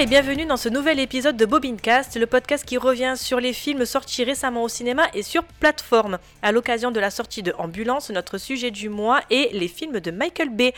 Et bienvenue dans ce nouvel épisode de Bobincast, le podcast qui revient sur les films sortis récemment au cinéma et sur plateforme. À l'occasion de la sortie de Ambulance, notre sujet du mois est les films de Michael Bay.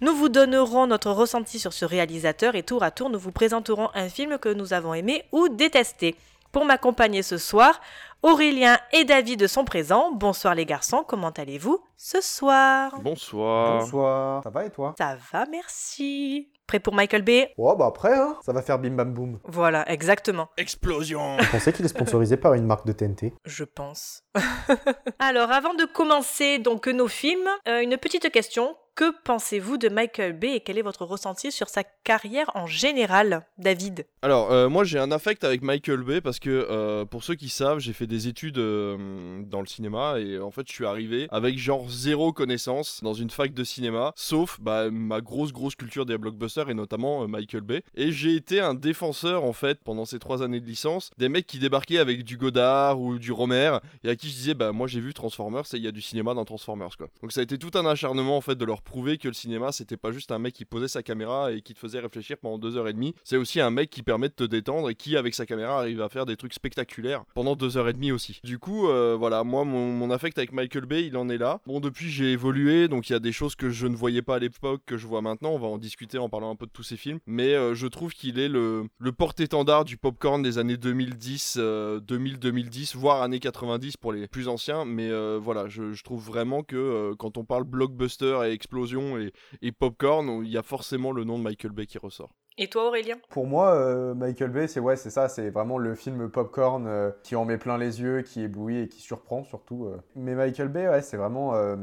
Nous vous donnerons notre ressenti sur ce réalisateur et tour à tour nous vous présenterons un film que nous avons aimé ou détesté. Pour m'accompagner ce soir, Aurélien et David sont présents. Bonsoir les garçons, comment allez-vous ce soir? Bonsoir. Bonsoir. Ça va et toi? Ça va, merci. Prêt pour Michael Bay? Oh bah après, hein, ça va faire bim bam boum. Voilà, exactement. Explosion. Vous pensez qu'il est sponsorisé par une marque de TNT Je pense. Alors, avant de commencer donc nos films, euh, une petite question. Que pensez-vous de Michael Bay et quel est votre ressenti sur sa carrière en général, David? Alors, euh, moi j'ai un affect avec Michael Bay parce que, euh, pour ceux qui savent, j'ai fait des études euh, dans le cinéma et en fait je suis arrivé avec genre zéro connaissance dans une fac de cinéma, sauf bah, ma grosse grosse culture des blockbusters et notamment Michael Bay. Et j'ai été un défenseur en fait pendant ces trois années de licence des mecs qui débarquaient avec du Godard ou du Romer et à qui je disais bah moi j'ai vu Transformers et il y a du cinéma dans Transformers quoi. Donc ça a été tout un acharnement en fait de leur prouver que le cinéma c'était pas juste un mec qui posait sa caméra et qui te faisait réfléchir pendant deux heures et demie, c'est aussi un mec qui permet de te détendre et qui avec sa caméra arrive à faire des trucs spectaculaires pendant deux heures et demie aussi. Du coup euh, voilà moi mon, affect avec Michael Bay il en est là. Bon depuis j'ai évolué donc il y a des choses que je ne voyais pas à l'époque que je vois maintenant, on va en discuter en parlant un peu de tous ces films, mais euh, je trouve qu'il est le, porte-étendard du popcorn des années 2010, 2000-2010, voire années 90 pour les plus anciens, mais euh, voilà, je, je trouve vraiment que euh, quand on parle blockbuster et explosion et, et popcorn, il y a forcément le nom de Michael Bay qui ressort. Et toi, Aurélien? Pour moi, euh, Michael Bay, c'est ouais, c'est ça, c'est vraiment le film popcorn euh, qui en met plein les yeux, qui éblouit et qui surprend surtout. euh. Mais Michael Bay, ouais, c'est vraiment. euh,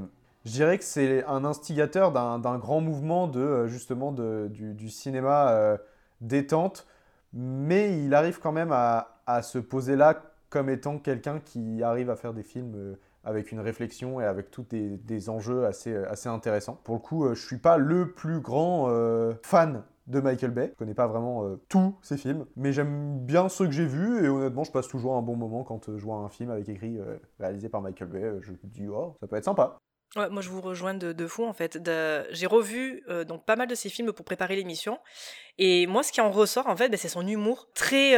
je dirais que c'est un instigateur d'un grand mouvement de justement de, du, du cinéma euh, détente, mais il arrive quand même à, à se poser là comme étant quelqu'un qui arrive à faire des films euh, avec une réflexion et avec tous des, enjeux assez, assez intéressants. Pour le coup, euh, je suis pas le plus grand euh, fan de Michael Bay. Je connais pas vraiment euh, tous ses films, mais j'aime bien ceux que j'ai vus et honnêtement, je passe toujours un bon moment quand je vois un film avec écrit réalisé par Michael Bay. Je me dis, oh, ça peut être sympa. Ouais, moi, je vous rejoins de, de fou en fait. J'ai revu donc pas mal de ses films pour préparer l'émission, et moi, ce qui en ressort en fait, ben, c'est son humour très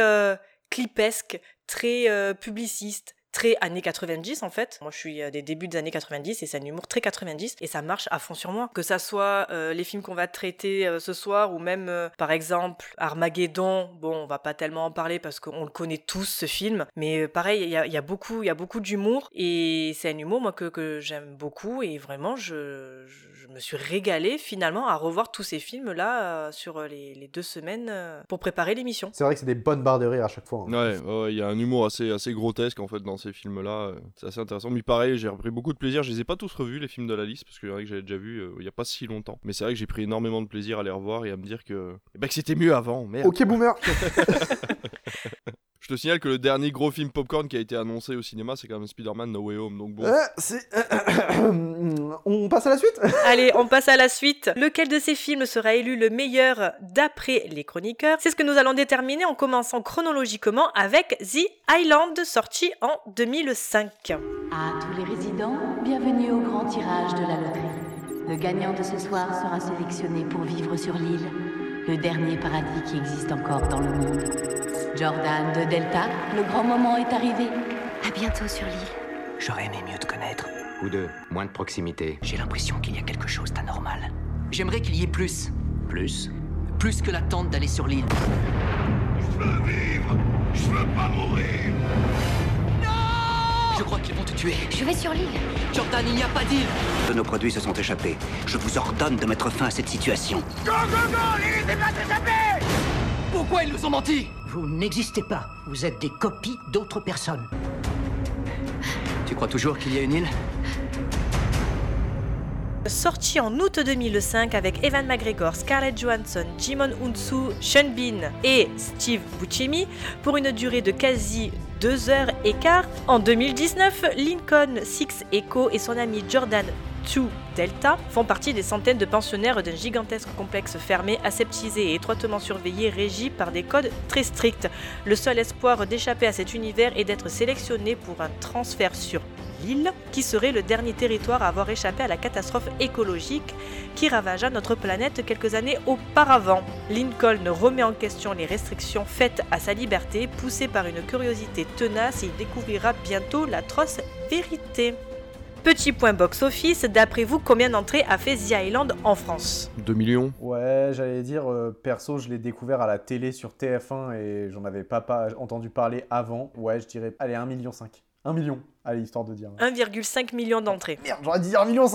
clipesque, très publiciste. Très années 90 en fait. Moi je suis euh, des débuts des années 90 et c'est un humour très 90 et ça marche à fond sur moi. Que ça soit euh, les films qu'on va traiter euh, ce soir ou même par exemple Armageddon. Bon, on va pas tellement en parler parce qu'on le connaît tous ce film, mais pareil, il y a, y a beaucoup, y a beaucoup d'humour et c'est un humour moi que, que j'aime beaucoup et vraiment je, je me suis régalée finalement à revoir tous ces films là sur les, les deux semaines euh, pour préparer l'émission. C'est vrai que c'est des bonnes barres de rire à chaque fois. hein. Ouais, il y a un humour assez, assez grotesque en fait dans ces films-là. euh, C'est assez intéressant. Mais pareil, j'ai repris beaucoup de plaisir. Je les ai pas tous revus les films de la liste parce que c'est vrai que j'avais déjà vu euh, il y a pas si longtemps. Mais c'est vrai que j'ai pris énormément de plaisir à les revoir et à me dire que, eh ben, que c'était mieux avant. Merde. Ok, boomer Je te signale que le dernier gros film popcorn qui a été annoncé au cinéma, c'est quand même Spider-Man No Way Home. Donc bon. Euh, c'est- On passe à la suite? Allez, on passe à la suite. Lequel de ces films sera élu le meilleur d'après les chroniqueurs? C'est ce que nous allons déterminer en commençant chronologiquement avec The Island, sorti en 2005. À tous les résidents, bienvenue au grand tirage de la loterie. Le gagnant de ce soir sera sélectionné pour vivre sur l'île, le dernier paradis qui existe encore dans le monde. Jordan de Delta, le grand moment est arrivé. À bientôt sur l'île. J'aurais aimé mieux te connaître. Ou deux, moins de proximité. J'ai l'impression qu'il y a quelque chose d'anormal. J'aimerais qu'il y ait plus. Plus Plus que l'attente d'aller sur l'île. Je crois qu'ils vont te tuer. Je vais sur l'île. Jordan, il n'y a pas d'île. De nos produits se sont échappés. Je vous ordonne de mettre fin à cette situation. Pourquoi ils nous ont menti? Vous n'existez pas. Vous êtes des copies d'autres personnes. Tu crois toujours qu'il y a une île? Sorti en août 2005 avec Evan McGregor, Scarlett Johansson, Jimon Unsu, Sean Bean et Steve Buscemi pour une durée de quasi deux heures et. En 2019, Lincoln Six Echo et son ami Jordan 2 Delta font partie des centaines de pensionnaires d'un gigantesque complexe fermé, aseptisé et étroitement surveillé, régi par des codes très stricts. Le seul espoir d'échapper à cet univers est d'être sélectionné pour un transfert sur l'île, qui serait le dernier territoire à avoir échappé à la catastrophe écologique qui ravagea notre planète quelques années auparavant. Lincoln remet en question les restrictions faites à sa liberté, poussé par une curiosité tenace, et il découvrira bientôt l'atroce vérité. Petit point box-office, d'après vous, combien d'entrées a fait The Island en France? 2 millions Ouais, j'allais dire, euh, perso, je l'ai découvert à la télé sur TF1 et j'en avais pas, pas entendu parler avant. Ouais, je dirais, allez, 1,5 million. 1 million. Allez, histoire de dire. 1,5 million d'entrées. Merde, j'aurais dit 1,5 million.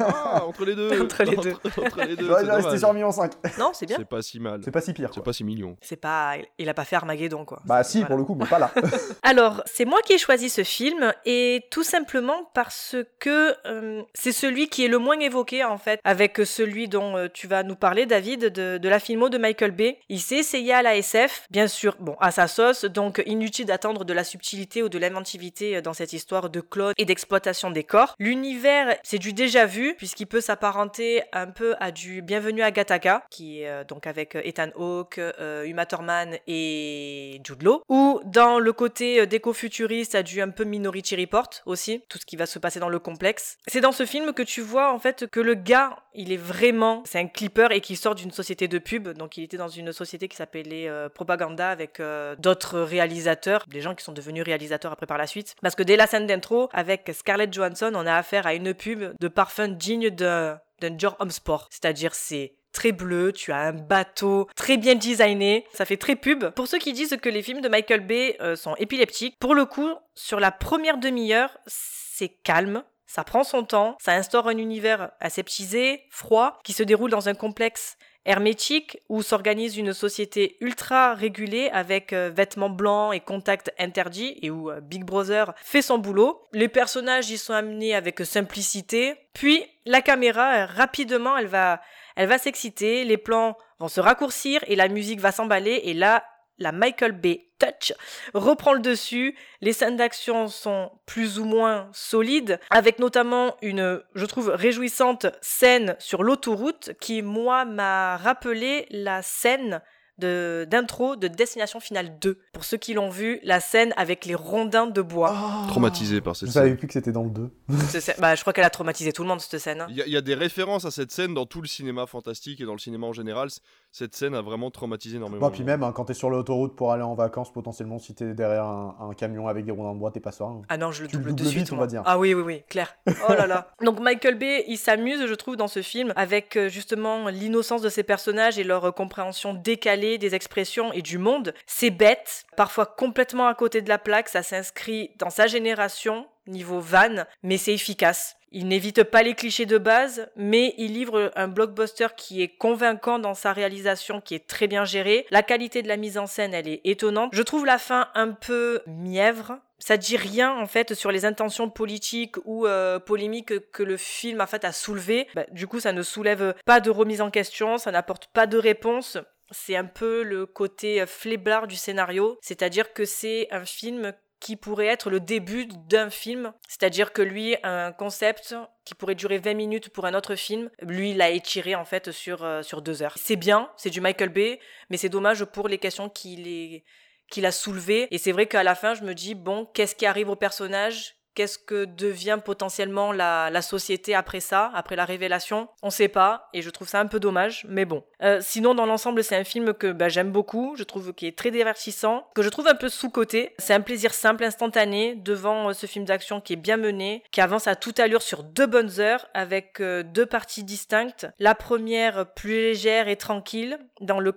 Ah, entre les deux Entre les deux. Entre, entre les deux, J'aurais c'est dû rester dommage. sur 1,5 million. Non, c'est bien. C'est pas si mal. C'est pas si pire. C'est pas si millions. C'est pas. Il a pas fait Armageddon, quoi. Bah si, Voilà. pour le coup, mais pas là. Alors, c'est moi qui ai choisi ce film et tout simplement parce que euh, c'est celui qui est le moins évoqué en fait, avec celui dont euh, tu vas nous parler, David, de, de la filmo de Michael Bay. Il s'est essayé à la SF, bien sûr, bon, à sa sauce, donc inutile d'attendre de la subtilité ou de l'inventivité euh, dans cette histoire de clone et d'exploitation des corps. L'univers, c'est du déjà vu, puisqu'il peut s'apparenter un peu à du Bienvenue à Gattaca, qui est euh, donc avec euh, Ethan Hawke, euh, Uma Thurman et Jude Law, ou dans le côté euh, déco-futuriste à du un peu Minority Report aussi, tout ce qui va se passer dans le complexe. C'est dans ce film que tu vois en fait que le gars, il est vraiment, c'est un clipper et qui sort d'une société de pub, donc il était dans une société qui s'appelait Propaganda avec d'autres réalisateurs, des gens qui sont devenus réalisateurs après par la suite, parce que dès la scène d'intro, avec Scarlett Johansson, on a affaire à une pub de parfum digne d'un Dior Homme Sport, c'est-à-dire c'est très bleu, tu as un bateau très bien designé, ça fait très pub. Pour ceux qui disent que les films de Michael Bay euh, sont épileptiques, pour le coup, sur la première demi-heure, c'est calme. Ça prend son temps, ça instaure un univers aseptisé, froid, qui se déroule dans un complexe hermétique où s'organise une société ultra régulée avec euh, vêtements blancs et contacts interdits et où euh, Big Brother fait son boulot. Les personnages y sont amenés avec simplicité. Puis la caméra, euh, rapidement, elle va, elle va s'exciter, les plans vont se raccourcir et la musique va s'emballer et là, la Michael Bay Touch reprend le dessus. Les scènes d'action sont plus ou moins solides, avec notamment une, je trouve, réjouissante scène sur l'autoroute qui, moi, m'a rappelé la scène d'intro de, Destination Finale 2. Pour ceux qui l'ont vu, la scène avec les rondins de bois. Traumatisé par cette Je savais scène. plus que c'était dans le 2. Cette scène- bah, je crois qu'elle a traumatisé tout le monde, cette scène. hein. Il y, a- il y a des références à cette scène dans tout le cinéma fantastique et dans le cinéma en général. Cette scène a vraiment traumatisé énormément. Bon, puis même, hein, quand t'es sur l'autoroute pour aller en vacances, potentiellement, si t'es derrière un, un camion avec des rondins de bois, t'es pas serein. Ah non, je le Tu le double de suite. vite, on va dire. Ah oui, oui, oui, clair. Oh là là. Donc Michael Bay, il s'amuse, je trouve, dans ce film, avec euh, justement l'innocence de ses personnages et leur euh, compréhension décalée des expressions et du monde. C'est bête, parfois complètement à côté de la plaque, ça s'inscrit dans sa génération, niveau van, mais c'est efficace. Il n'évite pas les clichés de base, mais il livre un blockbuster qui est convaincant dans sa réalisation, qui est très bien géré. La qualité de la mise en scène, elle est étonnante. Je trouve la fin un peu mièvre. Ça dit rien en fait sur les intentions politiques ou euh, polémiques que le film en fait a soulevé. Bah, du coup, ça ne soulève pas de remise en question, ça n'apporte pas de réponse. C'est un peu le côté euh, fléblard du scénario, c'est-à-dire que c'est un film qui pourrait être le début d'un film, c'est-à-dire que lui, un concept qui pourrait durer 20 minutes pour un autre film, lui, il l'a étiré en fait sur, euh, sur deux heures. C'est bien, c'est du Michael Bay, mais c'est dommage pour les questions qu'il est qu'il a soulevées. Et c'est vrai qu'à la fin, je me dis, bon, qu'est-ce qui arrive au personnage? Qu'est-ce que devient potentiellement la, société après ça, après la révélation? On sait pas, et je trouve ça un peu dommage, mais bon. Euh, sinon, dans l'ensemble, c'est un film que bah, j'aime beaucoup, je trouve qu'il est très divertissant, que je trouve un peu sous-coté. C'est un plaisir simple, instantané, devant euh, ce film d'action qui est bien mené, qui avance à toute allure sur deux bonnes heures, avec euh, deux parties distinctes. La première, plus légère et tranquille,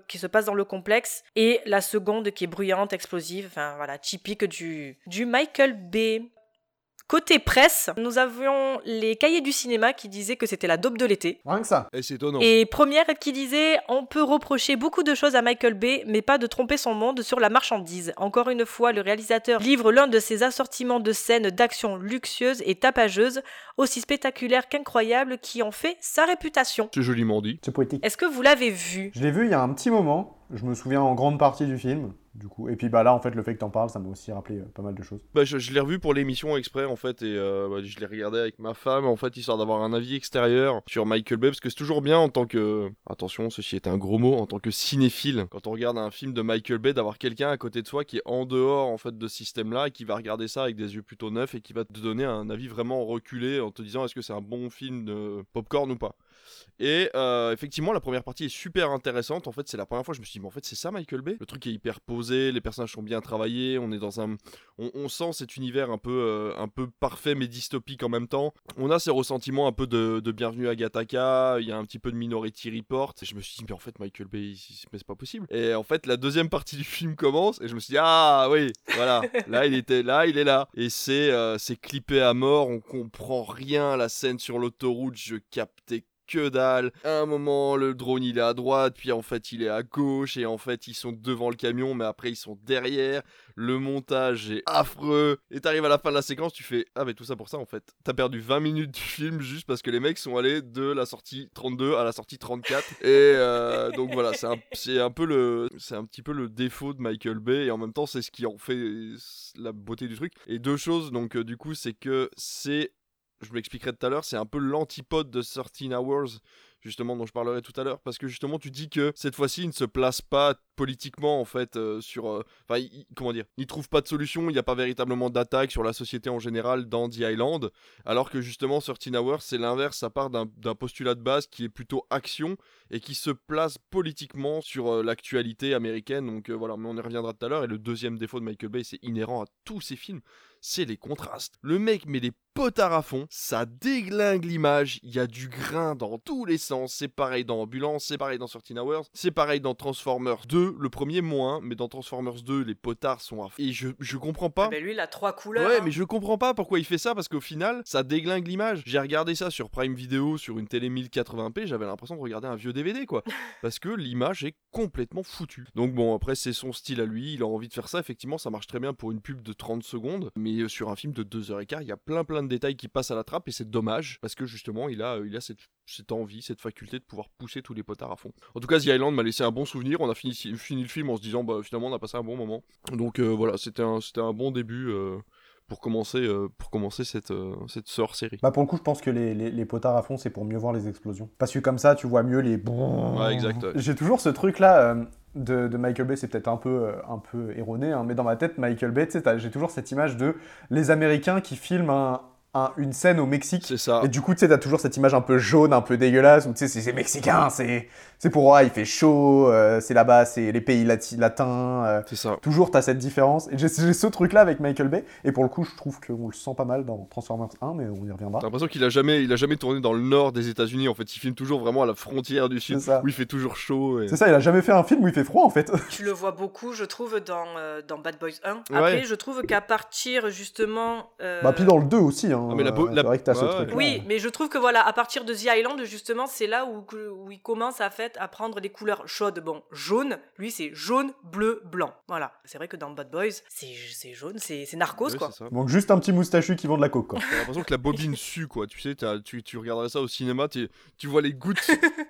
qui se passe dans le complexe, et la seconde qui est bruyante, explosive, enfin voilà, typique du Michael Bay. Côté presse, nous avions les cahiers du cinéma qui disaient que c'était la dope de l'été. Rien que ça. Et c'est étonnant. Et première qui disait on peut reprocher beaucoup de choses à Michael Bay, mais pas de tromper son monde sur la marchandise. Encore une fois, le réalisateur livre l'un de ses assortiments de scènes d'action luxueuses et tapageuses, aussi spectaculaires qu'incroyables, qui ont fait sa réputation. C'est joliment dit. C'est poétique. Est-ce que vous l'avez vu? Je l'ai vu il y a un petit moment. Je me souviens en grande partie du film, du coup. Et puis bah là, en fait, le fait que t'en parles, ça m'a aussi rappelé euh, pas mal de choses. Bah, je, l'ai revu pour l'émission exprès en fait et euh, bah, je l'ai regardé avec ma femme en fait histoire d'avoir un avis extérieur sur Michael Bay parce que c'est toujours bien en tant que attention ceci est un gros mot en tant que cinéphile quand on regarde un film de Michael Bay d'avoir quelqu'un à côté de soi qui est en dehors en fait de ce système là et qui va regarder ça avec des yeux plutôt neufs et qui va te donner un avis vraiment reculé en te disant est-ce que c'est un bon film de popcorn ou pas. Et euh, effectivement, la première partie est super intéressante. En fait, c'est la première fois que je me suis dit, mais en fait, c'est ça Michael Bay? Le truc est hyper posé, les personnages sont bien travaillés, on est dans un. On, sent cet univers un peu, euh, un peu parfait mais dystopique en même temps. On a ces ressentiments un peu de, de Bienvenue à Gattaca, il y a un petit peu de Minority Report. Et je me suis dit, mais en fait, Michael Bay, c'est pas possible. Et en fait, la deuxième partie du film commence et je me suis dit, ah oui, voilà, là, il était là, il est là. Et c'est euh, clippé à mort, on comprend rien. La scène sur l'autoroute, je captais que dalle. Un moment, le drone il est à droite, puis en fait il est à gauche, et en fait ils sont devant le camion, mais après ils sont derrière. Le montage est affreux. Et t'arrives à la fin de la séquence, tu fais Ah, mais tout ça pour ça en fait. T'as perdu 20 minutes du film juste parce que les mecs sont allés de la sortie 32 à la sortie 34. Et euh, donc voilà, c'est un, c'est un peu le. C'est un petit peu le défaut de Michael Bay, et en même temps, c'est ce qui en fait la beauté du truc. Et deux choses, donc euh, du coup, c'est que c'est je l'expliquerai tout à l'heure, c'est un peu l'antipode de 13 Hours, justement, dont je parlerai tout à l'heure, parce que justement, tu dis que cette fois-ci, il ne se place pas politiquement, en fait, euh, sur... euh, Enfin, comment dire Il trouve pas de solution, il n'y a pas véritablement d'attaque sur la société en général dans The Island, alors que justement, 13 Hours, c'est l'inverse, ça part d'un postulat de base qui est plutôt action, et qui se place politiquement sur euh, l'actualité américaine, donc voilà, mais on y reviendra tout à l'heure, et le deuxième défaut de Michael Bay, c'est inhérent à tous ses films, c'est les contrastes. Le mec met les potards à fond, ça déglingue l'image, il y a du grain dans tous les sens, c'est pareil dans Ambulance, c'est pareil dans 13 Hours, c'est pareil dans Transformers 2, le premier moins, mais dans Transformers 2, les potards sont à fond. Et je, je comprends pas. Ben lui, il a trois couleurs. Ouais, hein. mais je comprends pas pourquoi il fait ça parce qu'au final, ça déglingue l'image. J'ai regardé ça sur Prime Video sur une télé 1080p, j'avais l'impression de regarder un vieux DVD quoi. parce que l'image est complètement foutue. Donc bon, après c'est son style à lui, il a envie de faire ça. Effectivement, ça marche très bien pour une pub de 30 secondes, mais euh, sur un film de 2h15, il y a plein plein de détails qui passent à la trappe et c'est dommage parce que justement, il a, euh, il a cette, cette envie, cette faculté de pouvoir pousser tous les potards à fond. En tout cas, The Island m'a laissé un bon souvenir. On a fini, fini le film en se disant, bah finalement, on a passé un bon moment. Donc euh, voilà, c'était un, c'était un bon début. euh, pour commencer, euh, pour commencer cette, euh, cette hors série. Bah pour le coup, je pense que les, les, les potards à fond, c'est pour mieux voir les explosions. Parce que comme ça, tu vois mieux les... Ouais, exact. ouais. J'ai toujours ce truc-là euh, de, de Michael Bay, c'est peut-être un peu, un peu erroné, hein, mais dans ma tête, Michael Bay, j'ai toujours cette image de les Américains qui filment un, un- une scène au Mexique. C'est ça. Et du coup, tu sais, t'as toujours cette image un peu jaune, un peu dégueulasse, où tu sais, c'est- c'est mexicain, c'est c'est pour ouais, il fait chaud, euh, c'est là-bas, c'est les pays lati- latins. euh, C'est ça. toujours, t'as cette différence. Et j'ai j'ai ce truc-là avec Michael Bay, et pour le coup, je trouve qu'on le sent pas mal dans Transformers 1, mais on y reviendra. T'as l'impression qu'il a jamais, il a jamais tourné dans le nord des États-Unis. En fait, il filme toujours vraiment à la frontière du sud, C'est ça. où il fait toujours chaud. Et... C'est ça, il a jamais fait un film où il fait froid en fait. Tu le vois beaucoup, je trouve, dans, euh, dans Bad Boys 1. Ouais. Après, je trouve qu'à partir, justement... euh, Bah, puis dans le 2 aussi, hein. Ah, mais la bo- la- C'est vrai que t'as ce truc-là. Oui, mais je trouve que voilà, à partir de The Island, justement, c'est là où, il commence à, fait, à prendre des couleurs chaudes. Bon, jaune, lui, c'est jaune, bleu, blanc. Voilà. C'est vrai que dans Bad Boys, c'est c'est jaune, c'est c'est narcos, Ouais, quoi. Donc juste un petit moustachu qui vend de la coke, quoi. T'as l'impression que la bobine sue, quoi. Tu sais, t'as- tu, tu regarderais ça au cinéma, tu vois les gouttes,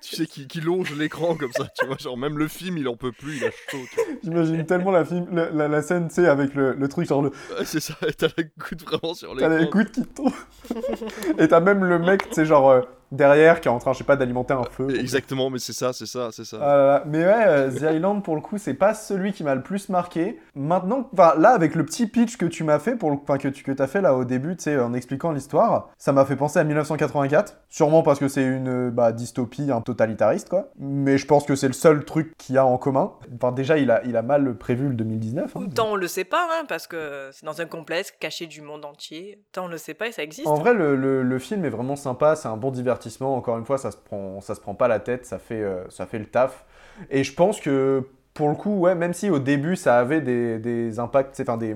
tu sais, qui, qui longent l'écran comme ça. Tu vois, genre même le film, il en peut plus, il a chaud. J'imagine tellement la, film, la, la- la scène, tu sais, avec le, le truc, genre le, Ouais, c'est ça, t'as la goutte vraiment sur t'as l'écran. les gouttes qui tombent. Et t'as même le mec, tu sais, genre euh, derrière qui est en train, je sais pas, d'alimenter un feu. Exactement, mais c'est ça, c'est ça, c'est ça. Ah. Mais ouais, euh, The Island, pour le coup, c'est pas celui qui m'a le plus marqué. Maintenant, enfin, là, avec le petit pitch que tu m'as fait, pour le... enfin, que tu que as fait là au début, tu sais, en expliquant l'histoire, ça m'a fait penser à 1984. Sûrement parce que c'est une bah, dystopie, un totalitariste, quoi. Mais je pense que c'est le seul truc qu'il y a en commun. Enfin, déjà, il a, il a mal prévu le 2019. hein. Tant on le sait pas, hein, parce que c'est dans un complexe caché du monde entier. Tant on le sait pas et ça existe. En vrai, le, le- le film est vraiment sympa, c'est un bon divertissement. Encore une fois, ça se prend, ça se prend pas la tête, ça fait, euh, ça fait le taf. Et je pense que pour le coup, ouais, même si au début ça avait des, des impacts, enfin des,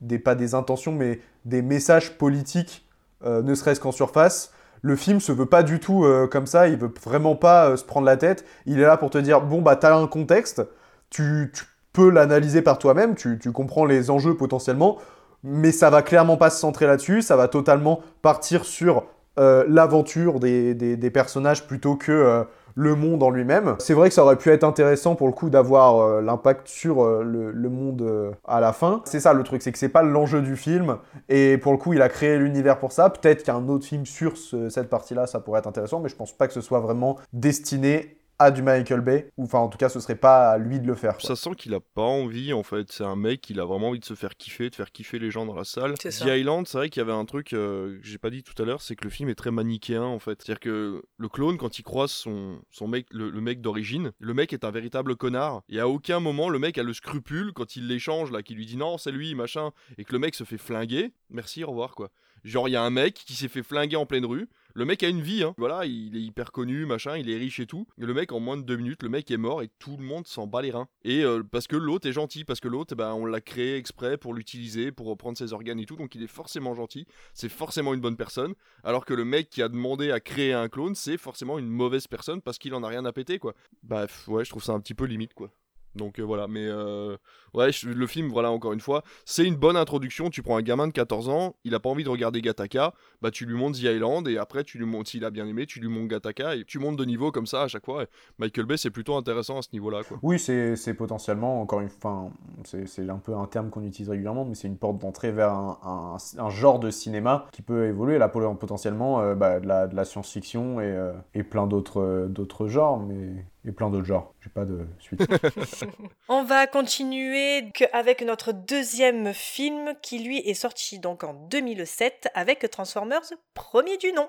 des, pas des intentions, mais des messages politiques, euh, ne serait-ce qu'en surface. Le film se veut pas du tout euh, comme ça, il veut vraiment pas se prendre la tête. Il est là pour te dire bon bah t'as un contexte, tu, tu peux l'analyser par toi-même, tu, tu comprends les enjeux potentiellement, mais ça va clairement pas se centrer là-dessus, ça va totalement partir sur euh, l'aventure des, des- personnages plutôt que euh, le monde en lui-même. C'est vrai que ça aurait pu être intéressant pour le coup d'avoir euh, l'impact sur le, monde à la fin. C'est ça le truc, c'est que c'est pas l'enjeu du film, et pour le coup il a créé l'univers pour ça. Peut-être qu'un autre film sur ce, cette partie-là, ça pourrait être intéressant, mais je pense pas que ce soit vraiment destiné à du Michael Bay, ou enfin en tout cas ce serait pas à lui de le faire. Quoi. Ça sent qu'il a pas envie en fait, c'est un mec il a vraiment envie de se faire kiffer, de faire kiffer les gens dans la salle. C'est The ça. Island, c'est vrai qu'il y avait un truc euh, que j'ai pas dit tout à l'heure, c'est que le film est très manichéen en fait. C'est-à-dire que le clone quand il croise son, son mec, le, le mec d'origine, le mec est un véritable connard. Et à aucun moment le mec a le scrupule quand il l'échange là, qui lui dit non c'est lui machin, et que le mec se fait flinguer. Merci au revoir quoi. Genre il y a un mec qui s'est fait flinguer en pleine rue. Le mec a une vie, hein. voilà, il est hyper connu, machin, il est riche et tout. Le mec, en moins de deux minutes, le mec est mort et tout le monde s'en bat les reins. Et euh, parce que l'autre est gentil, parce que l'autre, ben, on l'a créé exprès pour l'utiliser, pour reprendre ses organes et tout, donc il est forcément gentil, c'est forcément une bonne personne. Alors que le mec qui a demandé à créer un clone, c'est forcément une mauvaise personne parce qu'il en a rien à péter, quoi. Bah ouais, je trouve ça un petit peu limite, quoi. Donc euh, voilà, mais euh, ouais, je- le film, voilà, encore une fois, c'est une bonne introduction. Tu prends un gamin de 14 ans, il a pas envie de regarder Gataka, bah tu lui montres The Island et après tu lui montres, s'il a bien aimé, tu lui montres Gataka et tu montes de niveau comme ça à chaque fois. Et Michael Bay, c'est plutôt intéressant à ce niveau-là, quoi. Oui, c'est c'est potentiellement, encore une fois, c'est c'est un peu un terme qu'on utilise régulièrement, mais c'est une porte d'entrée vers un, un- un genre de cinéma qui peut évoluer, là, potentiellement, euh, bah, de la, de la science-fiction et, euh, et plein d'autres euh, d'autres genres, mais... Et plein d'autres genres, j'ai pas de suite. On va continuer que- avec notre deuxième film qui lui est sorti donc en 2007 avec Transformers premier du nom.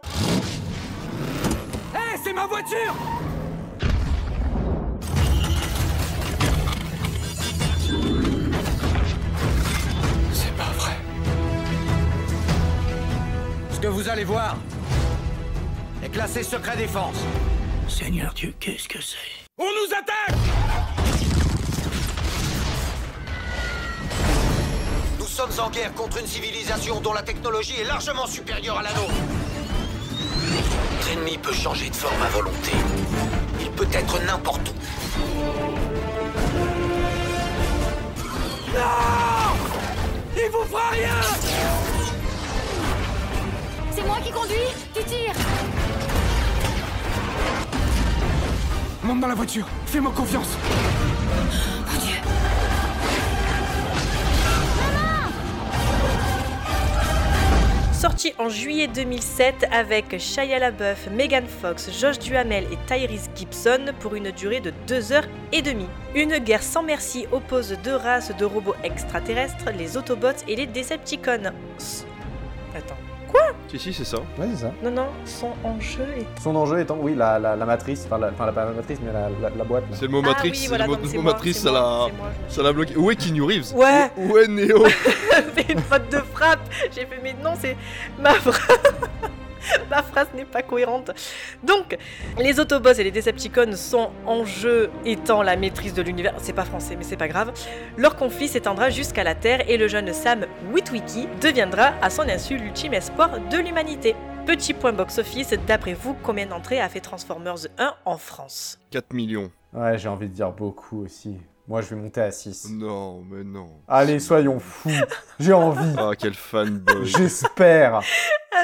Hé, c'est ma voiture C'est pas vrai. Ce que vous allez voir est classé secret défense. Seigneur Dieu, qu'est-ce que c'est? On nous attaque sommes en guerre contre une civilisation dont la technologie est largement supérieure à la nôtre. Notre ennemi peut changer de forme à volonté. Il peut être n'importe où. Il vous fera rien C'est moi qui conduis Tu tires Monte dans la voiture, fais-moi confiance Sorti en juillet 2007 avec Shia LaBeouf, Megan Fox, Josh Duhamel et Tyrese Gibson pour une durée de 2 heures et demie. Une guerre sans merci oppose deux races de robots extraterrestres, les Autobots et les Decepticons. S- Attends. Si, si, c'est ça. ouais, c'est ça. Non, non, son enjeu est... Son enjeu étant, oui, la, la, la matrice, enfin, la, enfin, la, pas la matrice, mais la, la, la boîte. là. C'est le mot Ah Matrix, oui, c'est voilà, le mot, donc le c'est mot moi, Matrix, c'est ça moi, l'a c'est moi, je me ça l'a bloqué. Où est Keanu Reeves? Ouais. Où, est Neo? Fait une faute de frappe. J'ai fait, mais non, c'est ma phrase. ma phrase n'est pas cohérente. Donc, les Autobots et les Decepticons sont en jeu étant la maîtrise de l'univers. C'est pas français, mais c'est pas grave. Leur conflit s'étendra jusqu'à la Terre et le jeune Sam Witwicky deviendra à son insu l'ultime espoir de l'humanité. Petit point box-office, d'après vous, combien d'entrées a fait Transformers 1 en France? 4 millions. Ouais, j'ai envie de dire beaucoup aussi. Moi, je vais monter à 6. Non, mais non. Allez, soyons fous. J'ai envie. Ah, quel fanboy. J'espère.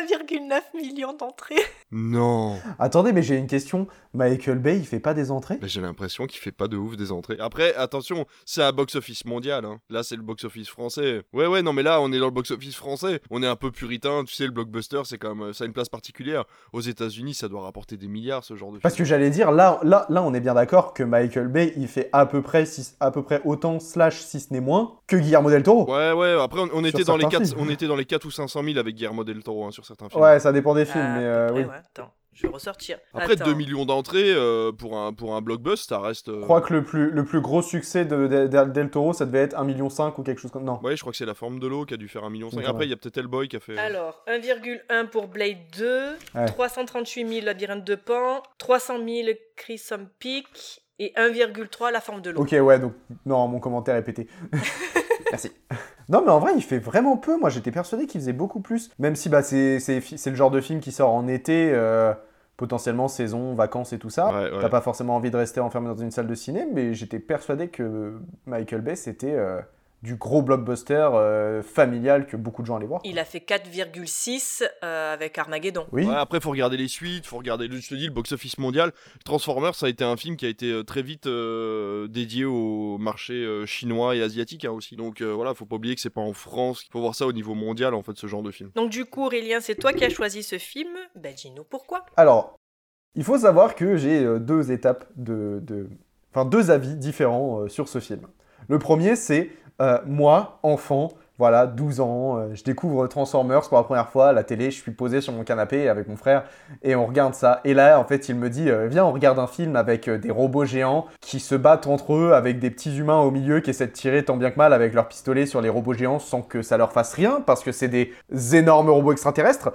1,9 million d'entrées. Non. Attendez, mais j'ai une question. Michael Bay, il fait pas des entrées? Mais j'ai l'impression qu'il fait pas de ouf des entrées. Après, attention, c'est un box-office mondial. Hein. Là, c'est le box-office français. Ouais, ouais, non, mais là, on est dans le box-office français. On est un peu puritain. Tu sais, le blockbuster, c'est quand même. Ça a une place particulière. Aux États-Unis, ça doit rapporter des milliards, ce genre de Parce film. que j'allais dire, là, là, là, on est bien d'accord que Michael Bay, il fait à peu près, six- à peu près autant, slash, si ce n'est moins, que Guillermo del Toro. Ouais, ouais, après, on, on était dans les certains 4, films. on était dans les 4 ou 500 000 avec Guillermo del Toro hein, sur certains films. Ouais, ça dépend des films, Ah, mais euh, près, oui. ouais. Attends, je vais ressortir. Après, Attends. 2 millions d'entrées euh, pour, un, pour un blockbuster, ça reste. euh, Je crois que le plus, le plus gros succès de, de- de- Del Toro, ça devait être 1,5 million ou quelque chose comme Non. Ouais, je crois que c'est la forme de l'eau qui a dû faire 1,5 million. Après, ouais. il y a peut-être Hellboy qui a fait. Alors, 1,1 pour Blade 2, Ouais. 338 000 Labyrinthe de Pan, 300 000 Crimson Peak et 1,3 La Forme de l'eau. Ok, ouais, donc, non, mon commentaire est pété. Merci. Non, mais en vrai, il fait vraiment peu. Moi, j'étais persuadé qu'il faisait beaucoup plus. Même si bah, c'est le genre de film qui sort en été, euh, potentiellement saison, vacances et tout ça. Ouais, ouais. T'as pas forcément envie de rester enfermé dans une salle de ciné, mais j'étais persuadé que Michael Bay, c'était euh, du gros blockbuster euh, familial que beaucoup de gens allaient voir. Il a fait 4,6 euh, avec Armageddon. Oui. Ouais, après, faut regarder les suites, faut regarder, je te dis, le box-office mondial. Transformers, ça a été un film qui a été euh, très vite euh, dédié au marché euh, chinois et asiatique hein, aussi. Donc euh, voilà, faut pas oublier que c'est pas en France. Il faut voir ça au niveau mondial, en fait, ce genre de film. Donc du coup, Aurélien, c'est toi qui as choisi ce film. Ben dis-nous pourquoi. Alors, il faut savoir que j'ai deux étapes de, de- Enfin, deux avis différents euh, sur ce film. Le premier, c'est euh, moi, enfant, voilà, 12 ans, euh, je découvre Transformers pour la première fois à la télé, je suis posé sur mon canapé avec mon frère et on regarde ça. Et là, en fait, il me dit euh, Viens, on regarde un film avec des robots géants qui se battent entre eux, avec des petits humains au milieu qui essaient de tirer tant bien que mal avec leurs pistolets sur les robots géants sans que ça leur fasse rien, parce que c'est des énormes robots extraterrestres.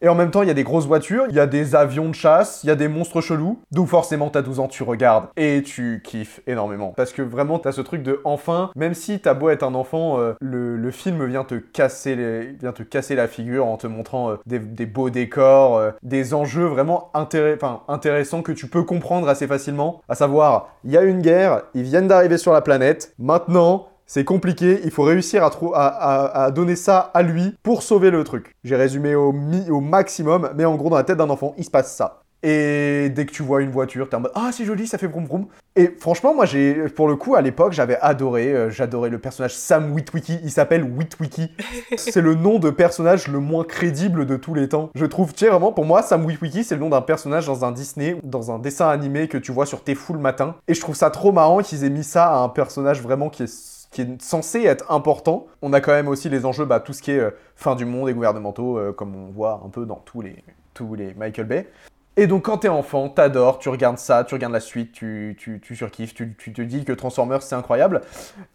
Et en même temps, il y a des grosses voitures, il y a des avions de chasse, il y a des monstres chelous. Donc forcément, t'as 12 ans, tu regardes et tu kiffes énormément. Parce que vraiment, t'as ce truc de enfin, même si t'as beau être un enfant, euh, le, le film vient te casser vient te casser la figure en te montrant euh, des, beaux décors, euh, des enjeux vraiment intéressants que tu peux comprendre assez facilement. À savoir, il y a une guerre, ils viennent d'arriver sur la planète. Maintenant, c'est compliqué, il faut réussir à, trou- à, à- à donner ça à lui pour sauver le truc. J'ai résumé au, mi- au maximum, mais en gros, dans la tête d'un enfant, il se passe ça. Et dès que tu vois une voiture, t'es en mode Ah, c'est joli, ça fait vroom vroom. Et franchement, moi, j'ai, pour le coup, à l'époque, j'avais adoré. euh, j'adorais le personnage Sam Witwicky. Il s'appelle Witwicky. c'est le nom de personnage le moins crédible de tous les temps. Je trouve, tu sais, vraiment, pour moi, Sam Witwicky, c'est le nom d'un personnage dans un Disney, dans un dessin animé que tu vois sur tes fous le matin. Et je trouve ça trop marrant qu'ils aient mis ça à un personnage vraiment qui est qui est censé être important. On a quand même aussi les enjeux, bah, tout ce qui est euh, fin du monde et gouvernementaux, euh, comme on voit un peu dans tous les, tous les Michael Bay. Et donc quand t'es enfant, t'adores, tu regardes ça, tu regardes la suite, tu, tu, tu surkiffes, tu, tu te dis que Transformers c'est incroyable.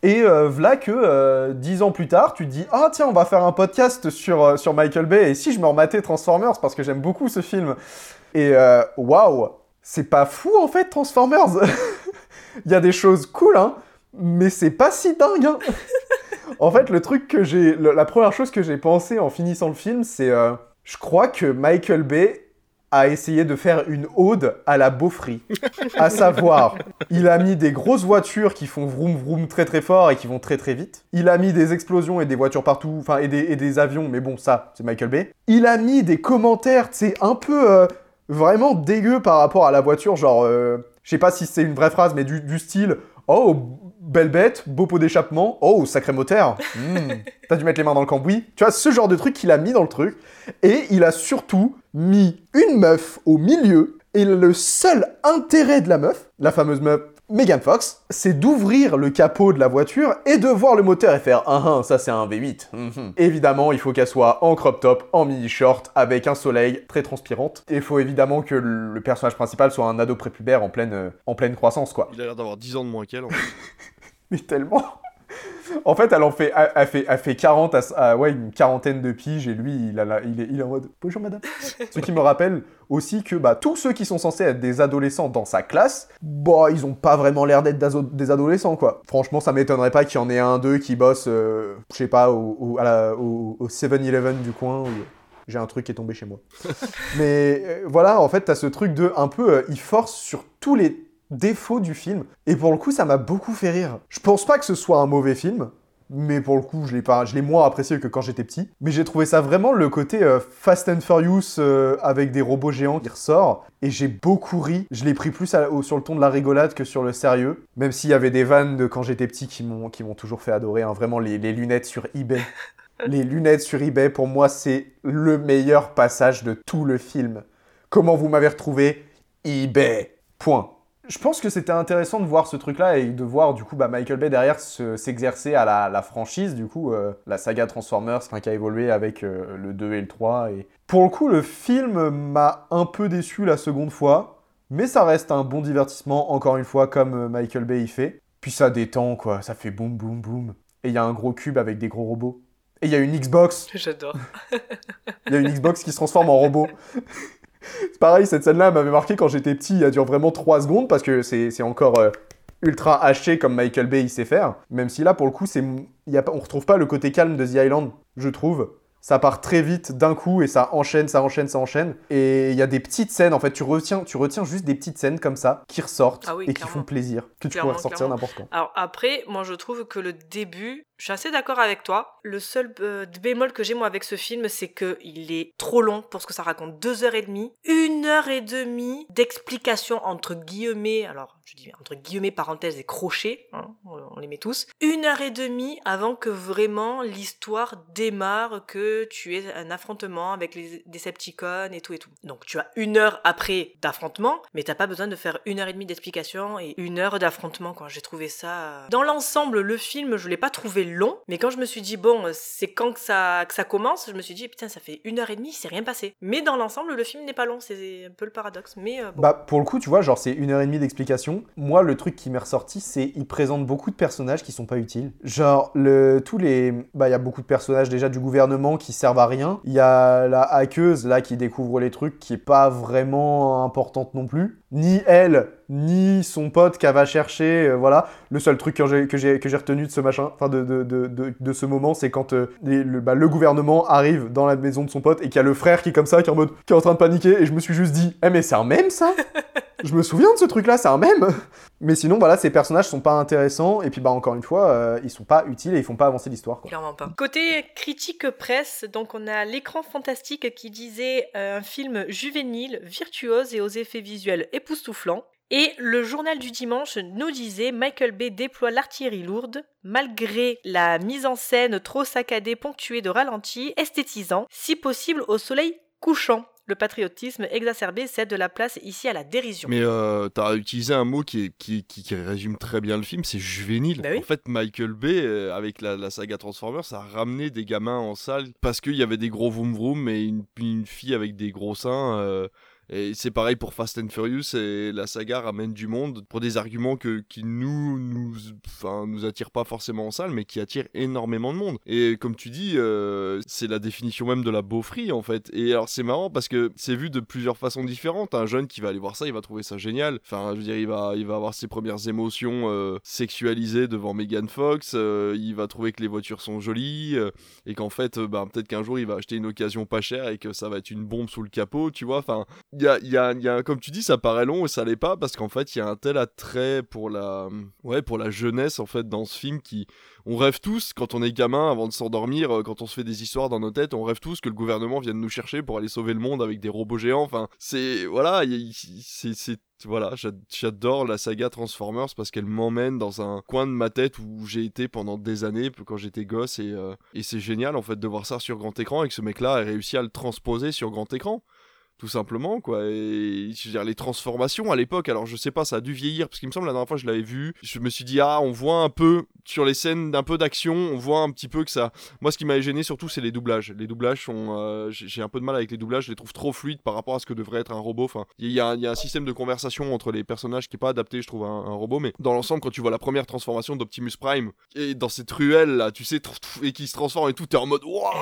Et euh, voilà que dix ans plus tard, tu te dis ah tiens on va faire un podcast sur, sur Michael Bay et si je me rematais Transformers parce que j'aime beaucoup ce film. Et waouh, c'est pas fou en fait Transformers. Il y a des choses cool hein, mais c'est pas si dingue. hein. en fait le truc que j'ai, la première chose que j'ai pensé en finissant le film, c'est euh, je crois que Michael Bay a essayé de faire une ode à la beaufrie. à savoir, il a mis des grosses voitures qui font vroom vroom très très fort et qui vont très très vite. Il a mis des explosions et des voitures partout, enfin et des, et des avions, mais bon ça, c'est Michael Bay. Il a mis des commentaires, sais, un peu euh, vraiment dégueu par rapport à la voiture, genre, euh, je sais pas si c'est une vraie phrase, mais du, du style, oh, belle bête, beau pot d'échappement, oh, sacré moteur, Hmm, t'as dû mettre les mains dans le cambouis. Tu vois, ce genre de truc qu'il a mis dans le truc. Et il a surtout mis une meuf au milieu. Et le seul intérêt de la meuf, la fameuse meuf Megan Fox, c'est d'ouvrir le capot de la voiture et de voir le moteur et faire Ah ah, ça c'est un V8. Mhm. Évidemment, il faut qu'elle soit en crop top, en mini short, avec un soleil très transpirante. Et il faut évidemment que le personnage principal soit un ado prépubère en pleine, euh, en pleine croissance, quoi. Il a l'air d'avoir 10 ans de moins qu'elle. en fait. Mais tellement. En fait, elle en fait, elle, elle fait, elle fait 40 à, à- ouais, une quarantaine de piges et lui, il, a la- il, est, il est en mode bonjour madame. Ce qui me rappelle aussi que bah, tous ceux qui sont censés être des adolescents dans sa classe, bah, ils ont pas vraiment l'air d'être des adolescents quoi. Franchement, ça m'étonnerait pas qu'il y en ait un d'eux qui bosse, euh, je sais pas, au, au, à la- au- au 7-Eleven du coin ou j'ai un truc qui est tombé chez moi. Mais euh, voilà, en fait, t'as ce truc de un peu, euh, il force sur tous les défauts du film. Et pour le coup, ça m'a beaucoup fait rire. Je pense pas que ce soit un mauvais film. Mais pour le coup, je l'ai pas, je l'ai moins apprécié que quand j'étais petit. Mais j'ai trouvé ça vraiment le côté euh, Fast and Furious euh, avec des robots géants qui ressort. Et j'ai beaucoup ri. Je l'ai pris plus à- au- sur le ton de la rigolade que sur le sérieux. Même s'il y avait des vannes de quand j'étais petit qui m'ont, qui m'ont toujours fait adorer. hein. Vraiment les, les lunettes sur eBay. les lunettes sur eBay, pour moi, c'est le meilleur passage de tout le film. Comment vous m'avez retrouvé? eBay. Point. Je pense que c'était intéressant de voir ce truc-là et de voir du coup bah, Michael Bay derrière se- s'exercer à la, la franchise, du coup, euh, la saga Transformers enfin, qui a évolué avec euh, le 2 et le 3. Et... Pour le coup, le film m'a un peu déçu la seconde fois, mais ça reste un bon divertissement, encore une fois, comme euh, Michael Bay y fait. Puis ça détend, quoi, ça fait boum boum boum. Et il y a un gros cube avec des gros robots. Et il y a une Xbox J'adore. il y a une Xbox qui se transforme en robot. c'est pareil, cette scène-là m'avait marqué quand j'étais petit. Elle dure vraiment 3 secondes parce que c'est encore euh, ultra haché comme Michael Bay il sait faire. Même si là, pour le coup, c'est y a on retrouve pas le côté calme de The Island, je trouve. ça part très vite d'un coup et ça enchaîne, ça enchaîne, ça enchaîne. Et il y a des petites scènes, en fait, tu retiens, tu retiens juste des petites scènes comme ça qui ressortent Ah oui, et qui font plaisir, que tu pourrais ressortir n'importe quand. Alors après, moi je trouve que le début, je suis assez d'accord avec toi. Le seul euh, bémol que j'ai moi avec ce film, c'est que il est trop long pour ce que ça raconte. Deux heures et demie, une heure et demie d'explication entre guillemets, alors je dis entre guillemets parenthèses et crochets, hein, on les met tous. Une heure et demie avant que vraiment l'histoire démarre, que tu aies un affrontement avec les Decepticons et tout et tout. Donc tu as une heure après d'affrontement, mais t'as pas besoin de faire une heure et demie d'explication et une heure d'affrontement. Quoi, j'ai trouvé ça. euh, Dans l'ensemble, le film, je l'ai pas trouvé long, mais quand je me suis dit bon, euh, c'est quand que ça que ça commence, je me suis dit putain, ça fait une heure et demie, c'est rien passé. Mais dans l'ensemble, le film n'est pas long, c'est un peu le paradoxe. Mais euh. Bah, pour le coup, tu vois, genre, c'est une heure et demie d'explication. Moi, le truc qui m'est ressorti, c'est il présente beaucoup de personnages qui sont pas utiles. Genre, le, tous les. Bah, il y a beaucoup de personnages déjà du gouvernement qui servent à rien. Il y a la hackeuse, là, qui découvre les trucs, qui est pas vraiment importante non plus. Ni elle, ni son pote qu'elle va chercher, euh, voilà. Le seul truc que j'ai, que j'ai, que j'ai retenu de ce machin, enfin, de, de, de, de, ce moment, c'est quand euh, les- le, bah, le gouvernement arrive dans la maison de son pote et qu'il y a le frère qui est comme ça, qui est en mode. qui est en train de paniquer, et je me suis juste dit, eh, mais c'est un mème ça? Je me souviens de ce truc-là, c'est un mème. Mais sinon, voilà, ces personnages sont pas intéressants. Et puis, bah, encore une fois, euh, ils sont pas utiles et ils font pas avancer l'histoire. quoi. Clairement pas. Côté critique presse, donc on a l'écran fantastique qui disait euh, un film juvénile, virtuose et aux effets visuels époustouflants. Et le journal du dimanche nous disait Michael Bay déploie l'artillerie lourde, malgré la mise en scène trop saccadée ponctuée de ralentis, esthétisant, si possible au soleil couchant. Le patriotisme exacerbé cède de la place ici à la dérision. Mais euh, t'as utilisé un mot qui, est- qui, qui, qui résume très bien le film, c'est juvénile. Bah oui. En fait, Michael Bay, euh, avec la, la saga Transformers, ça a ramené des gamins en salle parce qu'il y avait des gros vroom vroom et une, une fille avec des gros seins. euh, et c'est pareil pour Fast and Furious et la saga ramène du monde pour des arguments que, qui nous nous, enfin, nous attirent pas forcément en salle mais qui attirent énormément de monde. Et comme tu dis, euh, c'est la définition même de la beaufrie en fait. Et alors c'est marrant parce que c'est vu de plusieurs façons différentes. Un jeune qui va aller voir ça, il va trouver ça génial. Enfin, je veux dire, il va, il va avoir ses premières émotions euh, sexualisées devant Megan Fox. euh, il va trouver que les voitures sont jolies euh, et qu'en fait, euh, bah, peut-être qu'un jour il va acheter une occasion pas chère et que ça va être une bombe sous le capot, tu vois. Enfin, y a, comme tu dis, ça paraît long et ça l'est pas parce qu'en fait, il y a un tel attrait pour la, ouais, pour la jeunesse en fait dans ce film qui, on rêve tous quand on est gamin avant de s'endormir, euh, quand on se fait des histoires dans nos têtes, on rêve tous que le gouvernement vienne nous chercher pour aller sauver le monde avec des robots géants. Enfin, c'est voilà, il- il- c'est voilà, j'ad- j'adore la saga Transformers parce qu'elle m'emmène dans un coin de ma tête où j'ai été pendant des années quand j'étais gosse et, euh, et c'est génial en fait de voir ça sur grand écran et que ce mec-là ait réussi à le transposer sur grand écran tout simplement quoi. Et je veux dire les transformations à l'époque alors je sais pas ça a dû vieillir parce qu'il me semble la dernière fois je l'avais vu je me suis dit ah on voit un peu sur les scènes d'un peu d'action on voit un petit peu que ça moi ce qui m'avait gêné surtout c'est les doublages. Les doublages sont euh, j'ai un peu de mal avec les doublages je les trouve trop fluides par rapport à ce que devrait être un robot. Enfin il y, y a un système de conversation entre les personnages qui est pas adapté je trouve à un, un robot mais dans l'ensemble quand tu vois la première transformation d'Optimus Prime et dans cette ruelle là tu sais et qui se transforme et tout t'es en mode waouh!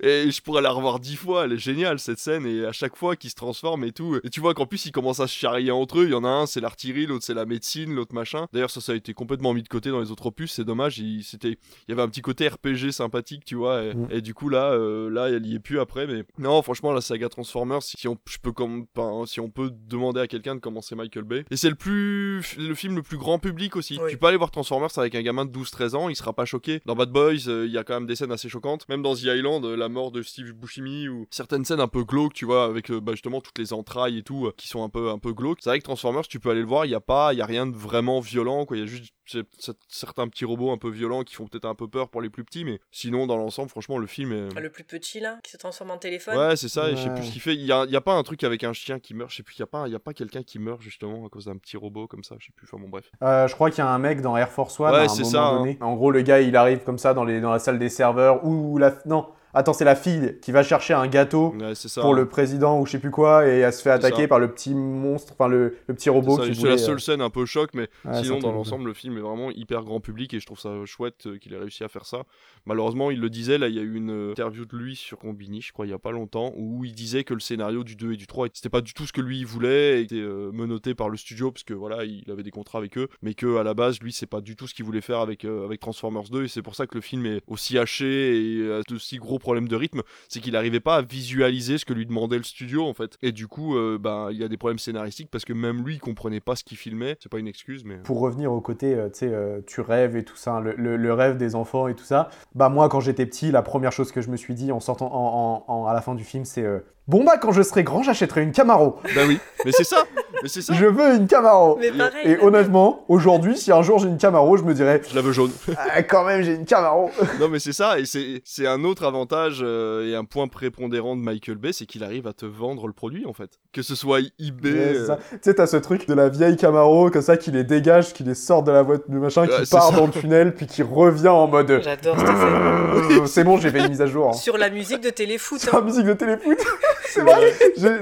Et je pourrais la revoir dix fois, elle est géniale cette scène, et à chaque fois qu'ils se transforment et tout. Et tu vois qu'en plus ils commencent à se charrier entre eux, il y en a un c'est l'artillerie, l'autre c'est la médecine, l'autre machin. D'ailleurs ça ça a été complètement mis de côté dans les autres opus, c'est dommage, il, c'était, il y avait un petit côté RPG sympathique, tu vois, et, Mm. et du coup là, euh, là elle y est plus après, mais non franchement la saga Transformers, si on, je peux comme, si on peut demander à quelqu'un de commencer Michael Bay, et c'est le plus, le film le plus grand public aussi. Oui. Tu peux aller voir Transformers avec un gamin de 12-13 ans, il sera pas choqué. Dans Bad Boys, euh, il y a quand même des scènes assez choquantes. Même dans The Island, euh, la mort de Steve Buscemi ou certaines scènes un peu glauques, tu vois, avec euh, bah, justement toutes les entrailles et tout, euh, qui sont un peu, un peu glauques. C'est vrai que Transformers, tu peux aller le voir, il y a pas, il y a rien de vraiment violent, quoi. Il y a juste certains petits robots un peu violents qui font peut-être un peu peur pour les plus petits, mais sinon dans l'ensemble, franchement, le film est. Le plus petit là, qui se transforme en téléphone? Ouais, c'est ça, et je sais plus ce qu'il fait. Il y a, il y a pas un truc avec un chien qui meurt, je sais plus, il y a pas, il y a pas quelqu'un qui meurt justement à cause d'un petit robot comme ça, je sais plus, enfin bon, bref. Euh, je crois qu'il y a un mec dans Air Force One Ouais, à un c'est moment ça, hein. En gros, le gars, il arrive comme ça dans, les, dans la salle des serveurs ou la... Non, attends, c'est la fille qui va chercher un gâteau Ouais, c'est ça. pour le président ou je sais plus quoi et elle se fait attaquer par le petit monstre, enfin le, le petit robot c'est la seule euh, scène un peu choc, mais ouais, sinon dans l'ensemble le film est vraiment hyper grand public et je trouve ça chouette euh, qu'il ait réussi à faire ça. Malheureusement il le disait, là il y a eu une euh, interview de lui sur Combini, je crois il y a pas longtemps, où il disait que le scénario du 2 et du 3 c'était pas du tout ce que lui voulait, et était euh, menotté par le studio parce que voilà il avait des contrats avec eux, mais que à la base lui c'est pas du tout ce qu'il voulait faire avec, euh, avec Transformers 2 et c'est pour ça que le film est aussi haché et euh, d'aussi problème de rythme, c'est qu'il n'arrivait pas à visualiser ce que lui demandait le studio en fait. Et du coup, euh, bah, il y a des problèmes scénaristiques parce que même lui, il comprenait pas ce qu'il filmait. C'est pas une excuse, mais. Pour revenir au côté, euh, tu sais, euh, tu rêves et tout ça, le, rêve des enfants et tout ça. Bah moi, quand j'étais petit, la première chose que je me suis dit en sortant à la fin du film, c'est euh, bon bah quand je serai grand, j'achèterai une Camaro. Bah oui, mais c'est ça, mais c'est ça. Je veux une Camaro. Mais pareil. Et honnêtement, aujourd'hui, si un jour j'ai une Camaro, je me dirais Je la veux jaune. ah, quand même j'ai une Camaro. non mais c'est ça, et c'est c'est un autre avantage euh, et un point prépondérant de Michael Bay, c'est qu'il arrive à te vendre le produit en fait. Que ce soit eBay. Euh. Tu sais, t'as ce truc de la vieille Camaro, comme ça, qui les dégage, qui les sort de la voiture, du machin, Ouais, qui part ça. dans le tunnel, puis qui revient en mode J'adore cette c'est bon, j'ai fait une mise à jour. hein. Sur la musique de Téléfoot. Sur hein. la musique de téléfoot. c'est vrai.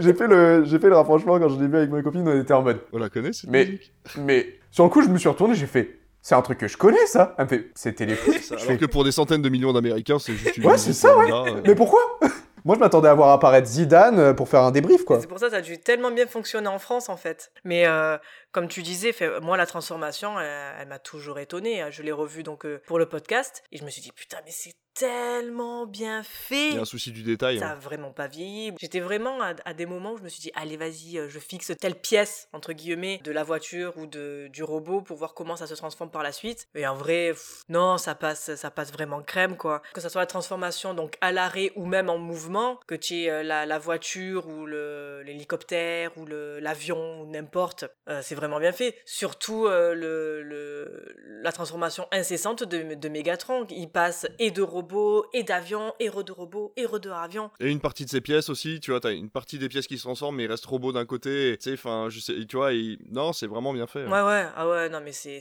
J'ai fait, le, j'ai fait le rapprochement quand je l'ai vu avec ma copine, on était en mode. On la connaît cette Mais- musique Mais sur le coup, je me suis retourné, j'ai fait. C'est un truc que je connais, ça. Elle me fait. C'est téléfoot. Ça, Je Alors fais, que pour des centaines de millions d'Américains, c'est juste une Ouais, c'est ça, ouais. euh. Mais pourquoi? Moi, je m'attendais à voir apparaître Zidane euh, pour faire un débrief, quoi. C'est pour ça que ça a dû tellement bien fonctionner en France, en fait. Mais euh, comme tu disais, fait, moi, la transformation, elle, elle m'a toujours étonnée. Je l'ai revue donc, euh, pour le podcast et je me suis dit, putain, mais c'est tellement bien fait. Il y a un souci du détail. Ça hein. a vraiment pas vieilli. J'étais vraiment à, à des moments où je me suis dit, allez, vas-y, euh, je fixe telle pièce, entre guillemets, de la voiture ou de, du robot pour voir comment ça se transforme par la suite. Et en vrai, pff, non, ça passe, ça passe vraiment crème, quoi. Que ça soit la transformation, donc à l'arrêt ou même en mouvement, que tu aies euh, la, la voiture ou l'hélicoptère ou le- l'avion ou n'importe, euh, c'est vraiment bien fait. Surtout euh, le, le- la transformation incessante de, de Megatron. Il passe et de robots, et d'avions, et re de robots, et re de avions. Et une partie de ces pièces aussi, tu vois, t'as une partie des pièces qui se transforment, mais il reste robot d'un côté, tu sais, enfin, je sais, tu vois, et... non, c'est vraiment bien fait. hein. Ouais, ouais, ah ouais, non, mais c'est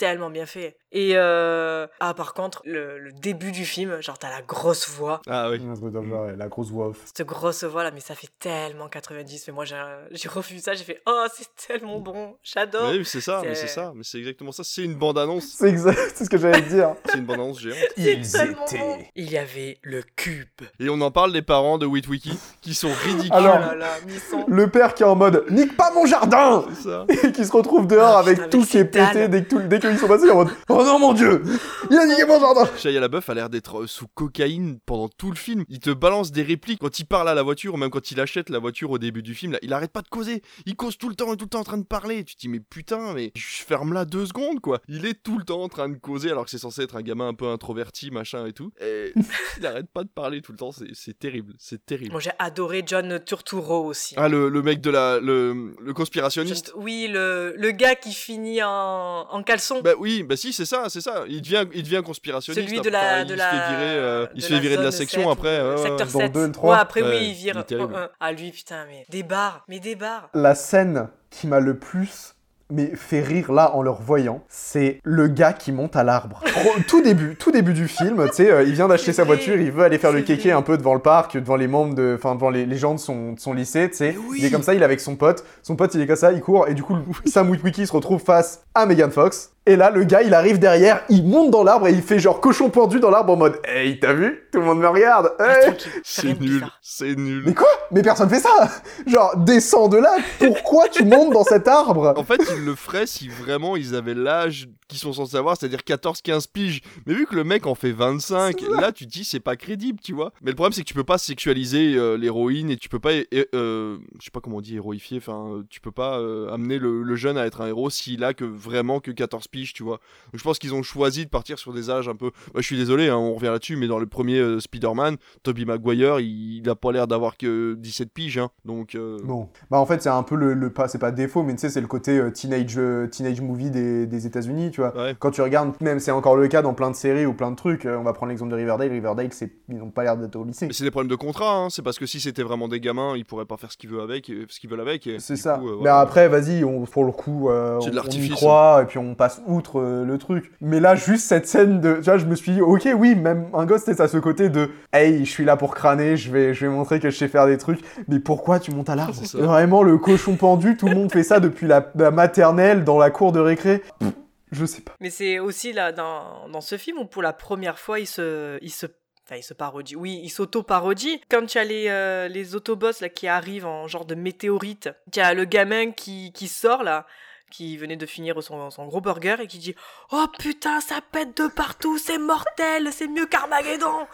tellement bien fait. Et, euh... ah, par contre, le, le début du film, genre, t'as la grosse voix. Ah oui. Un truc dans le genre, ouais, la grosse voix off. Cette grosse voix là, mais ça fait tellement 90. Mais moi, j'ai, revu ça, j'ai fait, oh, c'est tellement bon, j'adore. Oui, c'est ça, mais c'est ça, mais c'est exactement ça. C'est une bande-annonce, C'est exact, c'est ce que j'allais te dire. c'est une bande-annonce géante. Ils étaient. bon. Il y avait le cube. Et on en parle des parents de Witwiki qui sont ridicules. Alors- oh là là, mais ils sont- Le père qui est en mode nique pas mon jardin ça. et qui se retrouve dehors Ah, avec putain, tout qui est pété dès que tout- dès sont passés en mode oh non mon dieu il a niqué mon jardin Shia LaBeouf a l'air d'être euh, sous cocaïne pendant tout le film. Il te balance des répliques quand il parle à la voiture, ou même quand il achète la voiture au début du film. Là, il arrête pas de causer. Il cause tout le temps, il est tout le temps en train de parler. Tu te dis, mais putain, mais je ferme là deux secondes, quoi. Il est tout le temps en train de causer, alors que c'est censé être un gamin un peu introverti, machin et tout. Et il arrête pas de parler tout le temps. C'est c'est terrible, c'est terrible. Moi, j'ai adoré John Turturro aussi. Ah, le, le mec de la. Le, le conspirationniste. Juste- oui, le, le gars qui finit en, en caleçon. Bah oui, bah si, c'est ça, c'est ça. Il devient, il devient conspirationniste. Celui de la, de il la, se fait virer, euh, il de se fait virer de la section 7 après. ouais. secteur Dans le 7. deux et le trois. Ouais, après Ouais, oui, il il vire. un. Ah lui, putain, mais des barres, mais des barres. la scène qui m'a le plus mais fait rire là en le revoyant, c'est le gars qui monte à l'arbre. Tout début, tout début du film, tu sais, euh, il vient d'acheter sa voiture, il veut aller faire le kéké un peu devant le parc, devant les membres de, enfin devant les, les gens de son, de son lycée, tu sais. Oui. Il est comme ça, il est avec son pote, son pote il est comme ça, il court et du coup Sam Witwicky se retrouve face à Megan Fox. Et là, le gars, il arrive derrière, il monte dans l'arbre et il fait genre cochon pendu dans l'arbre en mode Hey, t'as vu? Tout le monde me regarde. Hey! rien C'est nul, c'est nul. Mais quoi? Mais personne fait ça! Genre, descends de là, pourquoi tu montes dans cet arbre? En fait, ils le feraient si vraiment ils avaient l'âge qu'ils sont censés avoir, c'est-à-dire 14-15 piges. Mais vu que le mec en fait 25, là tu te dis c'est pas crédible, tu vois. Mais le problème c'est que tu peux pas sexualiser euh, l'héroïne et tu peux pas, euh, je sais pas comment on dit, héroïfier, enfin, euh, tu peux pas euh, amener le, le jeune à être un héros s'il a que vraiment que 14 piges, tu vois. Donc je pense qu'ils ont choisi de partir sur des âges un peu. Bah, je suis désolé, hein, on revient là-dessus, mais dans le premier Spider-Man, Tobey Maguire, il, il a pas l'air d'avoir que 17 piges, hein. Donc. Bon, bah en fait c'est un peu le, le pas, c'est pas défaut, mais tu sais c'est le côté teenage teenage movie des, des États-Unis, tu vois. Ouais. Quand tu regardes, même c'est encore le cas dans plein de séries ou plein de trucs. euh, on va prendre l'exemple de Riverdale. Riverdale, c'est ils n'ont pas l'air d'être au lycée. Mais c'est des problèmes de contrat, hein. c'est parce que si c'était vraiment des gamins, ils pourraient pas faire ce qu'ils veulent avec, et- ce qu'ils veulent avec. C'est ça. coup, euh, mais après, vas-y, on, pour le coup, euh, C'est de on- on, y l'artifice, hein. croit et puis on passe outre euh, le truc. Mais là, juste cette scène de, tu vois, je me suis dit, ok, oui, même un gosse, c'est ça, ce côté de, hey, je suis là pour crâner, je vais, je vais montrer que je sais faire des trucs. Mais pourquoi tu montes à l'arbre? Vraiment, le cochon pendu, tout le monde fait ça depuis la, la maternelle dans la cour de récré. Pff, Je sais pas. Mais c'est aussi là dans, dans ce film où pour la première fois il se il se enfin il se parodie. Oui, il s'auto-parodie. Quand tu as les euh, les autobots là qui arrivent en genre de météorite, tu as le gamin qui qui sort là qui venait de finir son, son gros burger et qui dit Oh putain, ça pète de partout, c'est mortel, c'est mieux qu'Armageddon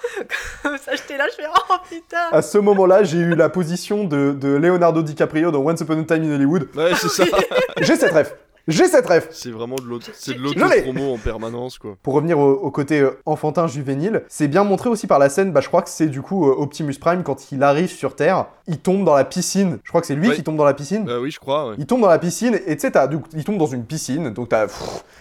ça, j'étais là, je fais Oh putain À ce moment-là, j'ai eu la position de, de Leonardo DiCaprio dans Once Upon a Time in Hollywood. Ouais, c'est ça. J'ai cette ref. J'ai cette ref. C'est vraiment de l'auto, c'est de Je l'ai. l'auto-promo en permanence, quoi. Pour revenir au, au côté euh, enfantin juvénile, c'est bien montré aussi par la scène, bah, je crois que c'est du coup euh, Optimus Prime quand il arrive sur Terre, il tombe dans la piscine. Je crois que c'est lui Ouais. qui tombe dans la piscine. Bah oui, je crois, ouais. Il tombe dans la piscine et tu sais, il tombe dans une piscine, donc t'as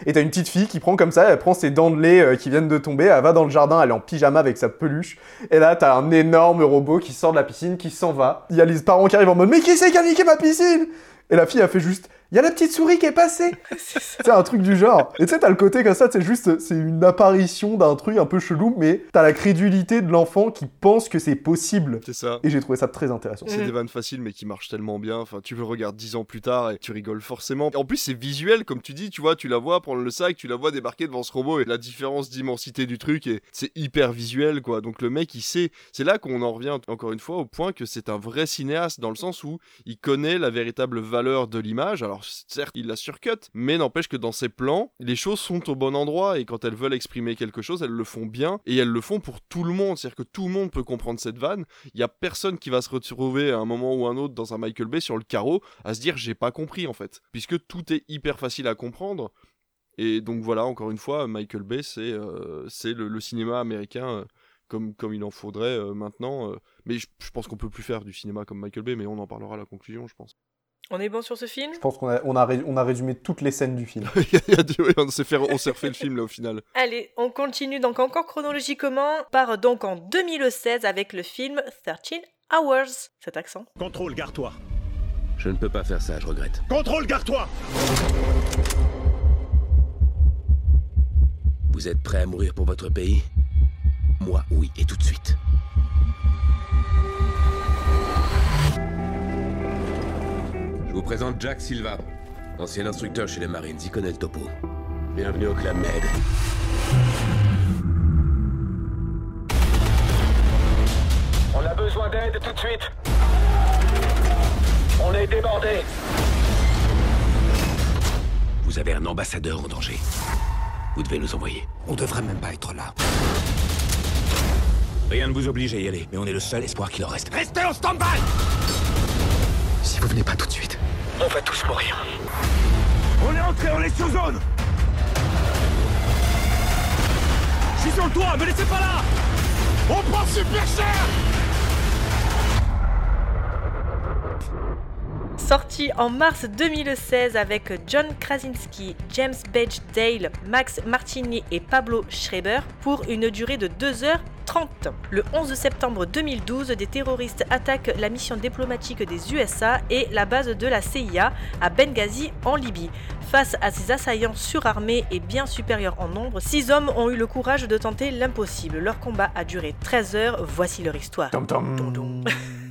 et t'as une petite fille qui prend comme ça, elle prend ses dents de lait euh, qui viennent de tomber, elle va dans le jardin, elle est en pyjama avec sa peluche, et là t'as un énorme robot qui sort de la piscine, qui s'en va. Il y a les parents qui arrivent en mode mais qui c'est qui a niqué ma piscine? Et la fille a fait juste il y a la petite souris qui est passée. C'est un truc du genre. Et tu sais, t'as le côté comme ça, c'est juste, c'est une apparition d'un truc un peu chelou, mais t'as la crédulité de l'enfant qui pense que c'est possible. C'est ça. Et j'ai trouvé ça très intéressant. C'est Mhm. des vannes faciles mais qui marchent tellement bien. Enfin, tu le regardes dix ans plus tard et tu rigoles forcément. En plus, c'est visuel, comme tu dis. Tu vois, tu la vois prendre le sac, tu la vois débarquer devant ce robot et la différence d'immensité du truc et c'est hyper visuel, quoi. Donc le mec, il sait. C'est là qu'on en revient encore une fois au point que c'est un vrai cinéaste dans le sens où il connaît la véritable valeur de l'image. Alors certes, il la surcut, mais n'empêche que dans ses plans, les choses sont au bon endroit et quand elles veulent exprimer quelque chose, elles le font bien et elles le font pour tout le monde. C'est-à-dire que tout le monde peut comprendre cette vanne il y a personne qui va se retrouver à un moment ou un autre dans un Michael Bay sur le carreau à se dire j'ai pas compris en fait puisque tout est hyper facile à comprendre et donc voilà encore une fois Michael Bay c'est euh, le cinéma américain euh, comme, comme il en faudrait euh, maintenant euh. mais je, je pense qu'on peut plus faire du cinéma comme Michael Bay mais on en parlera à la conclusion je pense On est bon sur ce film Je pense qu'on a, on a, ré- on a résumé toutes les scènes du film. Il y a- il y a du- oui, on s'est fait on s'est refait le film là au final Allez, on continue donc encore chronologiquement. Part donc en 2016 avec le film 13 Hours. Cet accent. Contrôle, gare-toi. Je ne peux pas faire ça, je regrette. Contrôle, gare-toi Vous êtes prêt à mourir pour votre pays? Moi, oui, et tout de suite. Vous présente Jack Silva, ancien instructeur chez les Marines. Il connaît le topo. Bienvenue au Club Med. On a besoin d'aide tout de suite. On est débordé. Vous avez un ambassadeur en danger. Vous devez nous envoyer. On devrait même pas être là. Rien ne vous oblige à y aller, mais on est le seul espoir qu'il en reste. Restez en stand-by Si vous venez pas tout de suite. On va tous mourir. On est entré, on est sur zone Je suis sur le toit, me laissez pas là On prend super cher Sorti en mars 2016 avec John Krasinski, James Badge Dale, Max Martini et Pablo Schreiber pour une durée de 2h30. Le 11 septembre 2012, des terroristes attaquent la mission diplomatique des USA et la base de la CIA à Benghazi en Libye. Face à ces assaillants surarmés et bien supérieurs en nombre, six hommes ont eu le courage de tenter l'impossible. Leur combat a duré 13 heures, voici leur histoire. Tom tom.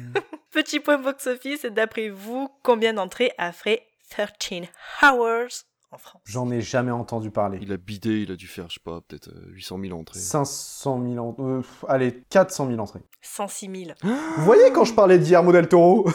Petit point box-office, d'après vous, combien d'entrées a fait 13 Hours? En France J'en ai jamais entendu parler. il a bidé il a dû faire je sais pas peut-être euh, 800 000 entrées 500 000 entrées. Euh, pff, allez, 400 000 entrées. 106 000. Vous voyez quand je parlais de Guillermo del Toro?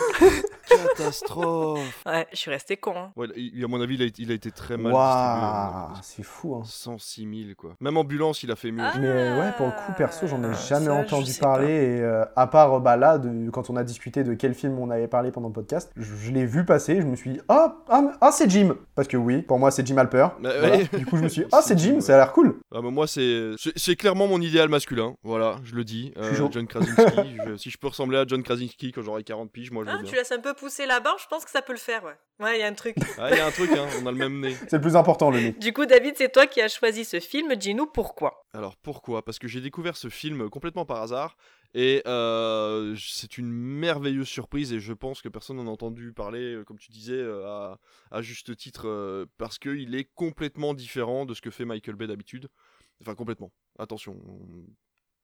Catastrophe Ouais, je suis resté con. Hein. ouais, il- à mon avis il a, été- il a été très mal Waouh, c'est fou. Hein. 106 000 quoi même ambulance il a fait mieux Ah, Mais euh, ouais, pour le coup, perso, j'en ai jamais ça, entendu parler. Et euh, à part euh, bah, là, de, quand on a discuté de quel film on avait parlé pendant le podcast, je, je l'ai vu passer. Je me suis dit, ah, ah, ah, c'est Jim. Parce que oui, pour moi, c'est Jim Halper. Bah, Voilà. ouais. Du coup, je me suis dit, ah, c'est Jim, Jim, ça a l'air cool. Ah bah moi c'est c'est- c'est clairement mon idéal masculin, voilà, je le dis. Euh. John Krasinski, je- si je peux ressembler à John Krasinski quand j'aurai 40 piges, moi je Ah, veux tu bien. laisses un peu pousser la barre, je pense que ça peut le faire, ouais. Ouais, il y a un truc. Ah, il y a un truc, hein, on a le même nez. C'est le plus important, le nez. du coup, David, c'est toi qui as choisi ce film. Dis-nous pourquoi. Alors pourquoi? Parce que j'ai découvert ce film complètement par hasard et euh, c'est une merveilleuse surprise et je pense que personne n'en a entendu parler, euh, comme tu disais, euh, à, juste titre, parce qu'il est complètement différent de ce que fait Michael Bay d'habitude. Enfin complètement. Attention, on-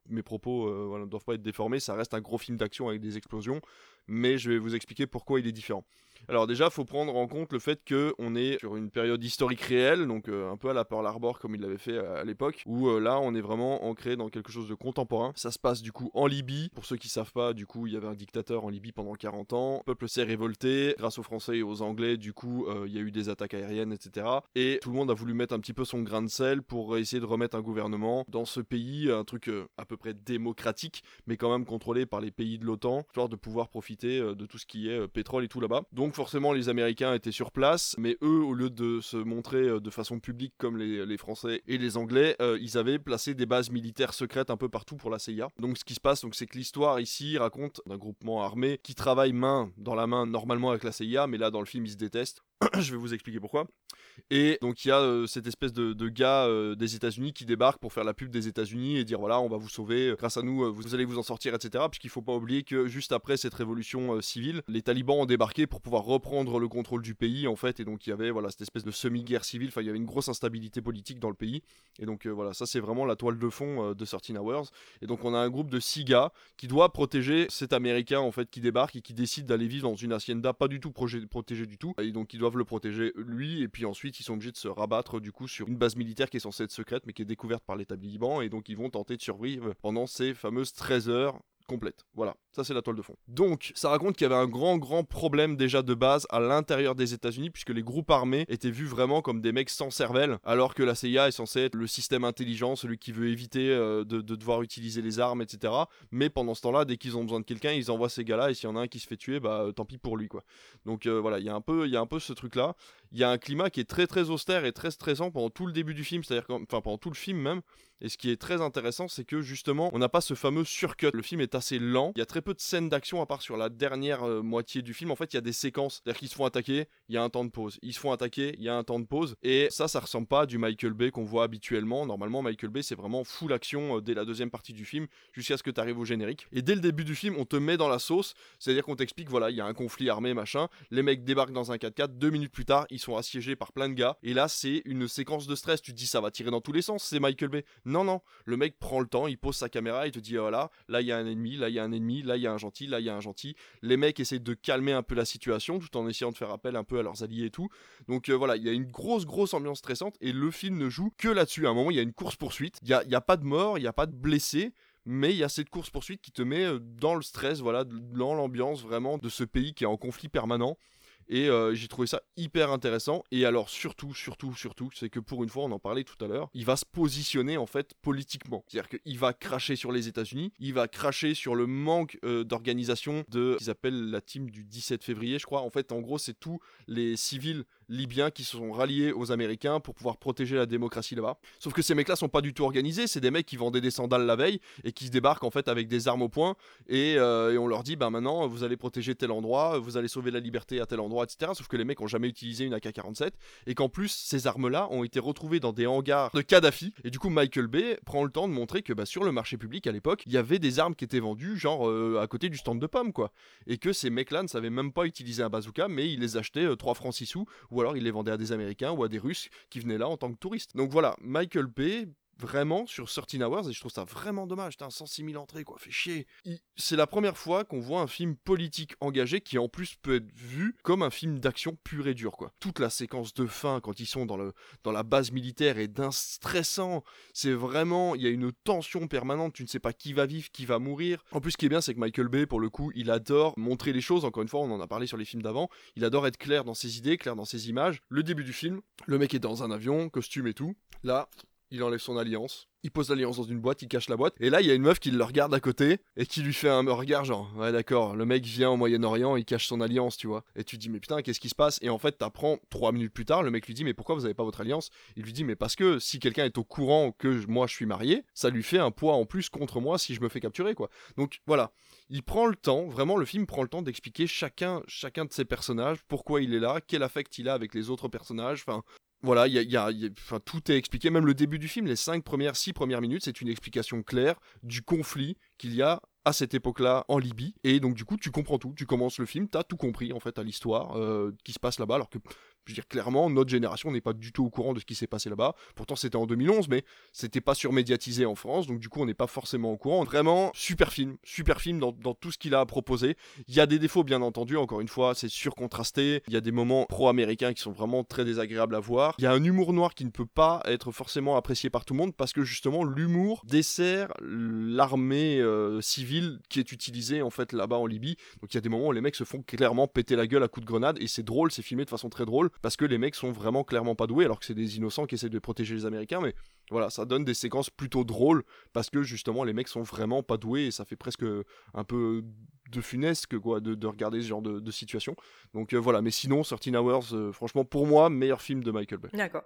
mes propos ne doivent pas être déformés, ça reste un gros film d'action avec des explosions, mais je vais vous expliquer pourquoi il est différent. Alors déjà, faut prendre en compte le fait que on est sur une période historique réelle, donc euh, un peu à la Pearl Harbor comme il l'avait fait à, l'époque, où euh, là on est vraiment ancré dans quelque chose de contemporain. Ça se passe du coup en Libye. Pour ceux qui savent pas, du coup il y avait un dictateur en Libye pendant 40 ans. Le peuple s'est révolté grâce aux Français et aux Anglais. Du coup, euh, il y a eu des attaques aériennes, etc. Et tout le monde a voulu mettre un petit peu son grain de sel pour essayer de remettre un gouvernement dans ce pays, un truc à peu près démocratique, mais quand même contrôlé par les pays de l'OTAN, histoire de pouvoir profiter de tout ce qui est pétrole et tout là-bas. Donc forcément les Américains étaient sur place, mais eux, au lieu de se montrer euh, de façon publique comme les, Français et les Anglais, euh, ils avaient placé des bases militaires secrètes un peu partout pour la CIA. Donc ce qui se passe, c'est que l'histoire ici raconte d'un groupement armé qui travaille main dans la main normalement avec la CIA, mais là dans le film ils se détestent. Je vais vous expliquer pourquoi. Et donc il y a euh, cette espèce de, gars euh, des États-Unis qui débarque pour faire la pub des États-Unis et dire voilà on va vous sauver euh, grâce à nous vous allez vous en sortir etc. Puisqu'il faut pas oublier que juste après cette révolution civile les talibans ont débarqué pour pouvoir reprendre le contrôle du pays en fait et donc il y avait voilà cette espèce de semi-guerre civile. Enfin il y avait une grosse instabilité politique dans le pays et donc voilà ça c'est vraiment la toile de fond de 13 Hours. Et donc on a un groupe de six gars qui doit protéger cet Américain en fait qui débarque et qui décide d'aller vivre dans une hacienda pas du tout protégée du tout et donc ils doivent le protéger lui et puis ensuite ils sont obligés de se rabattre du coup sur une base militaire qui est censée être secrète mais qui est découverte par l'État liban et donc ils vont tenter de survivre pendant ces fameuses 13 heures Voilà, ça c'est la toile de fond. Donc, ça raconte qu'il y avait un grand grand problème déjà de base à l'intérieur des États-Unis puisque les groupes armés étaient vus vraiment comme des mecs sans cervelle, alors que la CIA est censée être le système intelligent, celui qui veut éviter euh, de, devoir utiliser les armes, etc. Mais pendant ce temps-là, dès qu'ils ont besoin de quelqu'un, ils envoient ces gars-là et s'il y en a un qui se fait tuer, bah tant pis pour lui quoi. Donc euh, voilà, il y a un peu, il y a un peu ce truc-là. Il y a un climat qui est très très austère et très stressant pendant tout le début du film, c'est-à-dire enfin pendant tout le film même. Et ce qui est très intéressant, c'est que justement, on n'a pas ce fameux surcut. Le film est assez lent. Il y a très peu de scènes d'action à part sur la dernière euh, moitié du film. En fait, il y a des séquences. C'est-à-dire qu'ils se font attaquer, il y a un temps de pause. Ils se font attaquer, il y a un temps de pause. Et ça, ça ressemble pas à du Michael Bay qu'on voit habituellement. Normalement, Michael Bay, c'est vraiment full action euh, dès la deuxième partie du film jusqu'à ce que tu arrives au générique. Et dès le début du film, on te met dans la sauce. C'est-à-dire qu'on t'explique, voilà, il y a un conflit armé, machin. Les mecs débarquent dans un 4x4. Deux minutes plus tard, ils sont assiégés par plein de gars. Et là, c'est une séquence de stress. Tu te dis, ça va tirer dans tous les sens. C'est Michael Bay. Non, non. Le mec prend le temps, il pose sa caméra, il te dit voilà, là il y a un ennemi, là il y a un ennemi, là il y a un gentil, là il y a un gentil. Les mecs essaient de calmer un peu la situation tout en essayant de faire appel un peu à leurs alliés et tout. Donc euh, voilà, il y a une grosse grosse ambiance stressante et le film ne joue que là-dessus. À un moment, il y a une course poursuite, il n'y a, pas de mort, il n'y a pas de blessés mais il y a cette course poursuite qui te met euh, dans le stress, voilà, dans l'ambiance vraiment de ce pays qui est en conflit permanent. Et euh, j'ai trouvé ça hyper intéressant. Et alors surtout, surtout, surtout, c'est que pour une fois, on en parlait tout à l'heure, il va se positionner en fait politiquement. C'est-à-dire qu'il va cracher sur les États-Unis, il va cracher sur le manque euh, d'organisation de ce qu'ils appellent la team du 17 février, je crois. En fait, en gros, c'est tous les civils libyens qui se sont ralliés aux Américains pour pouvoir protéger la démocratie là-bas. Sauf que ces mecs-là sont pas du tout organisés, c'est des mecs qui vendaient des sandales la veille et qui se débarquent en fait avec des armes au poing et, euh, on leur dit bah maintenant vous allez protéger tel endroit, vous allez sauver la liberté à tel endroit, etc. Sauf que les mecs ont jamais utilisé une AK-47 et qu'en plus ces armes-là ont été retrouvées dans des hangars de Kadhafi et du coup Michael Bay prend le temps de montrer que bah, sur le marché public à l'époque il y avait des armes qui étaient vendues genre euh, à côté du stand de pommes quoi et que ces mecs-là ne savaient même pas utiliser un bazooka mais ils les achetaient 3 euh, francs 6 sous ou alors il les vendait à des Américains ou à des Russes qui venaient là en tant que touristes. Donc voilà, Michael Bay vraiment sur 13 Hours et je trouve ça vraiment dommage. T'as 106 000 entrées, quoi, fait chier. C'est la première fois qu'on voit un film politique engagé qui en plus peut être vu comme un film d'action pur et dur, quoi. Toute la séquence de fin quand ils sont dans, le, dans la base militaire est d'un stressant. C'est vraiment, il y a une tension permanente. Tu ne sais pas qui va vivre, qui va mourir. En plus, ce qui est bien, c'est que Michael Bay, pour le coup, il adore montrer les choses. Encore une fois, on en a parlé sur les films d'avant. Il adore être clair dans ses idées, clair dans ses images. Le début du film, le mec est dans un avion, costume et tout. Là, il enlève son alliance, il pose l'alliance dans une boîte, il cache la boîte, et là il y a une meuf qui le regarde à côté et qui lui fait un regard genre ouais d'accord, le mec vient au Moyen-Orient, il cache son alliance, tu vois. Et tu dis mais putain qu'est-ce qui se passe? Et en fait t'apprends trois minutes plus tard, le mec lui dit mais pourquoi vous avez pas votre alliance? Il lui dit mais parce que si quelqu'un est au courant que moi je suis marié, ça lui fait un poids en plus contre moi si je me fais capturer quoi. Donc voilà, il prend le temps, vraiment le film prend le temps d'expliquer chacun, chacun de ses personnages, pourquoi il est là, quel affect il a avec les autres personnages, enfin voilà, y y a, tout est expliqué. Même le début du film, les cinq premières, six premières minutes, c'est une explication claire du conflit qu'il y a à cette époque-là en Libye. Et donc du coup, tu comprends tout. Tu commences le film, t'as tout compris en fait à l'histoire euh, qui se passe là-bas, alors que Je veux dire, clairement, notre génération n'est pas du tout au courant de ce qui s'est passé là-bas. Pourtant, c'était en 2011, mais c'était pas surmédiatisé en France, donc du coup, on n'est pas forcément au courant. Vraiment, super film, super film dans, tout ce qu'il a à proposer. Il y a des défauts, bien entendu, encore une fois, c'est surcontrasté. Il y a des moments pro-américains qui sont vraiment très désagréables à voir. Il y a un humour noir qui ne peut pas être forcément apprécié par tout le monde parce que justement, l'humour dessert l'armée euh, civile qui est utilisée en fait là-bas en Libye. Donc il y a des moments où les mecs se font clairement péter la gueule à coups de grenade et c'est drôle, c'est filmé de façon très drôle parce que les mecs sont vraiment clairement pas doués alors que c'est des innocents qui essaient de protéger les Américains. Mais voilà, ça donne des séquences plutôt drôles parce que justement les mecs sont vraiment pas doués et ça fait presque un peu de funesque quoi de, de regarder ce genre de, de situation. Donc euh, voilà, mais sinon 13 Hours, euh, franchement pour moi meilleur film de Michael Bay. D'accord.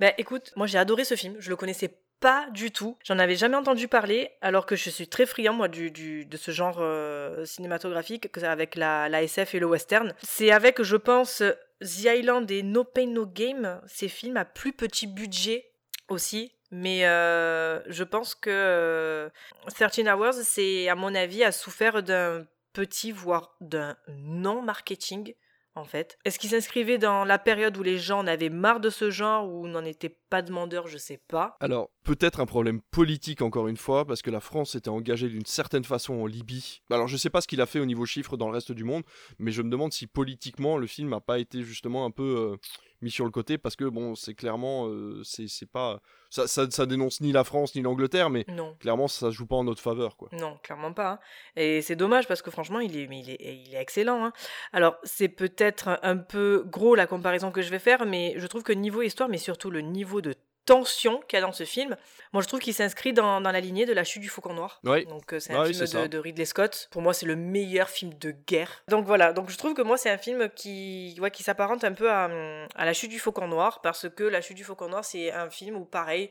Bah écoute, moi j'ai adoré ce film, je le connaissais pas du tout. J'en avais jamais entendu parler, alors que je suis très friand, moi, du, de ce genre euh, cinématographique, que- avec la, SF et le western. C'est avec, je pense, The Island et No Pain No Game, ces films à plus petit budget aussi. Mais euh, je pense que euh, 13 Hours, c'est, à mon avis, a souffert d'un petit, voire d'un non-marketing en fait. Est-ce qu'il s'inscrivait dans la période où les gens en avaient marre de ce genre ou n'en étaient pas demandeurs, je sais pas. Alors, peut-être un problème politique encore une fois, parce que la France s'était engagée d'une certaine façon en Libye. Alors, je sais pas ce qu'il a fait au niveau chiffre dans le reste du monde, mais je me demande si politiquement le film n'a pas été justement un peu euh, mis sur le côté, parce que bon, c'est clairement, euh, c'est c'est pas. Ça, ça, ça dénonce ni la France ni l'Angleterre, mais Non. clairement, ça joue pas en notre faveur, quoi. Non, clairement pas. hein. Et c'est dommage parce que franchement, il est, mais il est, il est excellent. hein. Alors, c'est peut-être un peu gros la comparaison que je vais faire, mais je trouve que niveau histoire, mais surtout le niveau de tension qu'il y a dans ce film, moi je trouve qu'il s'inscrit dans, dans la lignée de La chute du faucon noir. Oui. Donc euh, c'est un film de, de Ridley Scott. Pour moi, c'est le meilleur film de guerre. Donc voilà, donc je trouve que moi c'est un film qui, ouais, qui s'apparente un peu à, hum, à La chute du faucon noir, parce que La chute du faucon noir, c'est un film où pareil,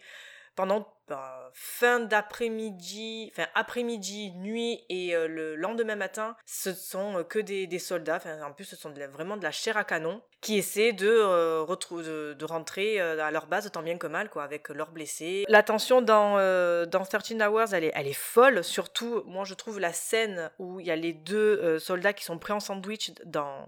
pendant bah, fin d'après-midi, enfin après-midi, nuit et euh, le lendemain matin, ce sont euh, que des, des soldats, enfin en plus ce sont de la- vraiment de la chair à canon, qui essaient de, euh, de, rentrer euh, à leur base tant bien que mal, quoi, avec leurs blessés. La tension dans, euh, dans 13 Hours, elle est, elle est folle, surtout, moi je trouve la scène où il y a les deux euh, soldats qui sont pris en sandwich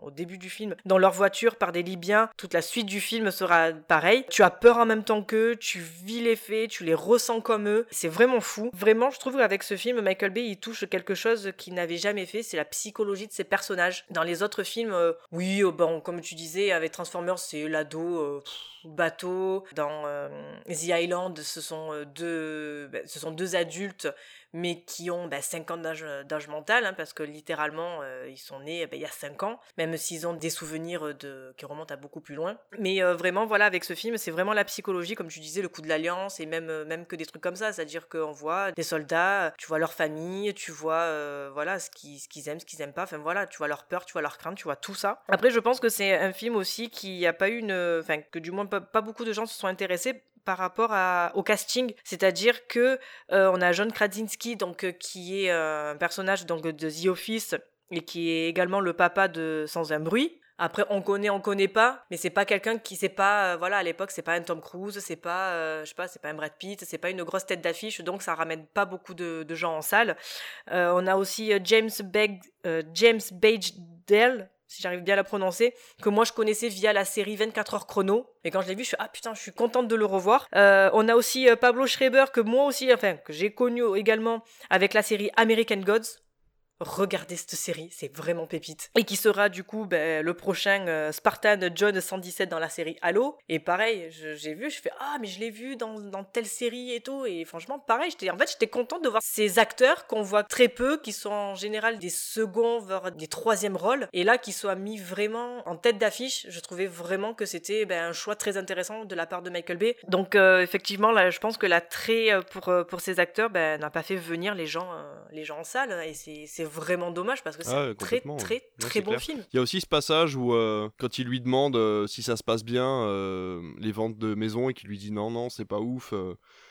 au début du film, dans leur voiture par des Libyens, toute la suite du film sera pareil. Tu as peur en même temps qu'eux, tu vis les faits, tu les ressens comme eux. C'est vraiment fou. Vraiment, je trouve qu'avec ce film, Michael Bay, il touche quelque chose qu'il n'avait jamais fait, c'est la psychologie de ses personnages. Dans les autres films, euh, oui, euh, bon, comme tu disais, avec Transformers, c'est l'ado, euh, bateau. Dans euh, The Island, ce sont euh, deux, ben, ce sont deux adultes, mais qui ont ben, 5 ans d'âge d'âge mental, hein, parce que littéralement, euh, ils sont nés ben, il y a 5 ans, même s'ils ont des souvenirs de, qui remontent à beaucoup plus loin. Mais euh, vraiment, voilà, avec ce film, c'est vraiment la psychologie, comme tu disais, le coup de l'alliance, et même, euh, même que des trucs comme ça, c'est-à-dire qu'on voit des soldats, tu vois leur famille, tu vois euh, voilà, ce qu'ils qu'ils aiment, ce qu'ils aiment pas, enfin voilà, tu vois leur peur, tu vois leur crainte, tu vois tout ça. Après, je pense que c'est un film aussi qui a pas eu une... Enfin, que du moins pas, beaucoup de gens se sont intéressés par rapport au casting, c'est-à-dire que euh, on a John Krasinski donc euh, qui est euh, un personnage de The Office et qui est également le papa de Sans un bruit. Après, on connaît, on connaît pas, mais c'est pas quelqu'un qui, c'est pas, voilà, à l'époque, c'est pas un Tom Cruise, c'est pas, je sais pas, c'est pas un Brad Pitt, c'est pas une grosse tête d'affiche, donc ça ramène pas beaucoup de, gens en salle. On a aussi James Beg, James Bagedale, si j'arrive bien à la prononcer, que moi je connaissais via la série 24 heures chrono. Et quand je l'ai vu, je suis ah putain, je suis contente de le revoir. Euh, on a aussi euh, Pablo Schreiber que moi aussi, enfin que j'ai connu également avec la série American Gods. Regardez cette série, c'est vraiment pépite. Et qui sera du coup ben, le prochain euh, Spartan John 117 dans la série Halo. Et pareil, j'ai vu, je fais ah mais je l'ai vu dans, telle série et tout. Et franchement pareil, j'étais en fait j'étais contente de voir ces acteurs qu'on voit très peu, qui sont en général des seconds voire des troisièmes rôles. Et là qui soient mis vraiment en tête d'affiche, je trouvais vraiment que c'était ben, un choix très intéressant de la part de Michael Bay. Donc euh, effectivement je pense que l'attrait euh, pour pour ces acteurs ben, n'a pas fait venir les gens les gens en salle. Et c'est c'est vraiment dommage parce que c'est Ah un très très. Ouais, très bon clair. film. Il y a aussi ce passage où, euh, quand il lui demande euh, si ça se passe bien, euh, les ventes de maisons, et qu'il lui dit non, non, c'est pas ouf.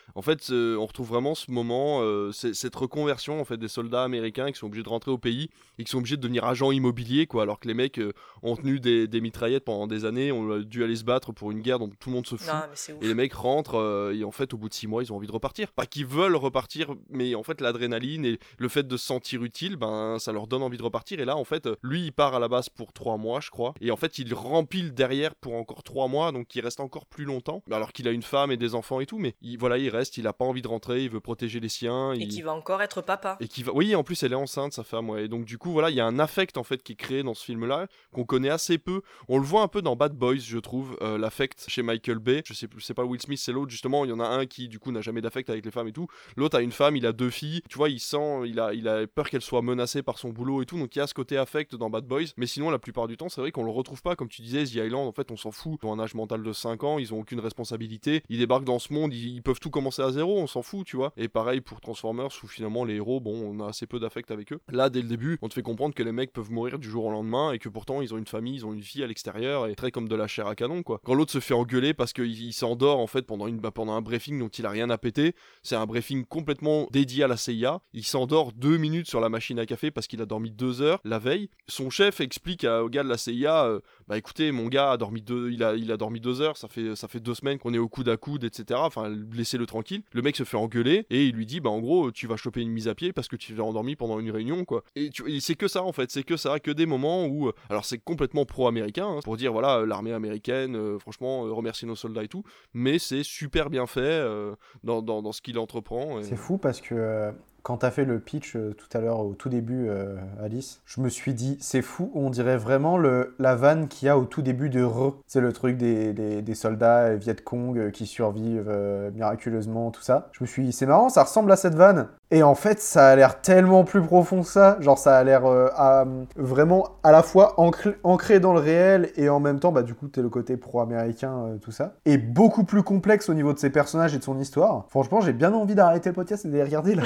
Euh, en fait, euh, on retrouve vraiment ce moment, euh, cette reconversion en fait des soldats américains qui sont obligés de rentrer au pays et qui sont obligés de devenir agents immobiliers, quoi, alors que les mecs euh, ont tenu des, des mitraillettes pendant des années, ont dû aller se battre pour une guerre dont tout le monde se fout. Non. Et les mecs rentrent euh, et en fait au bout de six mois ils ont envie de repartir. Pas qu'ils veulent repartir, mais en fait l'adrénaline et le fait de se sentir utile, ben ça leur donne envie de repartir. Et là en fait lui il part à la base pour trois mois je crois. Et en fait il rempile derrière pour encore trois mois, donc il reste encore plus longtemps. Alors qu'il a une femme et des enfants et tout, mais il, voilà il reste, il a pas envie de rentrer, il veut protéger les siens. Et il- qui va encore être papa. et qui va oui en plus elle est enceinte sa femme ouais. Et donc du coup voilà il y a un affect en fait qui est créé dans ce film là qu'on connaît assez peu. On le voit un peu dans Bad Boys je trouve euh, l'affect chez Michael Bay. Je sais plus c'est pas Will Smith c'est l'autre justement. Il y en a un qui du coup n'a jamais d'affect avec les femmes et tout. L'autre a une femme il a deux filles. Tu vois il sent il a il a peur qu'elle soit menacée par son boulot et tout. Donc il y a ce côté affect dans Bad Boys. Mais sinon la plupart du temps c'est vrai qu'on le retrouve pas. Comme tu disais The Island en fait on s'en fout. Ils ont un âge mental de 5 ans ils ont aucune responsabilité. Ils débarquent dans ce monde ils, ils peuvent tout commencer à zéro on s'en fout tu vois. Et pareil pour Transformers où finalement les héros bon on a assez peu d'affect avec eux. Là dès le début on te fait comprendre que les mecs peuvent mourir du jour au lendemain et que pourtant ils ont une famille ils ont une vie à l'extérieur et très comme de la chair à canon quoi. Quand l'autre se fait engueuler parce qu'il il s'endort en fait pendant une bah, pendant un briefing dont il a rien à péter c'est un briefing complètement dédié à la CIA il s'endort deux minutes sur la machine à café parce qu'il a dormi deux heures la veille. Son chef explique à- au gars de la CIA euh, bah écoutez mon gars a dormi deux il a, il a dormi deux heures ça fait ça fait deux semaines qu'on est au coude à coude etc enfin laissez-le tranquille. Le mec se fait engueuler et il lui dit bah en gros tu vas choper une mise à pied parce que tu t'es endormi pendant une réunion quoi. Et, c'est que ça en fait. C'est que ça que des moments où alors c'est complètement pro-américain hein, pour dire voilà l'armée américaine euh, franchement euh, remercier nos soldats et tout. Mais c'est super bien fait euh, dans, dans, dans ce qu'il entreprend et- C'est fou parce que quand t'as fait le pitch euh, tout à l'heure au tout début, euh, Alice, je me suis dit, c'est fou, on dirait vraiment le, la vanne qu'il y a au tout début de Re. C'est le truc des, des, des soldats euh, Viet Cong qui survivent miraculeusement, tout ça. Je me suis dit, c'est marrant, ça ressemble à cette vanne. Et en fait, ça a l'air tellement plus profond que ça. Genre, ça a l'air vraiment à la fois ancré, dans le réel et en même temps, bah, du coup, t'es le côté pro-américain, tout ça. Et beaucoup plus complexe au niveau de ses personnages et de son histoire. Franchement, j'ai bien envie d'arrêter le podcast et de regarder là.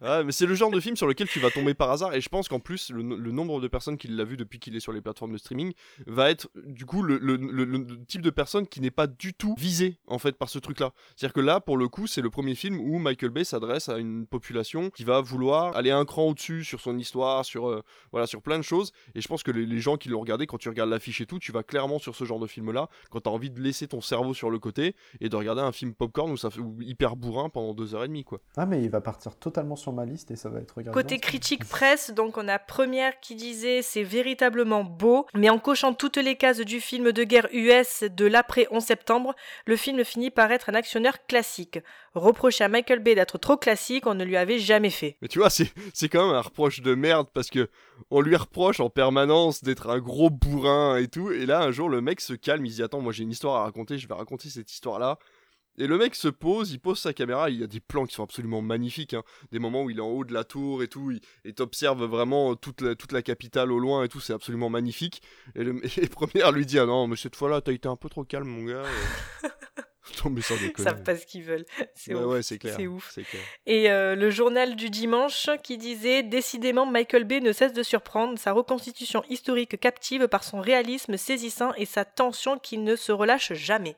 Mais c'est le genre de film sur lequel tu vas tomber par hasard et je pense qu'en plus le, no- le nombre de personnes qui l'a vu depuis qu'il est sur les plateformes de streaming va être du coup le, type de personne qui n'est pas du tout visé en fait par ce truc là. C'est-à-dire que là pour le coup c'est le premier film où Michael Bay s'adresse à une population qui va vouloir aller un cran au-dessus sur son histoire, sur euh, voilà sur plein de choses et je pense que les, gens qui l'ont regardé quand tu regardes l'affiche et tout, tu vas clairement sur ce genre de film là quand t'as envie de laisser ton cerveau sur le côté et de regarder un film popcorn où ça fait ou hyper bourrin pendant deux heures et demie quoi. Ah, mais il va partir totalement sur ma liste et ça va être regardé. Côté critique presse, donc on a première qui disait c'est véritablement beau, mais en cochant toutes les cases du film de guerre US de l'après 11 septembre, le film finit par être un actionneur classique. Reprocher à Michael Bay d'être trop classique, on ne lui avait jamais fait. Mais tu vois, c'est, c'est quand même un reproche de merde parce que on lui reproche en permanence d'être un gros bourrin et tout. Et là, un jour, le mec se calme, il se dit Attends, moi j'ai une histoire à raconter, je vais raconter cette histoire-là. Et le mec se pose, il pose sa caméra, il y a des plans qui sont absolument magnifiques, hein. des moments où il est en haut de la tour et tout, il- et t'observes vraiment toute la, toute la capitale au loin et tout, c'est absolument magnifique. Et le et première lui dit Ah non, mais cette fois-là, t'as été un peu trop calme, mon gars. non, mais sans Ils déconner. savent pas ce qu'ils veulent. C'est ouf. ouais, c'est clair. C'est ouf. C'est clair. Et euh, le journal du dimanche qui disait Décidément, Michael Bay ne cesse de surprendre, sa reconstitution historique captive par son réalisme saisissant et sa tension qui ne se relâche jamais.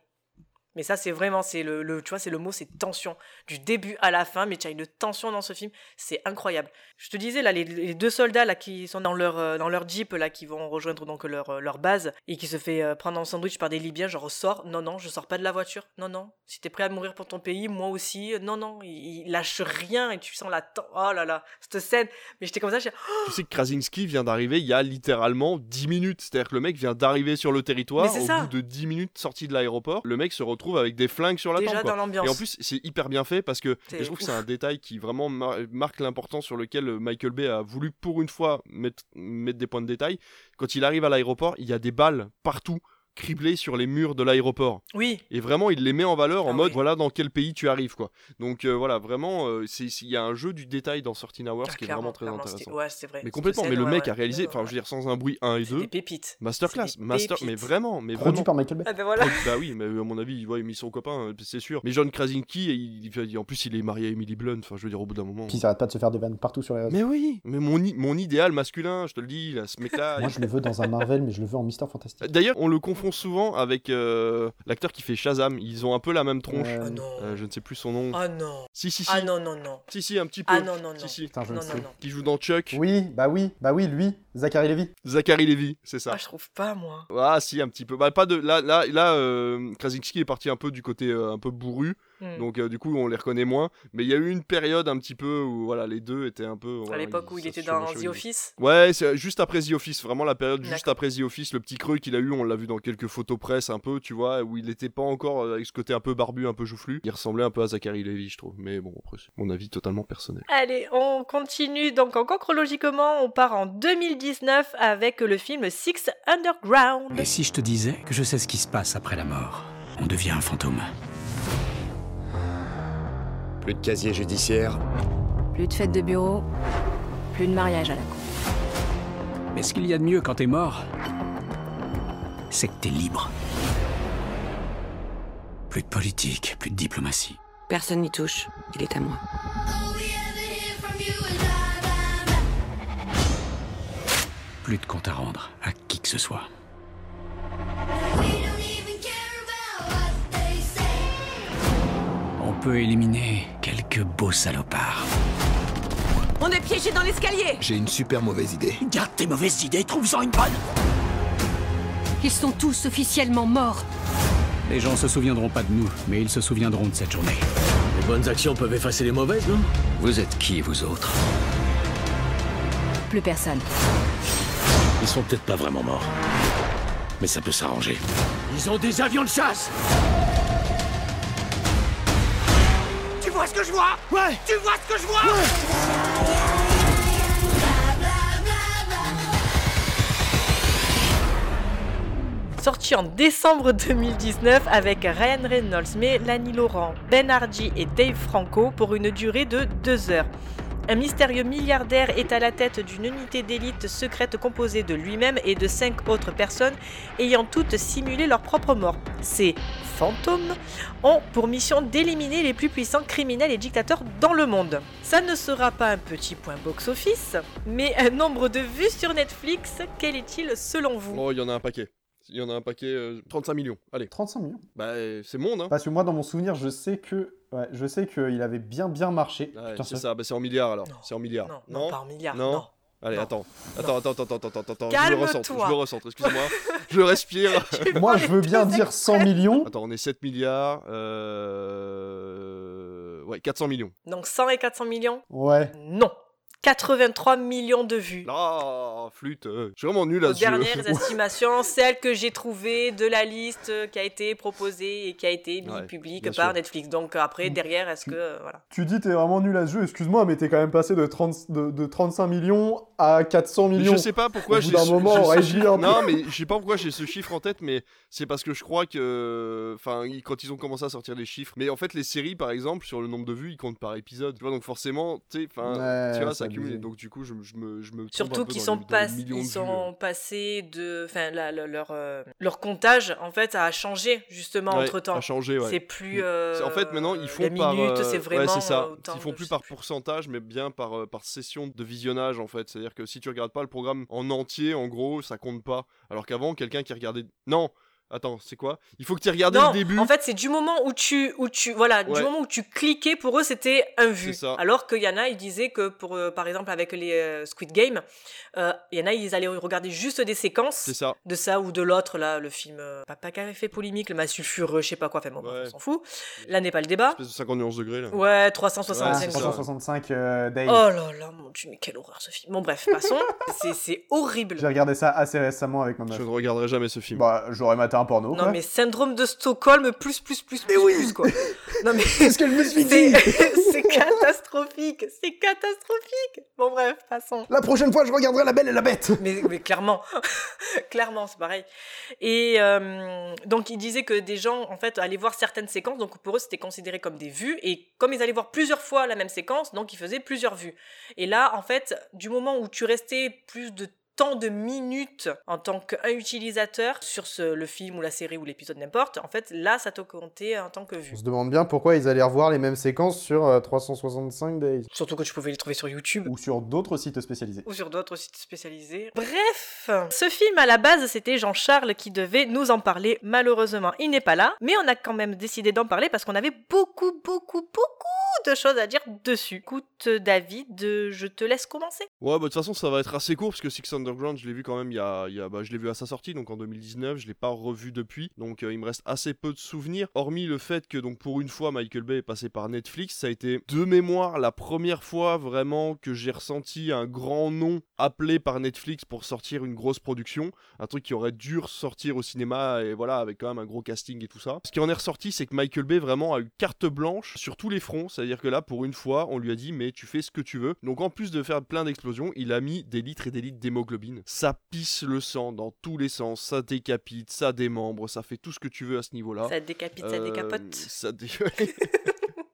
Mais ça, c'est vraiment, c'est le, le- tu vois, c'est le mot, c'est tension. Du début à la fin, mais tu as une tension dans ce film, c'est incroyable. Je te disais, là, les, les deux soldats, là, qui sont dans leur, euh, dans leur jeep, là, qui vont rejoindre donc leur, euh, leur base, et qui se fait euh, prendre en sandwich par des Libyens, genre, sors, non, non, je sors pas de la voiture, non, non, si t'es prêt à mourir pour ton pays, moi aussi, non, non, il, il lâche rien, et tu sens la ten- oh là là, cette scène, mais j'étais comme ça, j'ai Tu sais que Krasinski vient d'arriver il y a littéralement 10 minutes. C'est-à-dire que le mec vient d'arriver sur le territoire. Au ça. bout de 10 minutes sorti de l'aéroport, le mec se retrouve avec des flingues sur la déjà tempe. quoi. dans l'ambiance. Et en plus, c'est hyper bien fait parce que je trouve que c'est un détail qui vraiment mar- marque l'importance sur lequel euh, Michael Bay a voulu pour une fois mettre, mettre des points de détail. Quand il arrive à l'aéroport, il y a des balles partout criblées sur les murs de l'aéroport. Oui, Et vraiment, il les met en valeur en Ah mode oui. voilà dans quel pays tu arrives quoi. Donc euh, voilà, vraiment, euh, c'est- il y a un jeu du détail dans 13 Hours Ah, qui est vraiment très intéressant. Ouais, c'est vrai. Mais complètement, mais le mec ouais. a réalisé, enfin ouais. je veux dire sans un bruit 1 et C'est 2, des pépites. masterclass, des master, mais vraiment, mais Produit vraiment. par Michael Bay. Ah ben voilà. bah oui, mais à mon avis, il, ouais, il met son copain, euh, c'est sûr. Mais John Krasinski, il, il- en plus, il est marié à Emily Blunt. Enfin, je veux dire, au bout d'un moment. Puis il arrête pas de se faire des vannes partout sur les réseaux. Mais oui, mais mon, idéal masculin, je te le dis, là, ce mec-là. Moi, je le veux dans un Marvel, mais je le veux en Mister Fantastique. D'ailleurs, on le confond confond souvent avec euh, l'acteur qui fait Shazam. Ils ont un peu la même tronche. Euh, Ah non. Euh, je ne sais plus son nom. Ah non. Si, si, si. Ah non, non, non. Si, si, un petit peu. Ah non, non, non. Si, si. Putain, je ne Non, sais. non, non. Qui joue dans Chuck. Oui, bah oui, bah oui, lui, Zachary Levy. Zachary Levy, c'est ça. Ah, je trouve pas, moi. Ah si un petit peu. Bah pas de là là là euh, Krasinski est parti un peu du côté euh, un peu bourru. Hmm. Donc euh, du coup on les reconnaît moins. Mais il y a eu une période un petit peu où voilà les deux étaient un peu. à voilà, l'époque où il était dans The Office. Ouais, c'est juste après The Office, vraiment la période juste après The Office, le petit creux qu'il a eu, on l'a vu dans quelques photos presse un peu, tu vois, où il était pas encore euh, avec ce côté un peu barbu, un peu joufflu. Il ressemblait un peu à Zachary Levy, je trouve. Mais bon, après, c'est mon avis totalement personnel. Allez, on continue. Donc, encore chronologiquement, on part en 2019 avec le film Six Underground. Et si je te disais que je sais ce qui se passe après la mort On devient un fantôme. Plus de casier judiciaire. Plus de fêtes de bureau, plus de mariage à la con. Mais ce qu'il y a de mieux quand t'es mort, c'est que t'es libre. Plus de politique, plus de diplomatie. Personne n'y touche. Il est à moi. Plus de compte à rendre à qui que ce soit. Peut éliminer quelques beaux salopards. On est piégé dans l'escalier J'ai une super mauvaise idée. Garde tes mauvaises idées, trouve-en une bonne Ils sont tous officiellement morts. Les gens se souviendront pas de nous, mais ils se souviendront de cette journée. Les bonnes actions peuvent effacer les mauvaises, non? Vous êtes qui, vous autres? Plus personne. Ils sont peut-être pas vraiment morts. Mais ça peut s'arranger. Ils ont des avions de chasse vois ce que je vois Ouais Tu vois ce que je vois Sorti en décembre 2019 avec Ryan Reynolds, Mélanie Laurent, Ben Hardy et Dave Franco pour une durée de deux heures. Un mystérieux milliardaire est à la tête d'une unité d'élite secrète composée de lui-même et de cinq autres personnes ayant toutes simulé leur propre mort. Ces fantômes ont pour mission d'éliminer les plus puissants criminels et dictateurs dans le monde. Ça ne sera pas un petit point box-office, mais un nombre de vues sur Netflix, quel est-il selon vous? Oh, il y en a un paquet. Il y en a un paquet, euh, 35 millions. Allez. 35 millions? Bah, euh, c'est monde, hein. Parce que moi, dans mon souvenir, je sais que, ouais, je sais qu'il avait bien bien marché. Ouais, c'est ça- ça, bah, c'est en milliards alors. Non. C'est en milliards. Non, non, pas en milliards, Non. non. Allez, Non. attends. Attends, attends, attends, attends, attends, attends. Je Calme-toi. me recentre, je me recentre, excuse-moi. je respire. Moi, je veux bien dire 100 millions. Attends, on est 7 milliards. Euh... Ouais, 400 millions. Donc 100 et 400 millions Ouais. Non. 83 millions de vues. Ah, flûte. euh, Je suis vraiment nul à Aux ce jeu. dernières estimations, celle que j'ai trouvée de la liste euh, qui a été proposée et qui a été mise Ouais, publique par sûr. Netflix. Donc après, derrière, est-ce que... euh, voilà. Tu dis t'es vraiment nul à ce jeu, excuse-moi, mais t'es quand même passé de, 30, de, de 35 millions à 400 Mais millions. Je sais pas pourquoi Au bout j'ai d'un ce- moment, un peu. Non, mais je sais pas pourquoi j'ai ce chiffre en tête, mais c'est parce que je crois que, enfin, quand ils ont commencé à sortir les chiffres, mais en fait les séries par exemple sur le nombre de vues, ils comptent par épisode, tu vois, donc forcément, tu sais, enfin, Ouais, tu vois, ça abusé. donc du coup, je, je me, je Surtout qu'ils sont, pas- ils sont passés de... Enfin, leur, euh, leur comptage, en fait, a changé, justement, Ouais, entre-temps. a changé, ouais. C'est plus... Mm. euh, En fait, maintenant, ils font par. minute, euh, c'est ouais, vraiment... c'est ça. autant Ils font plus par pourcentage, mais bien par, par session de visionnage, en fait. C'est-à-dire que si tu regardes pas le programme en entier, en gros, ça compte pas. Alors qu'avant, quelqu'un qui regardait. Non Attends, c'est quoi? Il faut que tu non, le début. en fait, c'est du moment où tu, où tu, voilà, Ouais. du moment où tu cliquais, pour eux, c'était un vu. C'est ça. Alors qu'il y en a, ils disaient que pour, euh, par exemple, avec les euh, Squid Game, euh, il y en a, ils allaient regarder juste des séquences C'est ça. de ça ou de l'autre, là, le film, euh, pas, pas qui avait fait polémique, le massue fureux, je sais pas quoi, enfin bon, Ouais. on s'en fout. Là n'est pas le débat. Espèce de 50 nuances degrés, là. Ouais, Ah, 365 c'est ça. 365 euh, Days. Oh là là, mon dieu, mais quelle horreur ce film. Bon, bref, passons. C'est- horrible. J'ai regardé ça assez récemment avec ma meuf. Je ne regarderai jamais ce film. Bah, j'aurais maté un porno. Non, quoi. mais syndrome de Stockholm, plus, plus, plus, plus, plus, quoi. Non, mais. C'est ce que je me suis C'est dit. c'est catastrophique, c'est catastrophique. Bon bref, passons. La prochaine fois, je regarderai La Belle et la Bête. Mais, mais clairement, clairement, c'est pareil. Et euh, donc il disait que des gens en fait allaient voir certaines séquences, donc pour eux c'était considéré comme des vues. Et comme ils allaient voir plusieurs fois la même séquence, donc ils faisaient plusieurs vues. Et là, en fait, du moment où tu restais plus de tant de minutes en tant qu'un utilisateur sur ce, le film ou la série ou l'épisode n'importe, en fait, là, ça te comptait en tant que vue. On se demande bien pourquoi ils allaient revoir les mêmes séquences sur euh, 365 Days. Surtout que tu pouvais les trouver sur YouTube. Ou sur d'autres sites spécialisés. Ou sur d'autres sites spécialisés. Bref, ce film à la base, c'était Jean-Charles qui devait nous en parler. Malheureusement, il n'est pas là, mais on a quand même décidé d'en parler parce qu'on avait beaucoup, beaucoup, beaucoup de choses à dire dessus. Écoute, David, je te laisse commencer. Ouais, bah de toute façon, ça va être assez court parce que Six Underground, je l'ai vu quand même il y a. bah, je l'ai vu à sa sortie, donc en 2019, je l'ai pas revu depuis, donc euh, il me reste assez peu de souvenirs. Hormis le fait que, donc pour une fois, Michael Bay est passé par Netflix, ça a été de mémoire la première fois vraiment que j'ai ressenti un grand nom appelé par Netflix pour sortir une grosse production, un truc qui aurait dû sortir au cinéma et voilà, avec quand même un gros casting et tout ça. Ce qui en est ressorti, c'est que Michael Bay vraiment a eu carte blanche sur tous les fronts, c'est-à-dire que là, pour une fois, on lui a dit, mais tu fais ce que tu veux. Donc en plus de faire plein d'explosions, il a mis des litres et des litres d'hémoglobine. Ça pisse le sang dans tous les sens, ça décapite, ça démembre, ça fait tout ce que tu veux à ce niveau-là. Ça décapite, ça Euh, décapote. Ça dé-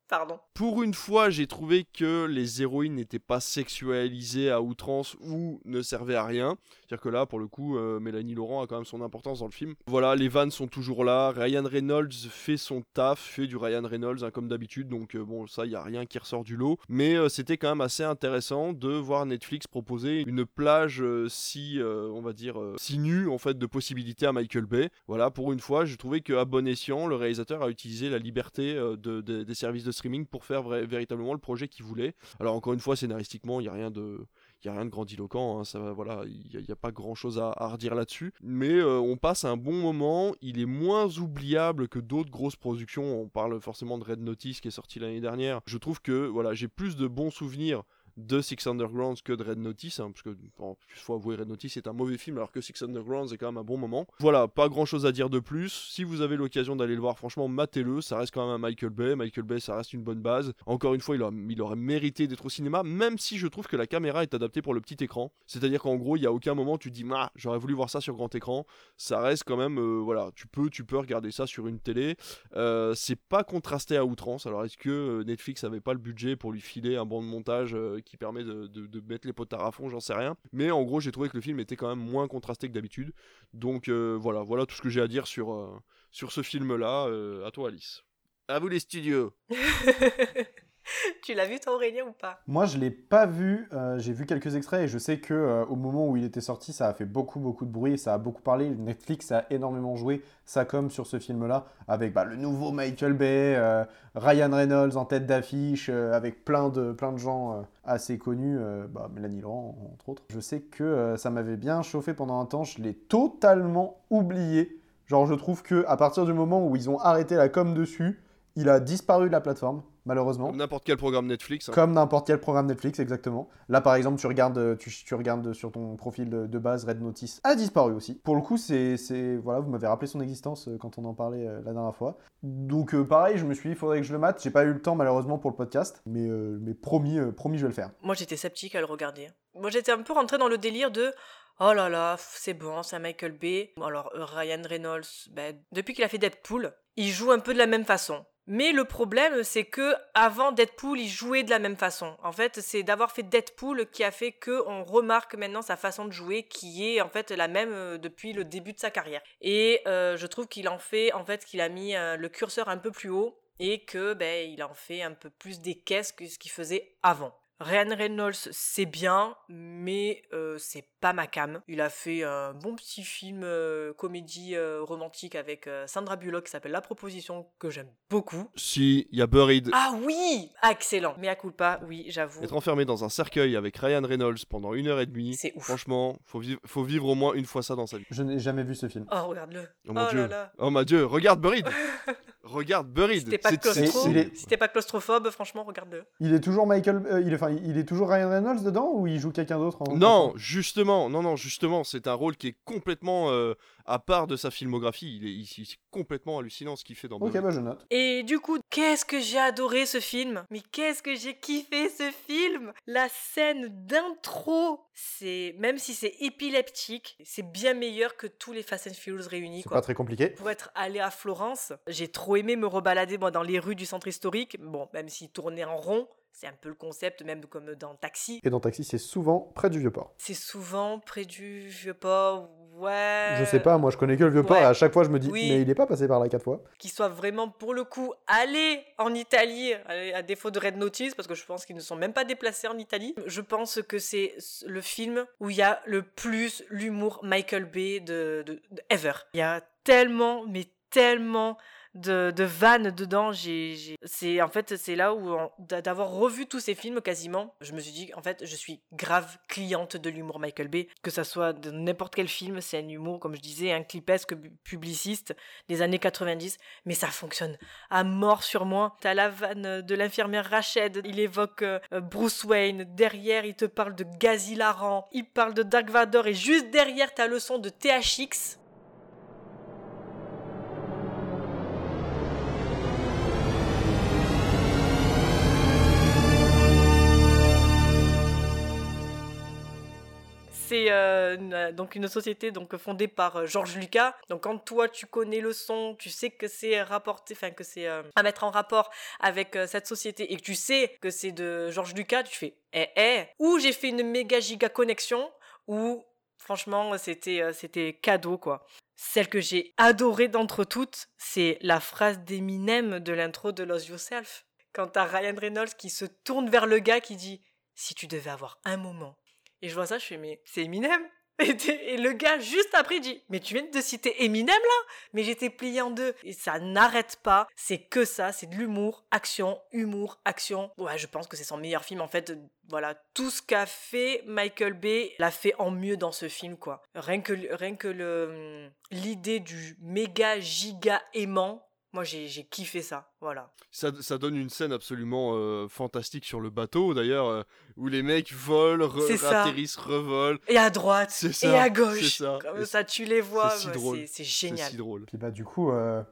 Pardon. Pour une fois, j'ai trouvé que les héroïnes n'étaient pas sexualisées à outrance ou ne servaient à rien. C'est-à-dire que là, pour le coup, euh, Mélanie Laurent a quand même son importance dans le film. Voilà, les vannes sont toujours là. Ryan Reynolds fait son taf, fait du Ryan Reynolds hein, comme d'habitude. Donc euh, bon, ça, il y a rien qui ressort du lot. Mais euh, c'était quand même assez intéressant de voir Netflix proposer une plage si, on va dire, si nue en fait de possibilités à Michael Bay. Voilà, pour une fois, j'ai trouvé qu'à bon escient, le réalisateur a utilisé la liberté de- de- des services de streaming pour faire véritablement le projet qu'il voulait. Alors encore une fois, scénaristiquement, il n'y a rien de il a rien de grandiloquent, hein, voilà, il n'y a, pas grand chose à, à redire là-dessus. Mais euh, on passe un bon moment, il est moins oubliable que d'autres grosses productions. On parle forcément de Red Notice qui est sorti l'année dernière. Je trouve que voilà, j'ai plus de bons souvenirs de Six Undergrounds que de Red Notice, hein, parce que bon, faut avouer Red Notice est un mauvais film alors que Six Undergrounds est quand même un bon moment. Voilà, pas grand chose à dire de plus. Si vous avez l'occasion d'aller le voir, franchement, matez-le. Ça reste quand même un Michael Bay. Michael Bay, ça reste une bonne base. Encore une fois, il, a- il aurait mérité d'être au cinéma, même si je trouve que la caméra est adaptée pour le petit écran. C'est-à-dire qu'en gros, il y a aucun moment tu dis, ah, j'aurais voulu voir ça sur grand écran. Ça reste quand même, euh, voilà, tu peux, tu peux regarder ça sur une télé. Euh, c'est pas contrasté à outrance. Alors, est-ce que euh, Netflix avait pas le budget pour lui filer un banc de montage euh, qui permet de, de- de mettre les potards à fond J'en sais rien. Mais en gros, j'ai trouvé que le film était quand même moins contrasté que d'habitude. Donc euh, voilà, voilà tout ce que j'ai à dire sur, euh, sur ce film-là. Euh, à toi, Alice. À vous les studios. tu l'as vu toi Aurélien ou pas? Moi, je l'ai pas vu. euh, j'ai vu quelques extraits et je sais que euh, au moment où il était sorti, ça a fait beaucoup, beaucoup de bruit. Ça a beaucoup parlé. Netflix a énormément joué sa com sur ce film-là, avec bah, le nouveau Michael Bay, euh, Ryan Reynolds en tête d'affiche, avec plein de, plein de gens assez connus, bah, Mélanie Laurent entre autres. Je sais que ça m'avait bien chauffé pendant un temps. Je l'ai totalement oublié. Genre, je trouve que à partir du moment où ils ont arrêté la com dessus, il a disparu de la plateforme, malheureusement. Comme n'importe quel programme Netflix. hein. Comme n'importe quel programme Netflix, exactement. Là, par exemple, tu regardes, euh, tu, tu regardes sur ton profil de, de base, Red Notice a disparu aussi. Pour le coup, c'est, c'est- voilà, vous m'avez rappelé son existence euh, quand on en parlait euh, la dernière fois. Donc, euh, pareil, je me suis dit, il faudrait que je le mate. J'ai pas eu le temps, malheureusement, pour le podcast, mais, euh, mais promis, euh, promis, je vais le faire. Moi, j'étais sceptique à le regarder. Moi, j'étais un peu rentrée dans le délire de oh là là, c'est bon, c'est un Michael Bay. Alors, Ryan Reynolds, ben, depuis qu'il a fait Deadpool, il joue un peu de la même façon. Mais le problème, c'est que avant Deadpool, il jouait de la même façon. En fait, c'est d'avoir fait Deadpool qui a fait que on remarque maintenant sa façon de jouer, qui est en fait la même euh, depuis le début de sa carrière. Et euh, je trouve qu'il en fait, en fait, qu'il a mis euh, le curseur un peu plus haut et que ben il en fait un peu plus des caisses que ce qu'il faisait avant. Ryan Reynolds, c'est bien, mais euh, c'est pas ma cam. Il a fait un bon petit film euh, comédie euh, romantique avec euh, Sandra Bullock qui s'appelle La Proposition, que j'aime beaucoup. Si, il y a Buried. Ah oui Excellent Mais à culpa, oui, j'avoue. Être enfermé dans un cercueil avec Ryan Reynolds pendant une heure et demie, C'est ouf. franchement, faut vivre, faut vivre au moins une fois ça dans sa vie. Je n'ai jamais vu ce film. Oh, regarde-le. Oh mon oh dieu. là là. Oh mon dieu, regarde Buried. regarde Buried. Si t'es pas, claustro... si claustrophobe, franchement, regarde-le. Il est toujours Michael, euh, il, est, enfin, il est toujours Ryan Reynolds dedans ou il joue quelqu'un d'autre en- Non, justement, non, non, justement, c'est un rôle qui est complètement euh, à part de sa filmographie. Il est, il- complètement hallucinant ce qu'il fait dans Ok, Buried. bah je note. Et du coup, qu'est-ce que j'ai adoré ce film Mais qu'est-ce que j'ai kiffé ce film La scène d'intro, c'est même si c'est épileptique, c'est bien meilleur que tous les Fast and Furious réunis. C'est pas très compliqué. Pour être allé à Florence, j'ai trop aimé me rebalader moi dans les rues du centre historique. Bon, même s'il tournait en rond, C'est un peu le concept, même comme dans Taxi. Et dans Taxi, c'est souvent près du Vieux-Port. C'est souvent près du Vieux-Port, ouais. Je sais pas, moi je connais que le Vieux-Port ouais. et à chaque fois je me dis, Oui. mais il est pas passé par là quatre fois. Qui soit vraiment, pour le coup, allé en Italie, à à défaut de Red Notice, parce que je pense qu'ils ne sont même pas déplacés en Italie. Je pense que c'est le film où il y a le plus l'humour Michael Bay de, de- de- ever. Il y a tellement, mais tellement de, de dedans. J'ai, C'est en fait c'est là où d'avoir revu tous ces films quasiment, je me suis dit en fait je suis grave cliente de l'humour Michael Bay, que ça soit de n'importe quel film, c'est un humour comme je disais, un clipesque publiciste des années 90, mais ça fonctionne à mort sur moi. T'as la vanne de l'infirmière Rachel, il évoque euh, Bruce Wayne, derrière il te parle de gaz hilarant, il parle de Dark Vador et juste derrière t'as le son de THX. C'est euh, une- donc une société donc fondée par euh, George Lucas. Donc quand toi tu connais le son, tu sais que c'est rapporté, enfin que c'est euh, à mettre en rapport avec euh, cette société et que tu sais que c'est de George Lucas, tu fais eh eh. Ou j'ai fait une méga giga connexion ou franchement c'était euh, c'était cadeau quoi. Celle que j'ai adorée d'entre toutes, c'est la phrase d'Eminem de l'intro de Lose Yourself. Quand t'as Ryan Reynolds qui se tourne vers le gars qui dit si tu devais avoir un moment et je vois ça, je fais, mais c'est Eminem et, le gars, juste après, dit, mais tu viens de citer Eminem là? Mais j'étais plié en deux. Et ça n'arrête pas. C'est que ça, c'est de l'humour, action, humour, action. Ouais, je pense que c'est son meilleur film. En fait, voilà, tout ce qu'a fait Michael Bay l'a fait en mieux dans ce film, quoi. Rien que, rien que le, hum, l'idée du méga giga aimant, moi j'ai, kiffé ça. Voilà. Ça, ça donne une scène absolument euh, fantastique sur le bateau, d'ailleurs, euh, où les mecs volent, re- C'est ça. atterrissent, revolent. Et à droite, et à gauche. ça. Comme Et ça, tu les vois. si ouais, drôle. c'est, c'est génial. si drôle. Puis bah du coup, euh,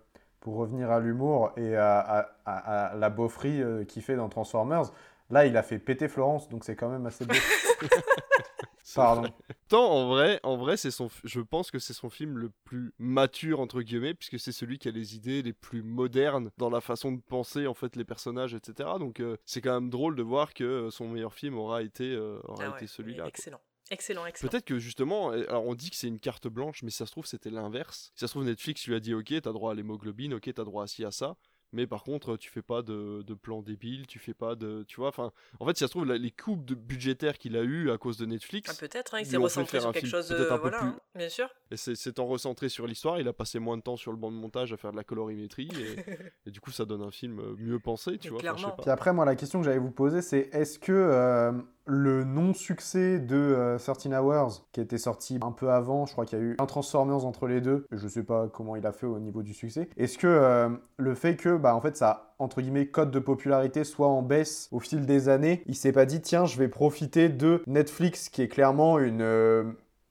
pour revenir à l'humour et à, à- à- à la beaufrie euh, qu'il fait dans Transformers, là il a fait péter Florence, donc c'est quand même assez beau. Pardon. Tant en vrai, en vrai, c'est son, je pense que c'est son film le plus mature entre guillemets, puisque c'est celui qui a les idées les plus modernes dans la façon de penser en fait les personnages, etc. Donc euh, c'est quand même drôle de voir que euh, son meilleur film aura été, euh, aura Ah ouais, été celui-là. Excellent. Excellent, excellent. Peut-être que justement, euh, alors on dit que c'est une carte blanche, mais si ça se trouve c'était l'inverse. Si ça se trouve Netflix lui a dit ok, t'as droit à l'hémoglobine, ok, t'as droit à ci à ça, mais par contre tu fais pas de, de plan débile, tu fais pas de, tu vois, enfin, en fait si ça se trouve la- les coupes de budgétaires qu'il a eu à cause de Netflix, Ah, peut-être, hein, il s'est recentré sur un quelque film chose, euh, voilà, plus- hein, bien sûr. Et c'est s'étant recentré sur l'histoire, il a passé moins de temps sur le banc de montage à faire de la colorimétrie, et, et du coup ça donne un film euh, mieux pensé, tu vois. enfin, je sais pas. Puis après, moi, la question que j'allais vous poser, c'est est-ce que euh, le non-succès de euh, 13 Hours, qui était sorti un peu avant, je crois qu'il y a eu un Transformers entre les deux, je sais pas comment il a fait au niveau du succès, est-ce que euh, le fait que, bah, en fait, ça, entre guillemets, cote de popularité soit en baisse au fil des années, il s'est pas dit, tiens, je vais profiter de Netflix, qui est clairement une. euh,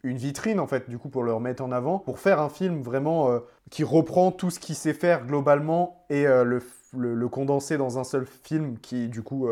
une vitrine en fait du coup pour le remettre en avant pour faire un film vraiment euh, qui reprend tout ce qu'il sait faire globalement et le, le, condenser dans un seul film qui du coup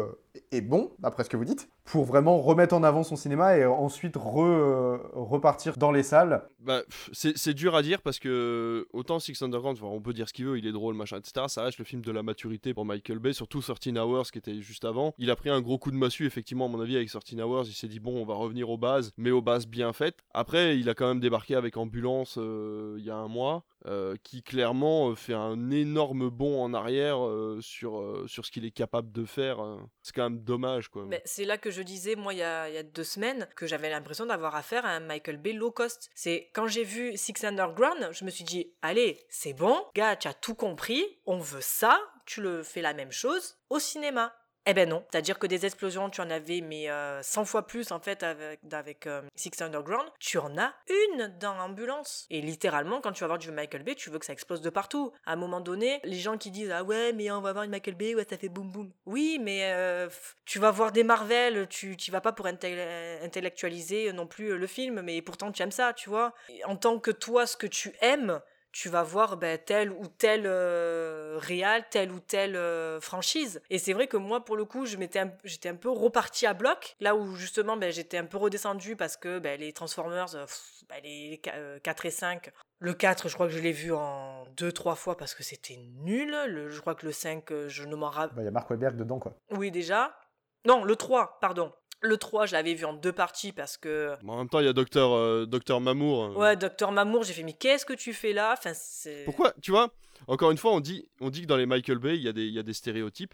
est bon d'après ce que vous dites pour vraiment remettre en avant son cinéma et ensuite re- euh, repartir dans les salles Bah, c'est dur à dire parce que autant Six Underground, on peut dire ce qu'il veut, il est drôle, machin, etc. Ça reste le film de la maturité pour Michael Bay, surtout 13 Hours qui était juste avant. Il a pris un gros coup de massue, effectivement, à mon avis, avec 13 Hours. Il s'est dit, bon, on va revenir aux bases, mais aux bases bien faites. Après, il a quand même débarqué avec Ambulance euh, il y a un mois, euh, qui clairement euh, fait un énorme bond en arrière euh, sur, sur ce qu'il est capable de faire. C'est quand même dommage, quoi. Mais c'est là que je disais, moi, il y a, y a deux semaines, que j'avais l'impression d'avoir affaire à un Michael Bay low cost. C'est quand j'ai vu Six Underground, je me suis dit, allez, c'est bon, gars, tu as tout compris, on veut ça, tu le fais la même chose au cinéma. Eh ben non, c'est-à-dire que des explosions, tu en avais mais euh, 100 fois plus en fait avec, euh, Six Underground. Tu en as une dans Ambulance. Et littéralement, quand tu vas voir du Michael Bay, tu veux que ça explose de partout. À un moment donné, les gens qui disent ah ouais mais on va voir une Michael Bay, ouais ça fait boum boum. Oui mais euh, tu vas voir des Marvel, tu tu vas pas pour intel- intellectualiser non plus le film, mais pourtant tu aimes ça, tu vois. En tant que toi, ce que tu aimes tu vas voir ben, telle ou telle euh, réal, telle ou telle euh, franchise. Et c'est vrai que moi, pour le coup, je m'étais un- j'étais un peu reparti à bloc, là où justement ben, j'étais un peu redescendu parce que ben, les Transformers, euh, pff, les qu- euh, 4 et 5, le 4, je crois que je l'ai vu en 2-3 fois parce que c'était nul. Le, je crois que le 5, euh, je ne m'en rappelle il y a Mark Wahlberg dedans quoi oui, déjà. Non, le 3, pardon. Le 3, je l'avais vu en deux parties parce que. en même temps, il y a Docteur euh, Docteur Mamour. euh. Ouais, Docteur Mamour, j'ai fait, mais qu'est-ce que tu fais là? Enfin, c'est. Pourquoi, tu vois, encore une fois, on dit, on dit que dans les Michael Bay, il y, a des- il y a des stéréotypes.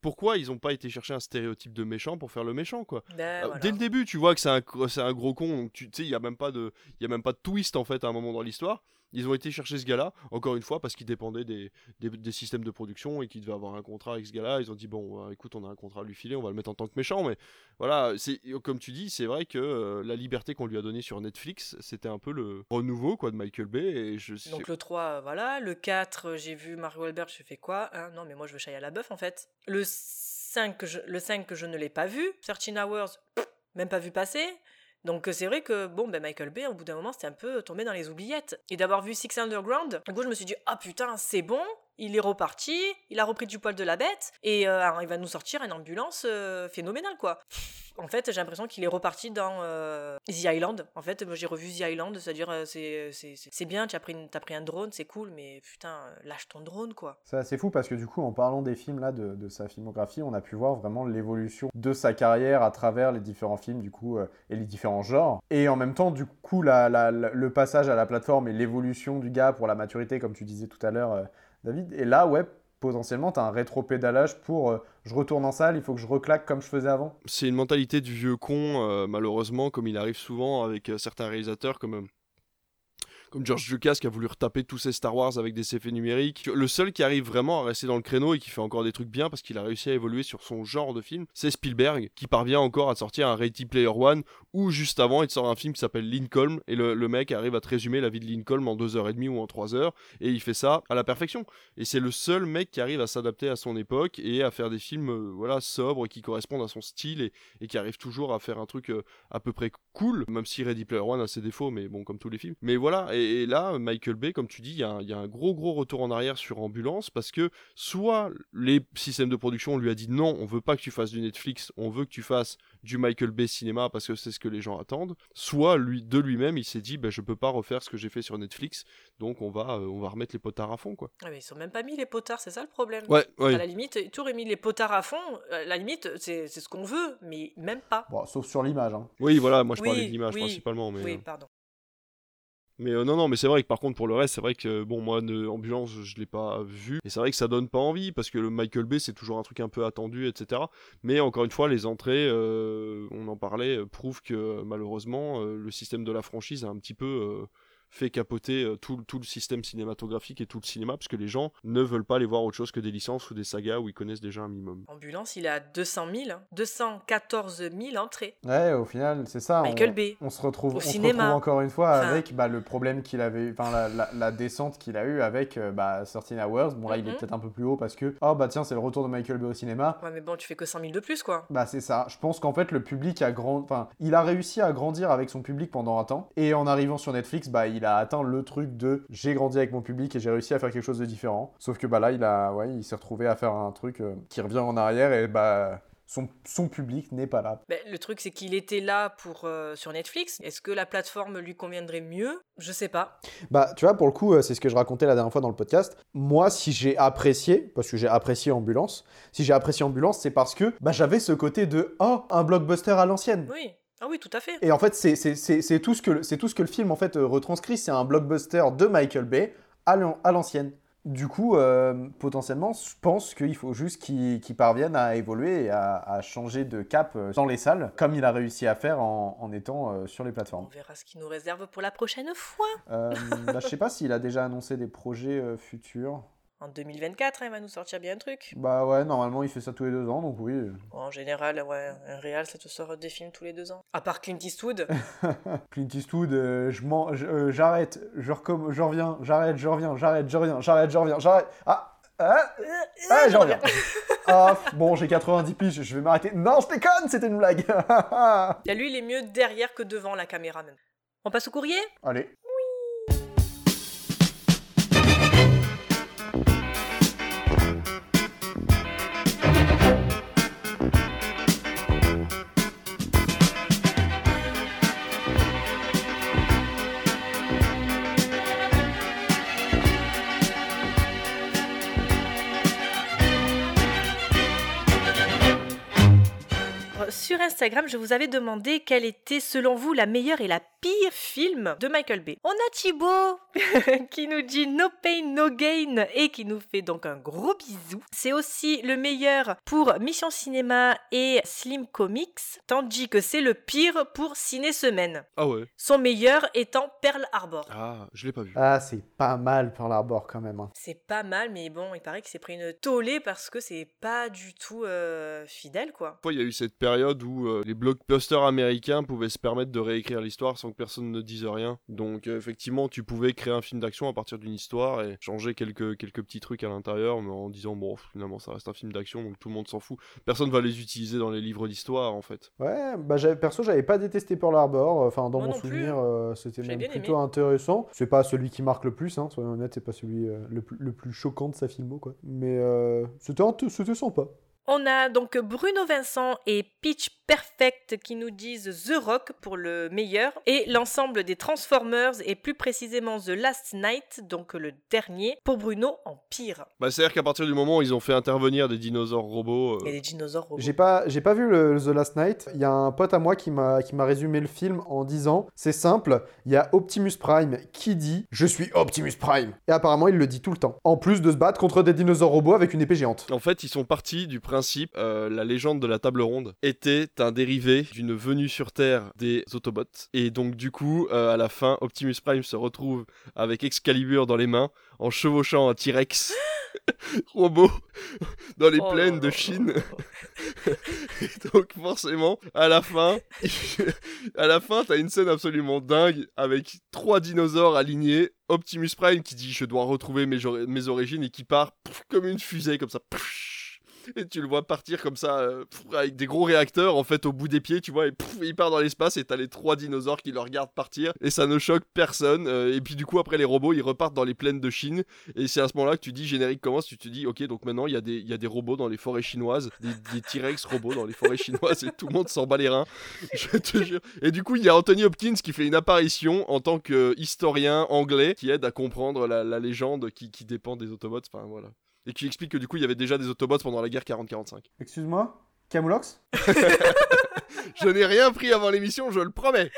Pourquoi ils ont pas été chercher un stéréotype de méchant pour faire le méchant, quoi? Ben, Euh, voilà. Dès le début, tu vois que c'est un, un gros con, donc tu sais, il y a même pas de, il y a même pas de twist en fait à un moment dans l'histoire. Ils ont été chercher ce gars-là, encore une fois, parce qu'il dépendait des, des, systèmes de production et qu'il devait avoir un contrat avec ce gars-là. Ils ont dit bon, euh, écoute, on a un contrat à lui filer, on va le mettre en tant que méchant. Mais voilà, c'est comme tu dis, c'est vrai que euh, la liberté qu'on lui a donnée sur Netflix, c'était un peu le renouveau quoi de Michael Bay. Et je Donc le 3, euh, voilà. Le 4, euh, j'ai vu Mark Wahlberg, j'ai fait quoi hein? Non, mais moi je veux Shia LaBeouf en fait. Le 5, que je, le 5 que je ne l'ai pas vu. 13 Hours, même pas vu passer. Donc euh, c'est vrai que bon ben Michael Bay au bout d'un moment c'était un peu tombé dans les oubliettes. Et d'avoir vu Six Underground du coup je me suis dit ah putain c'est bon il est reparti il a repris du poil de la bête et euh, il va nous sortir une ambulance euh, phénoménale quoi. En fait j'ai l'impression qu'il est reparti dans euh, The Island. En fait j'ai revu The Island c'est à dire c'est bien tu as pris un drone c'est cool mais putain lâche ton drone quoi. C'est assez fou parce que du coup, en parlant des films là, de, sa filmographie, on a pu voir vraiment l'évolution de sa carrière à travers les différents films du coup et les différents genres. Et en même temps, du coup, la- le passage à la plateforme et l'évolution du gars pour la maturité, comme tu disais tout à l'heure, David. Et là, ouais, potentiellement, tu as un rétro-pédalage pour euh, je retourne en salle, il faut que je reclaque comme je faisais avant. c'est une mentalité du vieux con, euh, malheureusement, comme il arrive souvent avec euh, certains réalisateurs comme, comme George Lucas qui a voulu retaper tous ses Star Wars avec des effets numériques. Le seul qui arrive vraiment à rester dans le créneau et qui fait encore des trucs bien parce qu'il a réussi à évoluer sur son genre de film, c'est Spielberg qui parvient encore à sortir un Ready Player One ou juste avant il sort un film qui s'appelle Lincoln et le, mec arrive à te résumer la vie de Lincoln en 2h30 ou en 3h et il fait ça à la perfection. Et c'est le seul mec qui arrive à s'adapter à son époque et à faire des films euh, voilà sobres qui correspondent à son style et, et qui arrive toujours à faire un truc euh, à peu près cool, même si Ready Player One a ses défauts, mais bon, comme tous les films. Mais voilà, et, et là, Michael Bay, comme tu dis, il y, a un- il y a un gros gros retour en arrière sur Ambulance parce que soit les systèmes de production on lui a dit non, on veut pas que tu fasses du Netflix, on veut que tu fasses du Michael Bay cinéma parce que c'est ce que les gens attendent, soit lui de lui-même il s'est dit ben, je peux pas refaire ce que j'ai fait sur Netflix, donc on va euh, on va remettre les potards à fond quoi. Ah, mais ils sont même pas mis les potards, c'est ça le problème. Ouais, ouais. À la limite, ils t'auraient mis les potards à fond. À la limite, c'est c'est ce qu'on veut, mais même pas. Bon, sauf sur l'image. Hein. Oui, voilà, moi je Oui, parlais de l'image oui, principalement, mais. Oui, euh, pardon. Mais euh, non, non, mais c'est vrai que par contre, pour le reste, c'est vrai que bon, moi, de Ambulance, je l'ai pas vu. Et c'est vrai que ça donne pas envie, parce que le Michael Bay, c'est toujours un truc un peu attendu, etc. Mais encore une fois, les entrées, euh, on en parlait, euh, prouvent que euh, malheureusement, euh, le système de la franchise a un petit peu fait capoter euh, tout, tout le système cinématographique et tout le cinéma, parce que les gens ne veulent pas aller voir autre chose que des licences ou des sagas où ils connaissent déjà un minimum. Ambulance, il est à 200 000, hein. 214 000 entrées. Ouais, au final, c'est ça. Michael on, Bay. On se retrouve, Au on se cinéma. retrouve encore une fois Enfin- avec bah, le problème qu'il avait, enfin la, la- la descente qu'il a eu avec euh, bah, 13 Hours. Bon là, il est Mhm. peut-être un peu plus haut parce que oh bah tiens, c'est le retour de Michael Bay au cinéma. Ouais, mais bon, tu fais que 100 000 de plus, quoi. Bah c'est ça. Je pense qu'en fait le public a grand, enfin il a réussi à grandir avec son public pendant un temps et en arrivant sur Netflix, bah il a atteint le truc de j'ai grandi avec mon public et j'ai réussi à faire quelque chose de différent. Sauf que bah là il a, ouais, il s'est retrouvé à faire un truc euh, qui revient en arrière et bah son, son public n'est pas là. Ben, le truc, c'est qu'il était là pour euh, sur Netflix. Est-ce que la plateforme lui conviendrait mieux? Je sais pas. Bah, tu vois, pour le coup, euh, c'est ce que je racontais la dernière fois dans le podcast. Moi, si j'ai apprécié, parce que j'ai apprécié Ambulance, si j'ai apprécié Ambulance, c'est parce que bah, j'avais ce côté de oh, un blockbuster à l'ancienne. Oui. Ah oui, tout à fait. Et en fait, c'est- tout, ce que- tout ce que le film en fait, euh, retranscrit. C'est un blockbuster de Michael Bay à l'an- à l'ancienne. Du coup, euh, potentiellement, je pense qu'il faut juste qu'il qu'il parvienne à évoluer et à, à changer de cap euh, dans les salles, comme il a réussi à faire en, en étant euh, sur les plateformes. On verra ce qu'il nous réserve pour la prochaine fois. Euh, bah, je sais pas s'il a déjà annoncé des projets futurs. En 2024, hein, il va nous sortir bien un truc. Bah ouais, normalement il fait ça tous les deux ans, donc oui. En général, ouais, un réal, ça te sort des films tous les deux ans. À part Clint Eastwood. Clint Eastwood, euh, je m'en- je- euh, j'arrête, je, recomm- je reviens, j'arrête, je reviens, j'arrête, je reviens, j'arrête, je reviens, j'arrête. Ah, ah, ah, je reviens. Ah, bon, j'ai 90 piges, je vais m'arrêter. Non, je déconne, c'était une blague. Lui, il est mieux derrière que devant la caméra même. On passe au courrier? Allez. Sur Instagram, je vous avais demandé quelle était selon vous la meilleure et la pire film de Michael Bay. On a Thibaut qui nous dit No Pain No Gain et qui nous fait donc un gros bisou. C'est aussi le meilleur pour Mission Cinéma et Slim Comics, tandis que c'est le pire pour Ciné Semaine. Ah ouais. Son meilleur étant Pearl Harbor. Ah, je l'ai pas vu. Ah, c'est pas mal Pearl Harbor quand même. hein. C'est pas mal, mais bon, il paraît que c'est pris une tollée parce que c'est pas du tout euh, fidèle, quoi. Fois, il y a eu cette période où euh, les blockbusters américains pouvaient se permettre de réécrire l'histoire sans que personne ne dise rien. Donc euh, effectivement, tu pouvais créer un film d'action à partir d'une histoire et changer quelques, quelques petits trucs à l'intérieur, mais en disant bon, finalement, ça reste un film d'action, donc tout le monde s'en fout. Personne va les utiliser dans les livres d'histoire, en fait. Ouais, bah j'avais- perso, j'avais pas détesté Pearl Harbor. Enfin, dans Moi mon non souvenir, euh, c'était même plutôt aimé. intéressant. C'est pas celui qui marque le plus, hein, soyons honnêtes, c'est pas celui euh, le, plus, le plus choquant de sa filmo, quoi. Mais euh, c'était sympa. On a donc Bruno Vincent et Pitch Perfect qui nous disent The Rock pour le meilleur et l'ensemble des Transformers et plus précisément The Last Night, donc le dernier, pour Bruno en pire. Bah, c'est-à-dire qu'à partir du moment où ils ont fait intervenir des dinosaures robots. euh, Il y a des dinosaures robots. J'ai pas, j'ai pas vu le, The Last Night. Il y a un pote à moi qui m'a, qui m'a résumé le film en disant c'est simple, il y a Optimus Prime qui dit je suis Optimus Prime. Et apparemment, il le dit tout le temps. En plus de se battre contre des dinosaures robots avec une épée géante. En fait, ils sont partis du principe, euh, la légende de la table ronde était un dérivé d'une venue sur Terre des Autobots. Et donc, du coup, euh, à la fin, Optimus Prime se retrouve avec Excalibur dans les mains, en chevauchant un T-Rex robot dans les Oh plaines de. Chine. Et donc, forcément, à la fin, à la fin, t'as une scène absolument dingue avec trois dinosaures alignés. Optimus Prime qui dit je dois retrouver mes, origines et qui part comme une fusée comme ça. et tu le vois partir comme ça euh, avec des gros réacteurs en fait au bout des pieds, tu vois, et il part dans l'espace et t'as les trois dinosaures qui le regardent partir et ça ne choque personne. euh, et puis du coup après les robots ils repartent dans les plaines de Chine et c'est à ce moment-là que tu dis générique commence, tu te dis ok donc maintenant il y, a des- robots dans les forêts chinoises, des, T-Rex robots dans les forêts chinoises et tout le monde s'en bat les reins. Je te. Et du coup, il y a Anthony Hopkins qui fait une apparition en tant que historien anglais qui aide à comprendre la, la légende qui, qui dépend des Autobots. Enfin, voilà. Et qui explique que du coup, il y avait déjà des Autobots pendant la guerre 40-45. Excuse-moi, Camoulox? Je n'ai rien pris avant l'émission, je le promets.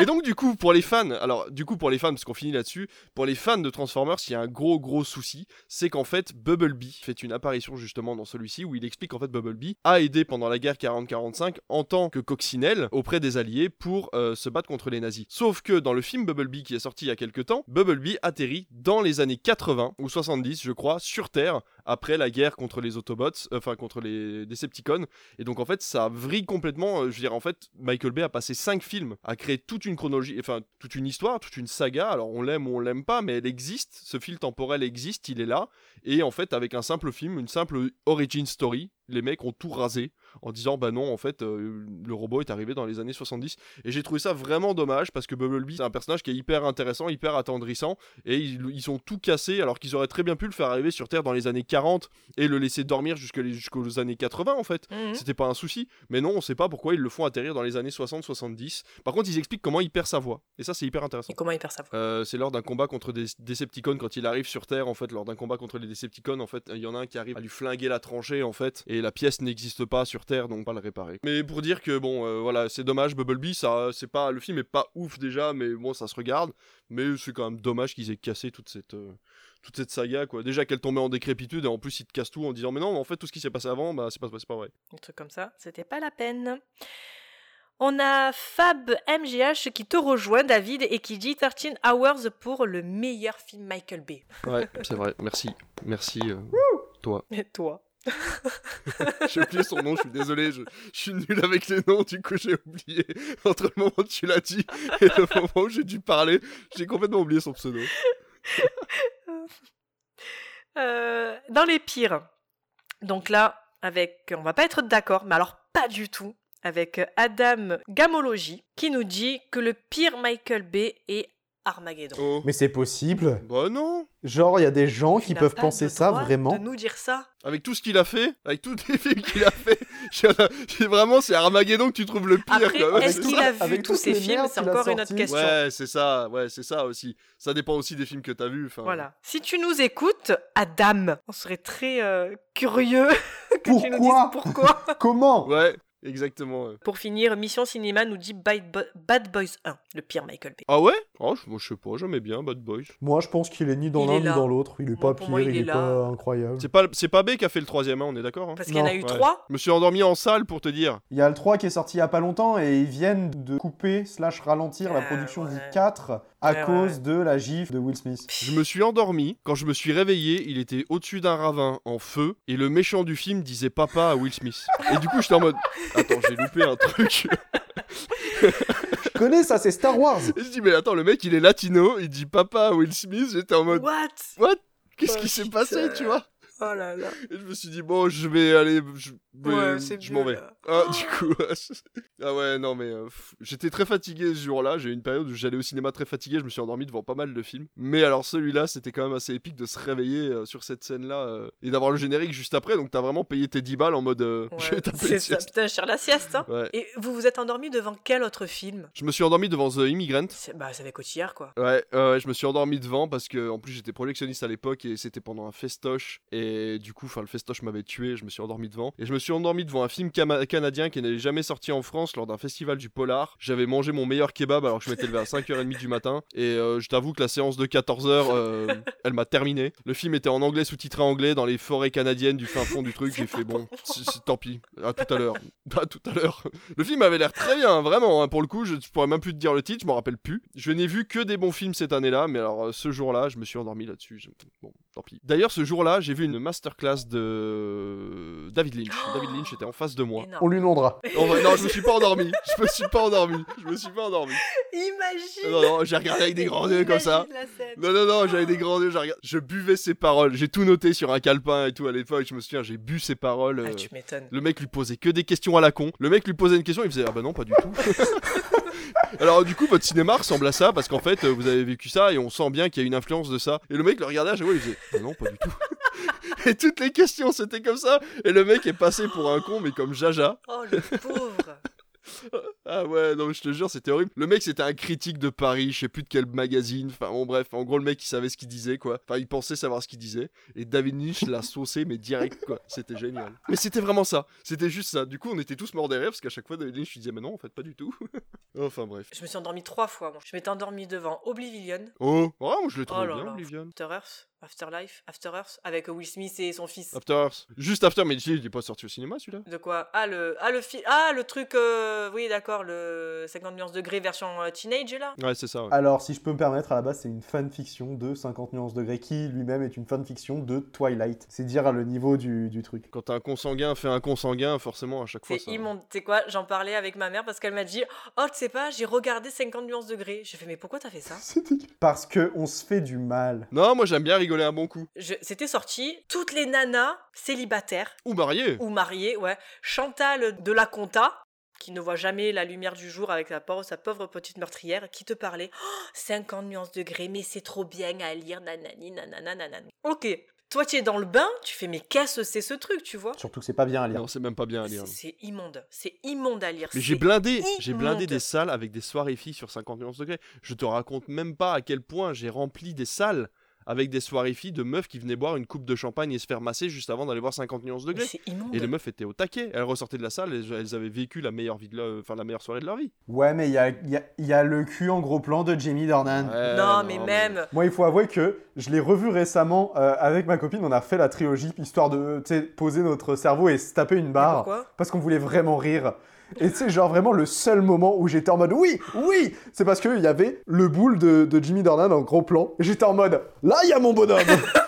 Et donc du coup pour les fans, alors du coup pour les fans parce qu'on finit là-dessus, pour les fans de Transformers, il y a un gros gros souci, c'est qu'en fait Bumblebee fait une apparition justement dans celui-ci où il explique qu'en fait Bumblebee a aidé pendant la guerre 40-45 en tant que coccinelle auprès des alliés pour euh, se battre contre les nazis. Sauf que dans le film Bumblebee qui est sorti il y a quelques temps, Bumblebee atterrit dans les années 80 ou 70 je crois sur Terre après la guerre contre les Autobots, euh, enfin contre les Decepticons et donc en fait, ça vrille complètement. euh, je veux dire, en fait, Michael Bay a passé 5 films à créer toute une chronologie, enfin toute une histoire, toute une saga. Alors on l'aime ou on l'aime pas, mais elle existe. Ce fil temporel existe, il est là. Et en fait, avec un simple film, une simple origin story, les mecs ont tout rasé en disant bah non, en fait, euh, le robot est arrivé dans les années 70. Et j'ai trouvé ça vraiment dommage parce que Bumblebee, c'est un personnage qui est hyper intéressant, hyper attendrissant. Et ils, ils ont tout cassé alors qu'ils auraient très bien pu le faire arriver sur Terre dans les années 40 et le laisser dormir jusqu'aux années 80 en fait. Mhm. C'était pas un souci. Mais non, on sait pas pourquoi ils le font atterrir dans les années 60-70. Par contre, ils expliquent comment il perd sa voix. Et ça, c'est hyper intéressant. Et comment il perd sa voix Euh, c'est lors d'un combat contre des Decepticons quand il arrive sur Terre en fait lors d'un combat contre les Decepticons en fait il y en a un qui arrive à lui flinguer la tranchée en fait et la pièce n'existe pas sur Terre donc pas le réparer. Mais pour dire que bon euh, voilà c'est dommage Bumblebee ça c'est pas le film est pas ouf déjà mais bon ça se regarde. Mais c'est quand même dommage qu'ils aient cassé toute cette euh, toute cette saga quoi. Déjà qu'elle tombait en décrépitude et en plus ils te cassent tout en disant mais non mais en fait tout ce qui s'est passé avant bah c'est pas c'est pas vrai. Un truc comme ça, c'était pas la peine. On a Fab MGH qui te rejoint, David, et qui dit 13 Hours pour le meilleur film Michael Bay. ouais c'est vrai. Merci. Merci euh, toi. Et toi J'ai oublié son nom, je suis désolé, je, suis nul avec les noms, du coup j'ai oublié. Entre le moment où tu l'as dit et le moment où j'ai dû parler, j'ai complètement oublié son pseudo. Euh, dans les pires. Donc là, avec, on va pas être d'accord, mais alors pas du tout, avec Adam Gamology qui nous dit que le pire Michael Bay est Armageddon. Oh. Mais c'est possible. Bah non Genre, il y a des gens qui peuvent penser ça vraiment. De nous dire ça. Avec tout ce qu'il a fait, avec tous les films qu'il a fait, vraiment c'est Armageddon que tu trouves le pire Après, quand même. est-ce c'est qu'il ça a vu Avec tous ces films? C'est encore une autre question. Ouais, c'est ça, ouais, c'est ça aussi. Ça dépend aussi des films que t'as vus. Voilà. Si tu nous écoutes, Adam, on serait très euh, curieux que tu nous Pourquoi? dises pourquoi. Comment Ouais, Exactement. ouais. Pour finir, Mission Cinéma nous dit Bad, Bo- Bad Boys 1, le pire Michael Bay. Ah ouais? Oh, je, moi, je sais pas, j'aimais bien Bad Boys. Moi, je pense qu'il est ni dans l'un ni dans l'autre. Il est Moi, pas pire, moi, il il est là. pas incroyable. C'est pas, c'est pas B qui a fait le troisième, hein, on est d'accord hein Parce qu'il y en a eu Ouais. trois. Je me suis endormi en salle pour te dire. Il y a le 3 qui est sorti il y a pas longtemps et ils viennent de couper slash ralentir la Ah, production du ouais. 4 à Ouais, cause ouais. de la gifle de Will Smith. Je me suis endormi. Quand je me suis réveillé, il était au-dessus d'un ravin en feu et le méchant du film disait papa à Will Smith. Et du coup, j'étais en mode Attends, j'ai loupé un truc. Je connais ça, c'est Star Wars. Et je dis Mais attends, le mec il est latino, il dit papa à Will Smith. J'étais en mode What? What? Qu'est-ce Oh, qui s'est passé, tu vois? Oh là là. Et je me suis dit, bon, je vais aller. Je, Ouais, je m'en vais. là. Ah, du coup. ah ouais, non, mais. euh, pff, J'étais très fatigué ce jour-là. J'ai eu une période où j'allais au cinéma très fatigué. Je me suis endormi devant pas mal de films. Mais alors, celui-là, c'était quand même assez épique de se réveiller euh, sur cette scène-là euh, et d'avoir le générique juste après. Donc, t'as vraiment payé tes 10 balles en mode. euh, je vais Ouais, taper c'est ça, putain, je tire la sieste. Hein. Ouais. Et vous vous êtes endormi devant quel autre film? Je me suis endormi devant The Immigrant. C'est- Bah, c'est avec Cotillard, quoi. Ouais, ouais, je me suis endormi devant parce que en plus j'étais projectionniste à l'époque et c'était pendant un festoche et du coup, enfin le festoche m'avait tué, je me suis endormi devant et je me suis endormi devant un film canadien qui n'avait jamais sorti en France lors d'un festival du Polar. J'avais mangé mon meilleur kebab alors que je m'étais levé à 5h30 du matin et euh, je t'avoue que la séance de 14h elle m'a terminé. Le film était en anglais sous-titré anglais dans les forêts canadiennes du fin fond du truc, j'ai fait bon, tant pis, à tout à l'heure. À tout à l'heure. Le film avait l'air très bien, vraiment. hein, pour le coup, je, je pourrais même plus te dire le titre, je m'en rappelle plus. Je n'ai vu que des bons films cette année-là, mais alors euh, ce jour-là, je me suis endormi là-dessus. je- Bon, tant pis. D'ailleurs, ce jour-là, j'ai vu une masterclass de David Lynch. David Lynch était en face de moi. Énorme. On lui vrai, non, je me suis pas endormi. Je me suis pas endormi. Je me suis pas endormi. Imagine Non, non, j'ai regardé avec des grands yeux comme ça. Imagine la scène. Non, non, non, j'avais des grands yeux. Je buvais ses paroles. J'ai tout noté sur un calepin et tout à l'époque. Je me souviens, j'ai bu ses paroles. Ah, euh, tu m'étonnes. le mec lui posait que des questions à la con. Le mec lui posait une question, il faisait Ah bah non, pas du tout. Alors du coup, votre cinéma ressemble à ça parce qu'en fait, euh, vous avez vécu ça et on sent bien qu'il y a une influence de ça. Et le mec le regardait à chaque fois, il faisait Ah non, pas du tout. et toutes les questions, c'était comme ça. Et le mec est passé pour un con, mais comme Jaja. Oh, le pauvre Ah ouais, non, mais je te jure, c'était horrible. Le mec, c'était un critique de Paris, je sais plus de quel magazine. Enfin, bon, bref, en gros, le mec, il savait ce qu'il disait, quoi. Enfin, il pensait savoir ce qu'il disait. Et David Lynch l'a saucé, mais direct, quoi. C'était génial. Mais c'était vraiment ça. C'était juste ça. Du coup, on était tous morts derrière, parce qu'à chaque fois, David Lynch, il disait, mais non, en fait, pas du tout. enfin, bref. Je me suis endormi trois fois, moi. Je m'étais endormi devant Oblivion. Oh, ouais, moi, je l'ai Oh trouvé là bien, là. Oblivion. After Earth Afterlife After Earth Avec Will Smith et son fils. After Earth. Juste After, mais il est pas sorti au cinéma, celui-là? De quoi? Ah, le, ah, le, fi- ah, le truc. euh, Oui, d'accord, le 50 nuances degrés version euh, teenage, là? Ouais, c'est ça, ouais. Alors, si je peux me permettre, à la base, c'est une fanfiction de 50 nuances degrés qui lui-même est une fanfiction de Twilight. C'est dire le niveau du, du truc. Quand un consanguin fait un consanguin, forcément, à chaque fois, C'est immonde. Tu sais quoi? J'en parlais avec ma mère parce qu'elle m'a dit Oh, tu sais pas, j'ai regardé 50 nuances degrés. J'ai fait Mais pourquoi t'as fait ça? Parce que on se fait du mal. Non, moi, j'aime bien rigoler un bon coup. Je- C'était sorti, toutes les nanas célibataires Ou marié. ou mariées, ouais. Chantal de la Conta, qui ne voit jamais la lumière du jour avec sa pauvre, sa pauvre petite meurtrière, qui te parlait Oh, 50 nuances degrés, mais c'est trop bien à lire, nanani, nanana, nanana. Ok, toi tu es dans le bain, tu fais Mais qu'est-ce que c'est ce truc, tu vois? Surtout que c'est pas bien à lire. Non, c'est même pas bien à lire. c'est immonde, c'est immonde à lire. Mais j'ai blindé, j'ai blindé des salles avec des soirées filles sur 50 nuances degrés. Je te raconte même pas à quel point j'ai rempli des salles avec des soirées filles de meufs qui venaient boire une coupe de champagne et se faire masser juste avant d'aller voir 50 nuances degrés. c'est immonde. Et les meufs étaient au taquet. Elles ressortaient de la salle, elles, elles avaient vécu la meilleure vie de leur- enfin la meilleure soirée de leur vie. Ouais, mais il y a, il y a- il y a le cul en gros plan de Jamie Dornan. Ouais, non, mais même. Moi, il faut avouer que je l'ai revu récemment euh, avec ma copine. On a fait la trilogie, histoire de poser notre cerveau et se taper une barre. pourquoi? Parce qu'on voulait vraiment rire. Et c'est genre vraiment le seul moment où j'étais en mode oui, oui C'est parce qu'il y avait le boule de, de Jimmy Dornan en gros plan. J'étais en mode là, il y a mon bonhomme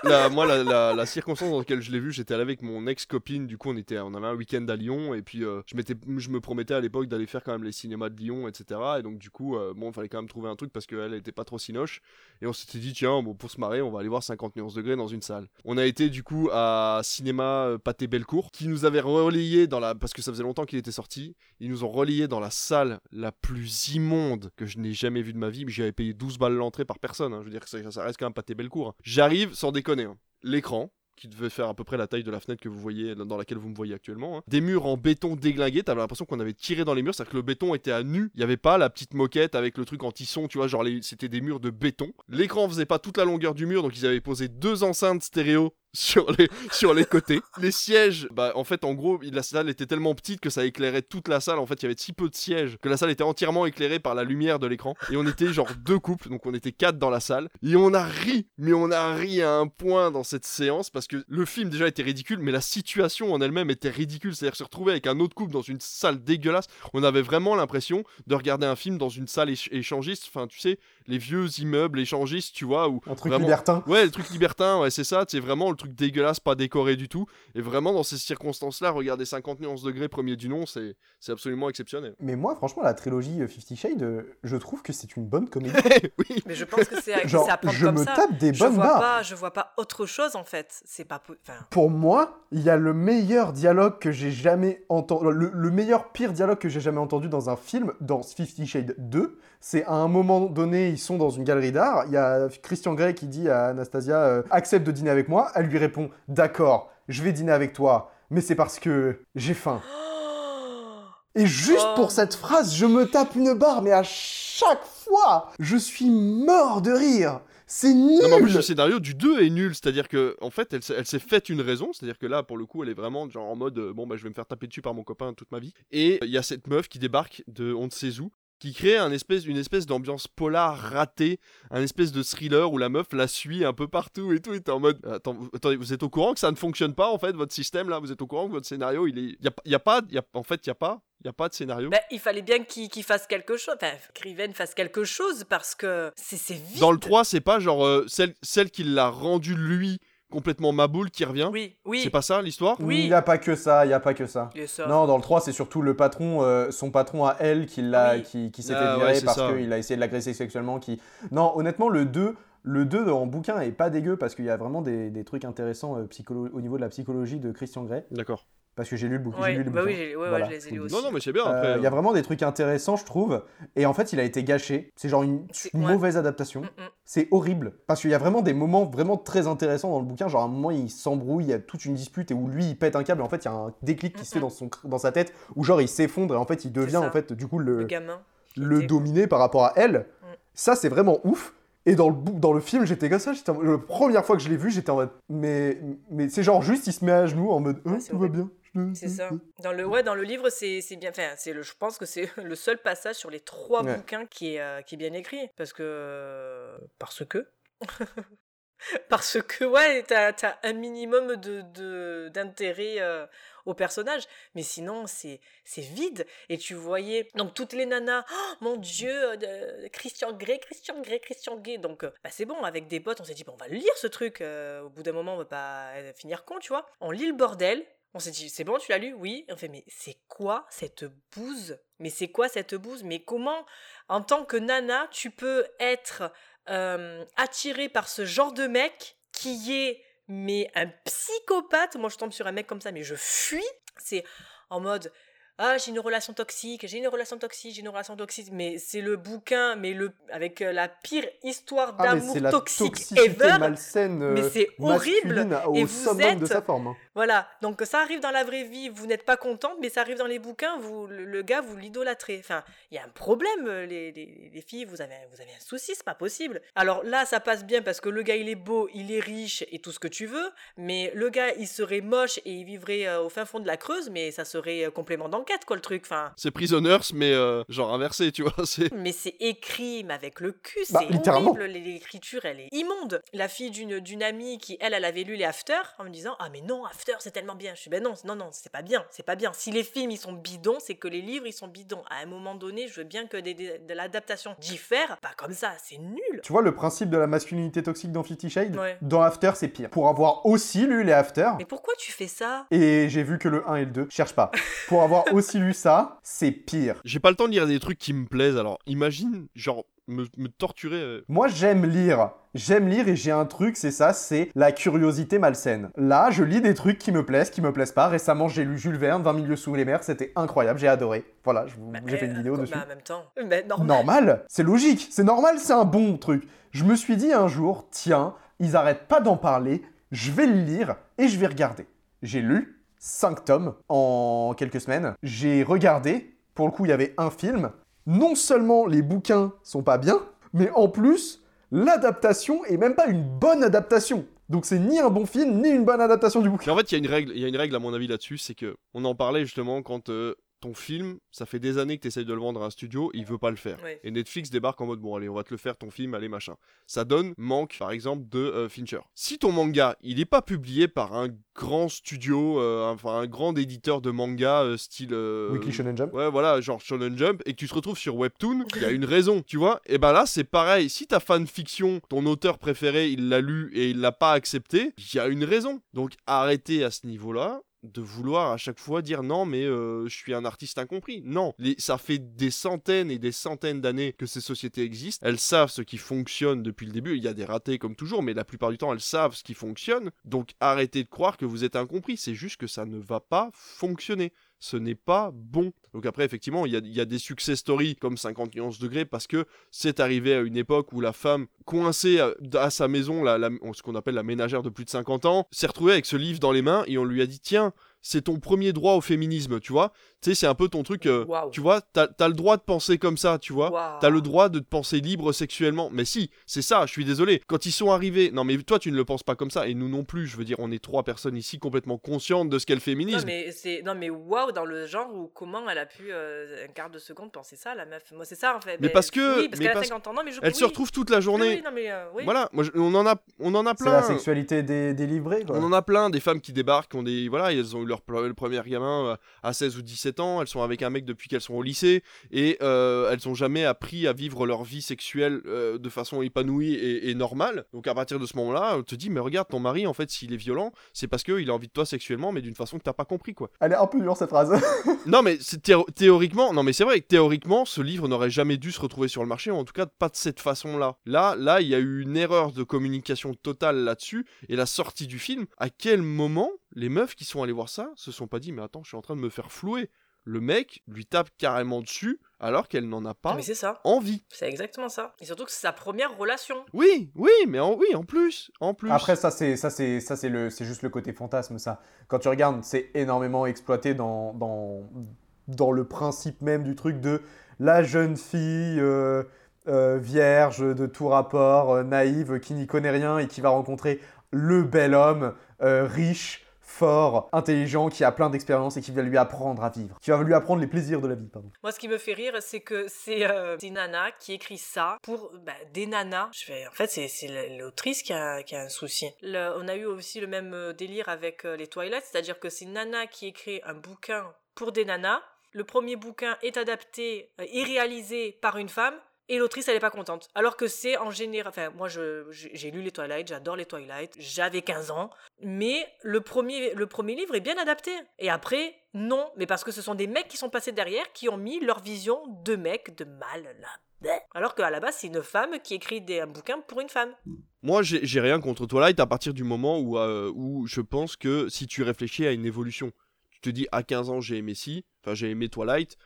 moi, la, la- circonstance dans laquelle je l'ai vu, j'étais allé avec mon ex-copine. Du coup, on, était, on avait un week-end à Lyon. Et puis, euh, je, je me promettais à l'époque d'aller faire quand même les cinémas de Lyon, etc. Et donc, du coup, euh, bon, fallait quand même trouver un truc parce qu'elle était pas trop sinoche. Et on s'était dit, tiens, bon, pour se marrer, on va aller voir 50 nuances degrés dans une salle. On a été, du coup, à Cinéma euh, Pâté Bellecour, qui nous avait relayé dans la. Parce que ça faisait longtemps qu'il était sorti. Ils nous ont relayé dans la salle la plus immonde que je n'ai jamais vue de ma vie. Mais j'avais payé 12 balles l'entrée par personne. hein. Je veux dire que ça, reste quand même Pâté Bellecour. hein. J'arrive, sans déconner. hein. L'écran, qui devait faire à peu près la taille de la fenêtre que vous voyez, dans laquelle vous me voyez actuellement. Des murs en béton déglingués, t'avais l'impression qu'on avait tiré dans les murs, c'est-à-dire que le béton était à nu. Il n'y avait pas la petite moquette avec le truc anti-son, tu vois, genre c'était des murs de béton. L'écran faisait pas toute la longueur du mur, donc ils avaient posé deux enceintes stéréo sur les, sur les côtés. Les sièges, bah en fait en gros la salle était tellement petite que ça éclairait toute la salle. En fait il y avait si peu de sièges que la salle était entièrement éclairée par la lumière de l'écran. Et on était genre deux couples, donc on était quatre dans la salle. Et on a ri, mais on a ri à un point dans cette séance parce que le film déjà était ridicule, mais la situation en elle-même était ridicule. C'est-à-dire se retrouver avec un autre couple dans une salle dégueulasse. On avait vraiment l'impression de regarder un film dans une salle éch- échangiste. Enfin tu sais, les vieux immeubles échangistes, tu vois, où Un truc vraiment- libertin. Ouais, le truc libertin, ouais, c'est ça, c'est vraiment le truc dégueulasse, pas décoré du tout. Et vraiment, dans ces circonstances-là, regarder 50 nuances degrés, premier du nom, c'est c'est absolument exceptionnel. Mais moi, franchement, la trilogie euh, Fifty Shades, euh, je trouve que c'est une bonne comédie. Mais je pense que c'est à, Genre, c'est à prendre je comme me ça. tape des je bonnes vois barres. pas, je vois pas autre chose en fait. C'est pas. Enfin, Pour moi, il y a le meilleur dialogue que j'ai jamais entendu, le, le meilleur pire dialogue que j'ai jamais entendu dans un film, dans Fifty Shades 2. C'est à un moment donné, ils sont dans une galerie d'art. Il y a Christian Grey qui dit à Anastasia euh, accepte de dîner avec moi. Elle lui répond d'accord, je vais dîner avec toi, mais c'est parce que j'ai faim. Et juste Oh. pour cette phrase, je me tape une barre, mais à chaque fois, je suis mort de rire. C'est nul. Non, mais en plus, le scénario du 2 est nul, c'est-à-dire que en fait, elle, s'est- elle s'est faite une raison, c'est-à-dire que là, pour le coup, elle est vraiment genre en mode euh, bon, bah, je vais me faire taper dessus par mon copain toute ma vie. Et il y a cette meuf qui débarque de on ne sait où, qui crée un espèce, une espèce d'ambiance polar ratée, un espèce de thriller où la meuf la suit un peu partout et tout. Et t'es en mode attends, attendez, vous êtes au courant que ça ne fonctionne pas en fait, votre système là? Vous êtes au courant que votre scénario, il est. Il y a, y a pas. y a- en fait, il y a pas. Il y a pas de scénario? ben, il fallait bien qu'il fasse quelque chose. Enfin, qu'Riven fasse quelque chose parce que c'est vide. Dans le 3, c'est pas genre euh, celle, celle qui l'a rendu lui complètement maboule qui revient. Oui, oui. C'est pas ça l'histoire? Il n'y a pas que ça, il n'y a pas que ça. Non, dans le 3, c'est surtout le patron, euh, son patron à elle qui, l'a, Oui. qui, qui s'est Ah, fait ouais, virer parce qu'il a essayé de l'agresser sexuellement. Qui... Non, honnêtement, le 2, le 2 en bouquin est pas dégueu parce qu'il y a vraiment des, des trucs intéressants euh, psycholo- au niveau de la psychologie de Christian Grey. D'accord. Parce que j'ai lu le bouquin. Ouais, j'ai lu le bah oui, ouais, je les ai lus aussi. Non, non, mais c'est bien Euh, après. Il y a euh, vraiment des trucs intéressants, je trouve. Et en fait, il a été gâché. C'est genre une C'est- une ouais. mauvaise adaptation. Mm, mm. C'est horrible. Parce qu'il y a vraiment des moments vraiment très intéressants dans le bouquin. Genre, à un moment, il s'embrouille, il y a toute une dispute et où lui, il pète un câble. Et en fait, il y a un déclic qui se fait dans, son, dans sa tête où, genre, il s'effondre et en fait, il devient, en fait, du coup, le, Le gamin. le dominé par rapport à elle. Mm. Ça, c'est vraiment ouf. Et dans le, bou- dans le film, j'étais comme ça. La première fois que je l'ai vu, j'étais en mode. Mais, mais c'est genre juste, il se met à genoux en mode. Oh, tout va bien. Je- C'est ça. Dans le, ouais, dans le livre, c'est bien. Enfin, le, je pense que c'est le seul passage sur les trois Ouais. bouquins qui est, euh, qui est bien écrit. Parce que. Parce que. parce que, ouais, t'as as un minimum de de- d'intérêt euh, au personnage. Mais sinon, c'est vide. Et tu voyais. Donc, toutes les nanas. Oh, mon Dieu, euh, de- Christian Grey, Christian Grey, Christian Grey. Donc, bah, c'est bon, avec des potes, on s'est dit, on va lire ce truc. au bout d'un moment, on va pas finir con, tu vois. On lit le bordel. On s'est dit, c'est bon, tu l'as lu? Oui. On fait, mais c'est quoi cette bouse? Mais c'est quoi cette bouse? Mais comment, en tant que nana, tu peux être euh, attiré par ce genre de mec qui est, mais un psychopathe? Moi, je tombe sur un mec comme ça, mais je fuis. C'est en mode. Ah, j'ai une relation toxique, j'ai une relation toxique, j'ai une relation toxique, mais c'est le bouquin, mais le avec euh, la pire histoire Ah, d'amour la toxique ever. malsaine euh, Mais c'est horrible. au Et vous de êtes- sa forme. hein. Voilà, donc ça arrive dans la vraie vie, vous n'êtes pas contente, mais ça arrive dans les bouquins, vous, le, le gars, vous l'idolâtrez. Enfin, il y a un problème, euh, les, les- les filles, vous avez, un- vous avez un souci, c'est pas possible. Alors là, ça passe bien parce que le gars, il est beau, il est riche et tout ce que tu veux, mais le gars, il serait moche et il vivrait euh, au fin fond de la Creuse, mais ça serait complément d'enquête, quoi, le truc. Enfin, C'est Prisoners, mais euh, genre inversé, tu vois. C'est. mais c'est écrit, mais avec le cul, Bah, c'est littéralement. horrible. L'écriture, elle est immonde. La fille d'une d'une amie qui, elle, elle avait lu les After en me disant Ah, mais non, After, c'est tellement bien. Je suis Ben non, non, non, c'est pas bien, c'est pas bien. Si les films, ils sont bidons, c'est que les livres, ils sont bidons. À un moment donné, je veux bien que des, des- de l'adaptation diffère. Pas comme ça, c'est nul. Tu vois le principe de la masculinité toxique dans Fifty Ouais. Dans After, c'est pire. Pour avoir aussi lu les After, Mais pourquoi tu fais ça? et j'ai vu que le 1 et le 2, cherche pas. Pour avoir aussi lu ça, c'est pire. J'ai pas le temps de lire des trucs qui me plaisent, alors imagine, genre, me, me torturer. euh. Moi, j'aime lire. J'aime lire et j'ai un truc, c'est ça, c'est la curiosité malsaine. Là, je lis des trucs qui me plaisent, qui me plaisent pas. Récemment, j'ai lu Jules Verne, 20 milieux sous les mers, c'était incroyable, j'ai adoré. Voilà, vous- j'ai fait une vidéo Bah, dessus. en même temps. Mais normal. Normal, c'est logique, c'est normal, c'est un bon truc. Je me suis dit un jour, tiens, ils arrêtent pas d'en parler, je vais le lire et je vais regarder. J'ai lu 5 tomes en quelques semaines. J'ai regardé, pour le coup, il y avait un film. Non seulement les bouquins sont pas bien, mais en plus, l'adaptation est même pas une bonne adaptation. Donc c'est ni un bon film, ni une bonne adaptation du bouquin. En fait, il y a une règle, il y a une règle à mon avis là-dessus, c'est que on en parlait justement quand euh, ton film, ça fait des années que tu essayes de le vendre à un studio, il veut pas le faire. Ouais. Et Netflix débarque en mode bon allez, on va te le faire ton film, allez machin. Ça donne manque par exemple de euh, Fincher. Si ton manga, il est pas publié par un grand studio, euh, enfin un grand éditeur de manga euh, style euh, Weekly Shonen Jump. Ouais, voilà, genre Shonen Jump et que tu te retrouves sur Webtoon, il y a une raison, tu vois. Et ben là, c'est pareil, si ta fanfiction, ton auteur préféré, il l'a lu et il l'a pas accepté, il y a une raison. Donc arrêtez à ce niveau-là de vouloir à chaque fois dire non mais euh, je suis un artiste incompris. Non, ça fait des centaines et des centaines d'années que ces sociétés existent. Elles savent ce qui fonctionne depuis le début. Il y a des ratés comme toujours, mais la plupart du temps elles savent ce qui fonctionne. Donc arrêtez de croire que vous êtes incompris. C'est juste que ça ne va pas fonctionner. Ce n'est pas bon. Donc après, effectivement, il y a, des success stories comme 50 nuances degrés parce que c'est arrivé à une époque où la femme coincée à, sa maison, la- ce qu'on appelle la ménagère de plus de 50 ans, s'est retrouvée avec ce livre dans les mains et on lui a dit tiens, c'est ton premier droit au féminisme, tu vois. Tu sais, c'est un peu ton truc, euh, Waouh. tu vois, t'as as le droit de penser comme ça, tu vois. Waouh. T'as le droit de te penser libre sexuellement. Mais si, c'est ça, je suis désolé. Quand ils sont arrivés, non mais toi tu ne le penses pas comme ça, et nous non plus, je veux dire, on est trois personnes ici complètement conscientes de ce qu'est le Non féminisme. mais c'est non mais waouh dans le genre où comment elle a pu euh, un quart de seconde penser ça la meuf moi c'est ça en fait Mais parce que- oui parce mais qu'elle a parce- 50 ans non mais je Elle se retrouve toute la journée. Oui, non, mais, euh, oui. Voilà, moi, je- on en a, on en a C'est plein. la sexualité dé- délivrée, quoi. On en a plein, des femmes qui débarquent, qui ont des. Voilà, elles ont eu leur le premier gamin euh, à 16 ou 17 ans, elles sont avec un mec depuis qu'elles sont au lycée, et euh, elles ont jamais appris à vivre leur vie sexuelle euh, de façon épanouie et, et normale. Donc à partir de ce moment-là, on te dit, mais regarde, ton mari, en fait, s'il est violent, c'est parce qu'il a envie de toi sexuellement, mais d'une façon que t'as pas compris, quoi. Elle est un peu dure cette phrase. Non, mais c'est théo- théoriquement, non, mais c'est vrai que théoriquement, ce livre n'aurait jamais dû se retrouver sur le marché, ou en tout cas pas de cette façon-là. Là, là, il y a eu une erreur de communication totale là-dessus, et la sortie du film. À quel moment les meufs qui sont allées voir ça se sont pas dit, mais attends, je suis en train de me faire flouer. Le mec lui tape carrément dessus, alors qu'elle n'en a pas mais c'est ça envie. c'est exactement ça et surtout que c'est sa première relation Oui, oui, mais en, oui, en plus, en plus. Après, ça, c'est ça, c'est ça, c'est le, c'est juste le côté fantasme, ça. Quand tu regardes, c'est énormément exploité dans, dans, dans le principe même du truc de la jeune fille euh, euh, vierge de tout rapport, euh, naïve, qui n'y connaît rien et qui va rencontrer le bel homme euh, riche, fort, intelligent, qui a plein d'expérience et qui va lui apprendre à vivre, qui va lui apprendre les plaisirs de la vie, pardon. moi ce qui me fait rire c'est que c'est euh, nana qui écrit ça pour bah, des nanas. Je fais en fait c'est l'autrice qui a, qui a un souci. On a eu aussi le même euh, délire avec euh, les Twilight c'est-à-dire que c'est nana qui écrit un bouquin pour des nanas le premier bouquin est adapté euh, et réalisé par une femme et l'autrice elle est pas contente. Alors que c'est en général enfin moi j'ai lu les Twilight j'adore les Twilight j'avais 15 ans mais le premier le premier livre est bien adapté. Et après non mais parce que ce sont des mecs qui sont passés derrière qui ont mis leur vision de mec de mal là. Alors qu'à la base c'est une femme qui écrit des, un bouquin pour une femme. Moi, j'ai j'ai rien contre Twilight à partir du moment où, euh, où je pense que si tu réfléchis à une évolution, tu te dis à 15 ans j'ai aimé si, enfin j'ai aimé Twilight.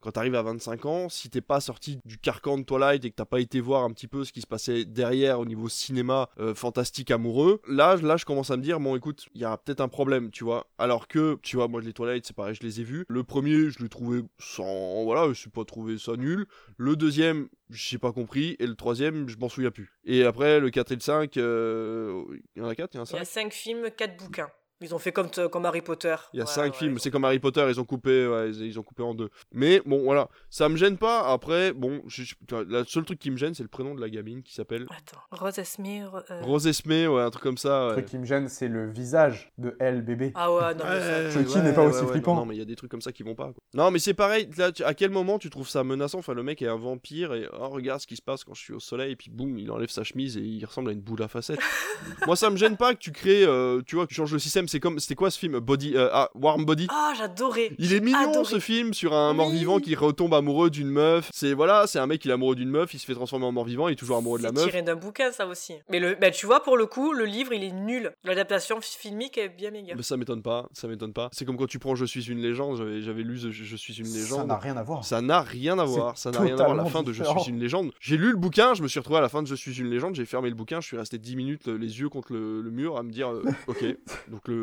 Quand t'arrives à 25 ans, si t'es pas sorti du carcan de Twilight et que t'as pas été voir un petit peu ce qui se passait derrière au niveau cinéma euh, fantastique amoureux, là, là, je commence à me dire bon, écoute, il y a peut-être un problème, tu vois. Alors que, tu vois, moi les Twilight, c'est pareil, je les ai vus. Le premier, je l'ai trouvé sans, voilà, je n'ai pas trouvé ça nul. Le deuxième, j'ai pas compris. Et le troisième, je m'en souviens plus. Et après, le 4 et le 5, euh, il y en a 4, il y en a il y a 5 cinq films quatre bouquins ils ont fait comme, comme Harry Potter il y a Ouais, 5 ouais, films, c'est comme Harry Potter, ils ont coupé, ouais, ils, ils ont coupé en deux. Mais bon, voilà, ça me gêne pas. Après, bon, je, je- le seul truc qui me gêne, c'est le prénom de la gamine qui s'appelle Attends, Rose Esme. euh, Rose Esme, ouais, un truc comme ça. Le truc qui me gêne, c'est le visage de elle, bébé. Ah ouais, non, mais ça- qui ouais, n'est pas ouais, aussi ouais, flippant. Non, non, mais il y a des trucs comme ça qui vont pas. quoi. Non, mais c'est pareil. Là, tu- à quel moment tu trouves ça menaçant? Enfin, le mec est un vampire et oh, regarde ce qui se passe quand je suis au soleil. Et puis boum, il enlève sa chemise et il ressemble à une boule à facettes. Moi, ça me gêne pas que tu crées, euh, tu vois, que tu changes le système. C'est comme, c'était quoi ce film Body, euh, ah, Warm Body? Ah, j'adorais. Il est mignon adoré. ce film sur un Oui. mort-vivant qui retombe amoureux d'une meuf. C'est voilà, c'est un mec qui est amoureux d'une meuf, il se fait transformer en mort-vivant, il est toujours amoureux de la C'est meuf. tiré d'un bouquin, ça aussi. Mais le, bah, tu vois, pour le coup, le livre, il est nul. L'adaptation filmique est bien méga. Mais ça m'étonne pas, ça m'étonne pas. C'est comme quand tu prends Je suis une légende, j'avais, j'avais lu je, Je suis une légende. Ça n'a rien à voir. Ça n'a rien à C'est voir, ça n'a rien à voir. La fin de Je suis une légende. J'ai lu le bouquin, je me suis retrouvé à la fin de Je suis une légende, j'ai fermé le bouquin, je suis resté 10 minutes euh, les yeux contre le, le mur à me dire euh, ok, donc le,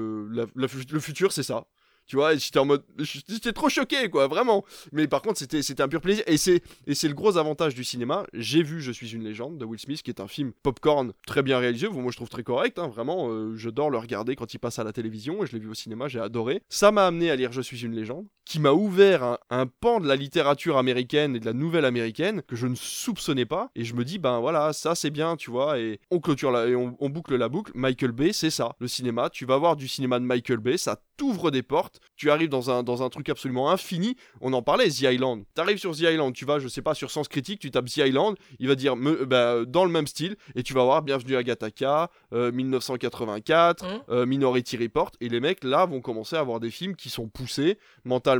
fu- le futur c'est ça. Tu vois, j'étais en mode. J'étais trop choqué, quoi, vraiment. Mais par contre, c'était un pur plaisir. Et c'est et c'est le gros avantage du cinéma. J'ai vu Je suis une légende de Will Smith, qui est un film popcorn très bien réalisé. Moi, je trouve très correct, hein, vraiment. euh, J'adore le regarder quand il passe à la télévision. Et je l'ai vu au cinéma, j'ai adoré. Ça m'a amené à lire Je suis une légende, qui m'a ouvert un, un pan de la littérature américaine et de la nouvelle américaine que je ne soupçonnais pas. Et je me dis, ben voilà, ça c'est bien, tu vois. Et on clôture la, et on, on boucle la boucle. Michael Bay, c'est ça. Le cinéma, tu vas voir du cinéma de Michael Bay, ça t'ouvre des portes. Tu arrives dans un, dans un truc absolument infini. On en parlait, The Island. T'arrives sur The Island, tu vas, je sais pas, sur Sens Critique, tu tapes The Island, il va dire me- bah, dans le même style, et tu vas voir Bienvenue à Gattaca, euh, 1984, Mhm. euh, Minority Report, et les mecs là vont commencer à avoir des films qui sont poussés mentalement,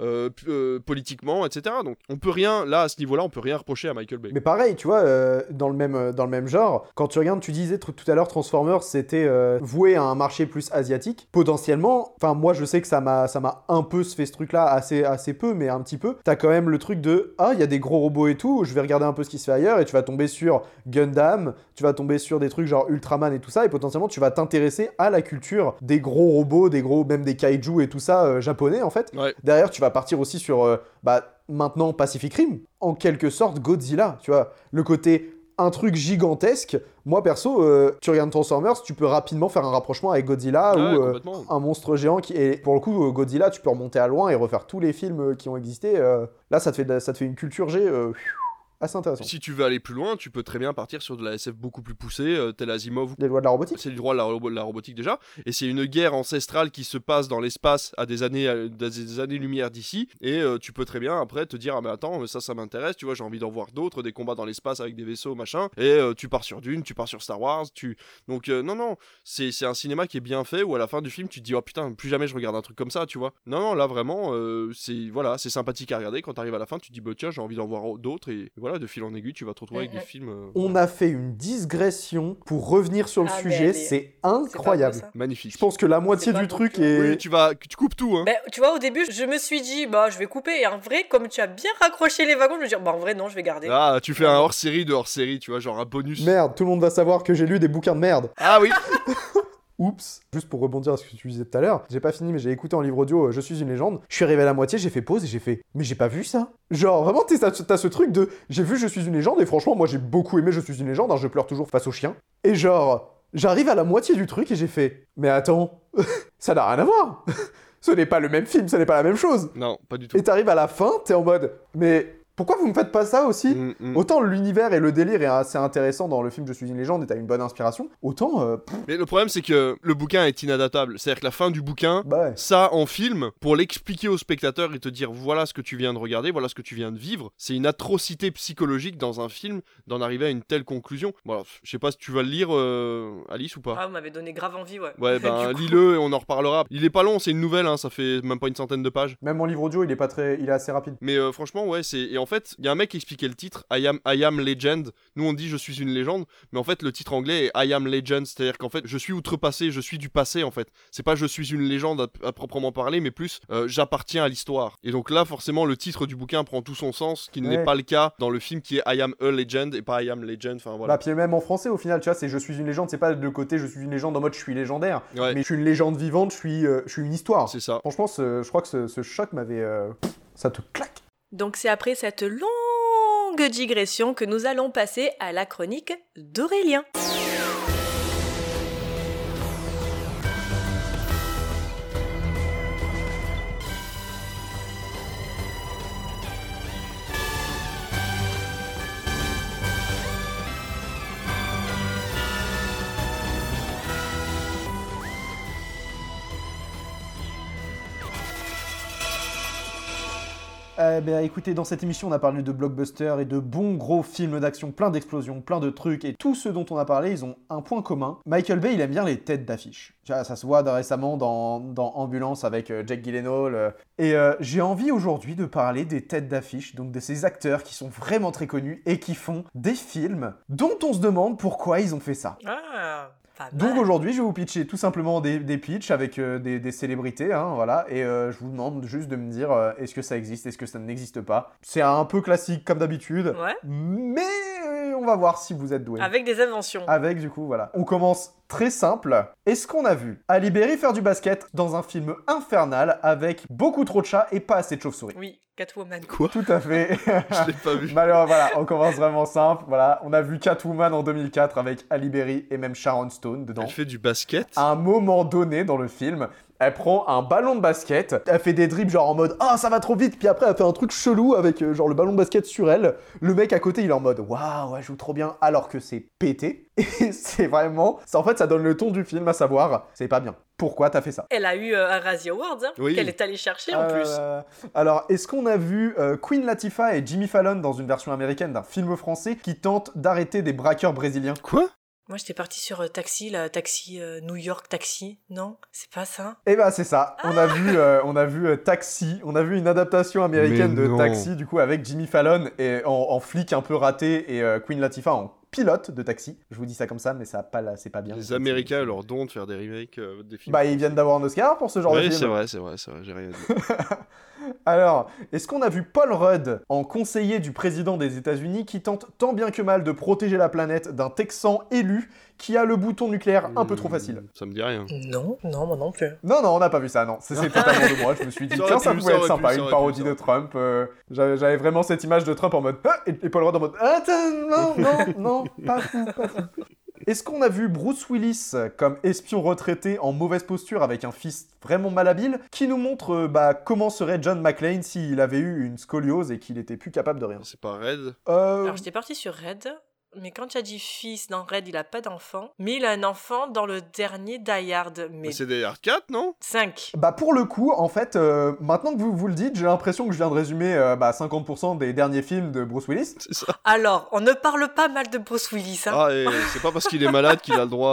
euh, euh, politiquement, etc. Donc on peut rien, là à ce niveau-là, on peut rien reprocher à Michael Bay. Mais pareil, tu vois, euh, dans, le même, dans le même genre, quand tu regardes, tu disais tout à l'heure, Transformers, c'était voué à un marché plus asiatique. Potentiellement, enfin, moi, je sais que ça m'a ça m'a un peu fait ce truc-là, assez, assez peu, mais un petit peu. T'as quand même le truc de Ah, il y a des gros robots et tout, je vais regarder un peu ce qui se fait ailleurs, et tu vas tomber sur Gundam, tu vas tomber sur des trucs genre Ultraman et tout ça, et potentiellement, tu vas t'intéresser à la culture des gros robots, des gros, même des kaiju et tout ça, japonais, en fait. Ouais. Derrière, tu vas partir aussi sur, euh, bah, maintenant Pacific Rim, en quelque sorte Godzilla, tu vois. Le côté un truc gigantesque. Moi, perso, euh, tu regardes Transformers, tu peux rapidement faire un rapprochement avec Godzilla ou euh, un monstre géant qui est. Pour le coup, Godzilla, tu peux remonter à loin et refaire tous les films qui ont existé. Là, ça te fait, ça te fait une culture G assez. Si tu veux aller plus loin, tu peux très bien partir sur de la SF beaucoup plus poussée, euh, tel Asimov. Les lois de la robotique. C'est du droit de la, robo- la robotique déjà, et c'est une guerre ancestrale qui se passe dans l'espace à des années, à des années-lumière d'ici, et euh, tu peux très bien après te dire ah mais attends ça ça m'intéresse, tu vois j'ai envie d'en voir d'autres, des combats dans l'espace avec des vaisseaux machin, et euh, tu pars sur Dune, tu pars sur Star Wars, tu donc non non c'est un cinéma qui est bien fait où à la fin du film tu te dis oh putain plus jamais je regarde un truc comme ça tu vois, non non là vraiment c'est voilà c'est sympathique à regarder. Quand t'arrives à la fin tu te dis bah tiens j'ai envie d'en voir d'autres et voilà de fil en aiguille tu vas te retrouver avec Mhm. des films euh, On a fait une digression pour revenir sur le Ah, sujet, c'est incroyable. magnifiques. Je pense que la moitié du truc est. Oui, tu vas tu coupes tout hein. Tu vois, au début, je me suis dit, bah, je vais couper. Et en vrai, comme tu as bien raccroché les wagons, je me dis, bah, en vrai, non, je vais garder. Ah, tu fais un hors-série de hors-série, tu vois, genre un bonus. Merde, tout le monde va savoir que j'ai lu des bouquins de merde. Ah oui Oups. Juste pour rebondir à ce que tu disais tout à l'heure, j'ai pas fini, mais j'ai écouté en livre audio euh, Je suis une légende. Je suis arrivé à la moitié, j'ai fait pause et j'ai fait Mais j'ai pas vu ça Genre, vraiment, t'as ce truc de J'ai vu Je suis une légende et franchement, moi j'ai beaucoup aimé Je suis une légende, hein, je pleure toujours face au chien. Et genre, j'arrive à la moitié du truc et j'ai fait Mais attends, ça n'a rien à voir Ce n'est pas le même film, ce n'est pas la même chose Non, pas du tout. Et t'arrives à la fin, t'es en mode Mais pourquoi vous me faites pas ça aussi Mm, mm. Autant l'univers et le délire est assez intéressant dans le film Je suis une légende et t'as une bonne inspiration, autant. euh, Mais le problème, c'est que le bouquin est inadaptable. C'est-à-dire que la fin du bouquin, bah ouais. ça en film, pour l'expliquer au spectateur et te dire voilà ce que tu viens de regarder, voilà ce que tu viens de vivre, c'est une atrocité psychologique dans un film d'en arriver à une telle conclusion. Bon, je sais pas si tu vas le lire, euh, Alice, ou pas. Ah, vous m'avez donné grave envie, ouais. Ouais, ben coup, lis-le et on en reparlera. Il est pas long, c'est une nouvelle, hein, ça fait même pas une centaine de pages. Même mon livre audio, il est pas très, il est assez rapide. Mais euh, franchement, ouais, c'est. En fait, il y a un mec qui expliquait le titre, I am, I am Legend. Nous, on dit je suis une légende, mais en fait, le titre anglais est I am Legend, c'est-à-dire qu'en fait, je suis outrepassé, je suis du passé, en fait. C'est pas je suis une légende à, à proprement parler, mais plus euh, j'appartiens à l'histoire. Et donc là, forcément, le titre du bouquin prend tout son sens, qui n'est pas le cas dans le film qui est I am a legend et pas I am legend. Enfin voilà. Bah, puis même en français, au final, tu vois, c'est je suis une légende, c'est pas de côté je suis une légende en mode je suis légendaire, Ouais. mais je suis une légende vivante, je suis, euh, je suis une histoire. C'est ça. Franchement, ce- je crois que ce, ce choc m'avait. euh, ça te claque. Donc, c'est après cette longue digression que nous allons passer à la chronique d'Aurélien. Euh, bah, écoutez, dans cette émission, on a parlé de blockbusters et de bons gros films d'action, plein d'explosions, plein de trucs, et tous ceux dont on a parlé, ils ont un point commun. Michael Bay, il aime bien les têtes d'affiche. Ça, se voit récemment dans, Ambulance avec euh, Jack Gyllenhaal. Euh. Et euh, j'ai envie aujourd'hui de parler des têtes d'affiche, donc de ces acteurs qui sont vraiment très connus et qui font des films dont on se demande pourquoi ils ont fait ça. Ah. Donc aujourd'hui, je vais vous pitcher tout simplement des, des pitchs avec euh, des, des célébrités, hein, voilà, et euh, je vous demande juste de me dire euh, est-ce que ça existe, est-ce que ça n'existe pas? C'est un peu classique comme d'habitude, Ouais. mais on va voir si vous êtes doué. Avec des inventions. Avec du coup, voilà. On commence très simple. Est-ce qu'on a vu Ali Berry faire du basket dans un film infernal avec beaucoup trop de chats et pas assez de chauves-souris? Oui, Catwoman. Quoi? Tout à fait. Je l'ai pas vu. Malheureusement, voilà, on commence vraiment simple. Voilà, on a vu Catwoman en 2004 avec Ali Berry et même Sharon Stone dedans. Elle fait du basket. À un moment donné dans le film, elle prend un ballon de basket, elle fait des dribbles genre en mode ah ça va trop vite, puis après elle fait un truc chelou avec euh, genre le ballon de basket sur elle. Le mec à côté il est en mode waouh elle joue trop bien alors que c'est pété. Et c'est vraiment, ça, en fait ça donne le ton du film à savoir c'est pas bien. Pourquoi t'as fait ça? Elle a eu euh, un Razzie Awards hein, Oui. qu'elle est allée chercher en plus. Euh, alors, est-ce qu'on a vu euh, Queen Latifah et Jimmy Fallon dans une version américaine d'un film français qui tente d'arrêter des braqueurs brésiliens? Quoi? Moi, j'étais partie sur euh, Taxi, là, Taxi euh, New York Taxi. Non, c'est pas ça. Eh ben c'est ça. On a vu, euh, on a vu euh, Taxi. On a vu une adaptation américaine Mais de non. Taxi, du coup avec Jimmy Fallon et en, en flic un peu raté et euh, Queen Latifah en pilote de Taxi. Je vous dis ça comme ça, mais ça pas, la- c'est pas bien. Les Américains leur don de faire des remakes euh, des films. Bah ils viennent d'avoir un Oscar pour ce genre de oui, film. c'est vrai, c'est vrai, c'est vrai, j'ai rien dit. Alors, est-ce qu'on a vu Paul Rudd en conseiller du président des États-Unis qui tente tant bien que mal de protéger la planète d'un Texan élu qui a le bouton nucléaire un peu trop facile? Ça me dit rien. Non, non, moi non plus. Non, non, on n'a pas vu ça, non. C'est c'est totalement de moi. Je me suis dit, tiens, ça pouvait être sympa, une parodie de Trump. euh, J'avais vraiment cette image de Trump en mode, Ah et, et Paul Rudd en mode, attends, non, non, non, pas fou, pas fou. Est-ce qu'on a vu Bruce Willis comme espion retraité en mauvaise posture avec un fils vraiment malhabile qui nous montre euh, bah, comment serait John McClane s'il avait eu une scoliose et qu'il était plus capable de rien? C'est pas Red. Euh, Alors, j'étais partie sur Red, mais quand tu as dit fils dans Red, il a pas d'enfant. Mais il a un enfant dans le dernier Die Hard. Mais C'est des Hard 4, non? 5. Bah pour le coup, en fait, euh, maintenant que vous vous le dites, j'ai l'impression que je viens de résumer euh, bah, 50% des derniers films de Bruce Willis. C'est ça. Alors, on ne parle pas mal de Bruce Willis, hein. Ah, et c'est pas parce qu'il est malade qu'il a le droit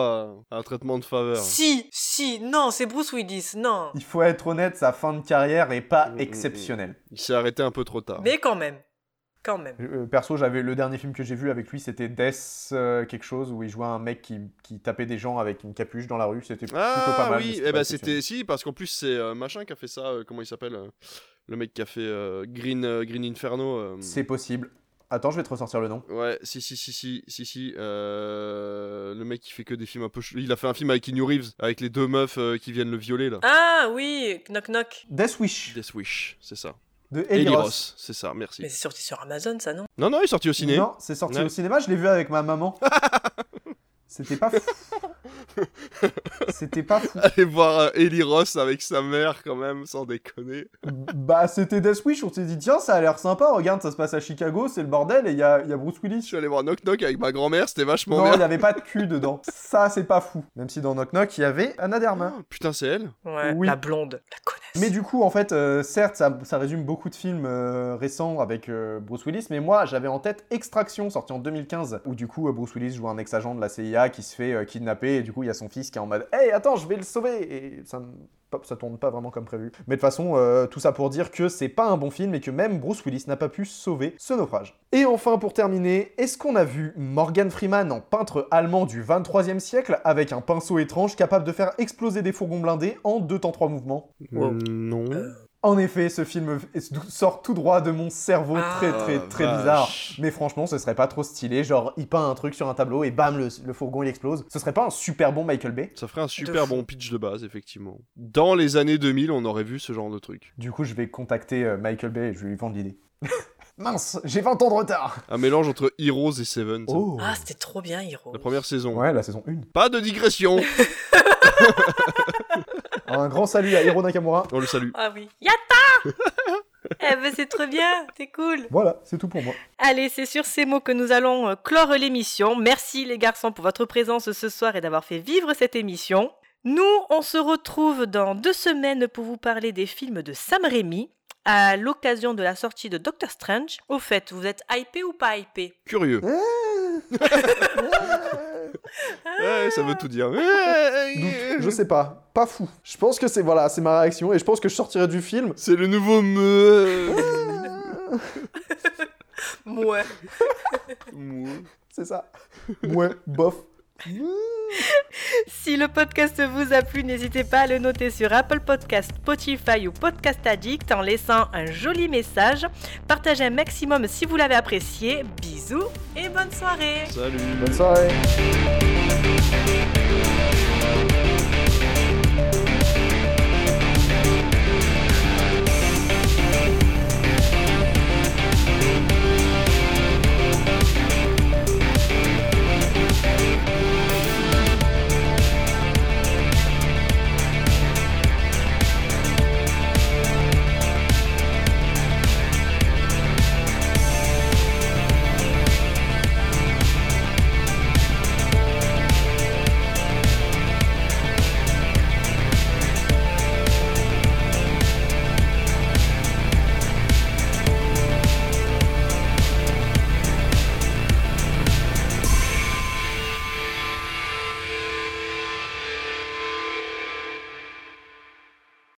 à, à un traitement de faveur. Si, si, non, c'est Bruce Willis, non. Il faut être honnête, sa fin de carrière est pas exceptionnelle. Il s'est arrêté un peu trop tard. Mais quand même, quand même. Euh, perso, j'avais le dernier film que j'ai vu avec lui, c'était Death euh, quelque chose où il jouait un mec qui, qui tapait des gens avec une capuche dans la rue. C'était plutôt pas Ah mal. oui, c'était eh pas ben c'était si parce qu'en plus c'est euh, machin qui a fait ça. euh, comment il s'appelle euh, Le mec qui a fait euh, Green euh, Green Inferno. euh, C'est possible. Attends, je vais te ressortir le nom. Ouais, si si si si si si. euh, le mec qui fait que des films un peu. chelous. Il a fait un film avec Keanu Reeves avec les deux meufs euh, qui viennent le violer là. Ah oui, knock knock. Death Wish Death Wish, c'est ça. De Eli. Ross, c'est ça. Merci. Mais c'est sorti sur Amazon, ça, non? Non non, il est sorti au ciné. Non, c'est sorti Ouais. au cinéma, je l'ai vu avec ma maman. C'était pas fou. C'était pas fou. Allez voir euh, Eli Ross avec sa mère quand même, sans déconner. Bah, c'était Death Wish, on s'est dit, tiens, ça a l'air sympa, regarde, ça se passe à Chicago, c'est le bordel, et il y a, il y a Bruce Je Willis. suis allé voir Knock Knock avec ma grand-mère, c'était vachement Non, il bien. n'y avait pas de cul dedans. Ça, c'est pas fou. Même si dans Knock Knock, il y avait Anna Derma. Putain, c'est elle Ouais, Oui. la blonde, la connaisse. Mais du coup, en fait, euh, certes, ça, ça résume beaucoup de films euh, récents avec euh, Bruce Willis, mais moi, j'avais en tête Extraction, sorti en 2015, où du coup, euh, Bruce Willis joue un ex-agent de la CIA qui se fait euh, kidnapper, et du coup, il y a son fils qui est en mode Hey, attends, je vais le sauver Et ça, ça tourne pas vraiment comme prévu. Mais de toute façon, euh, tout ça pour dire que c'est pas un bon film et que même Bruce Willis n'a pas pu sauver ce naufrage. Et enfin, pour terminer, est-ce qu'on a vu Morgan Freeman en peintre allemand du 23e siècle avec un pinceau étrange capable de faire exploser des fourgons blindés en deux temps trois mouvements? Euh, Non. En effet, ce film sort tout droit de mon cerveau Ah. très très très bizarre. Mais franchement, ce serait pas trop stylé. Genre, il peint un truc sur un tableau et bam, le, le fourgon il explose. Ce serait pas un super bon Michael Bay Ça ferait un super bon pitch de base, effectivement. Dans les années 2000, on aurait vu ce genre de truc. Du coup, je vais contacter euh, Michael Bay et je vais lui vendre l'idée. Mince, j'ai 20 ans de retard Un mélange entre Heroes et Seven. Oh Ah, c'était trop bien, Hiro. La première saison. Ouais, la saison 1. Pas de digression Un grand salut à Hiro Nakamura. On le salue. Ah oui. Yatta Eh ben c'est trop bien, c'est cool. Voilà, c'est tout pour moi. Allez, c'est sur ces mots que nous allons euh, clore l'émission. Merci les garçons pour votre présence ce soir et d'avoir fait vivre cette émission. Nous, on se retrouve dans deux semaines pour vous parler des films de Sam Raimi. à l'occasion de la sortie de Doctor Strange. Au fait, vous êtes hypé ou pas hypé? Curieux. Ouais, ça veut tout dire. Doute, je sais pas, pas fou. Je pense que c'est voilà, c'est ma réaction et je pense que je sortirai du film. C'est le nouveau me. Ouais. C'est ça. Ouais, bof. Si le podcast vous a plu, n'hésitez pas à le noter sur Apple Podcast, Spotify ou Podcast Addict en laissant un joli message. Partagez un maximum si vous l'avez apprécié. Bisous et bonne soirée. Salut. Bonne soirée.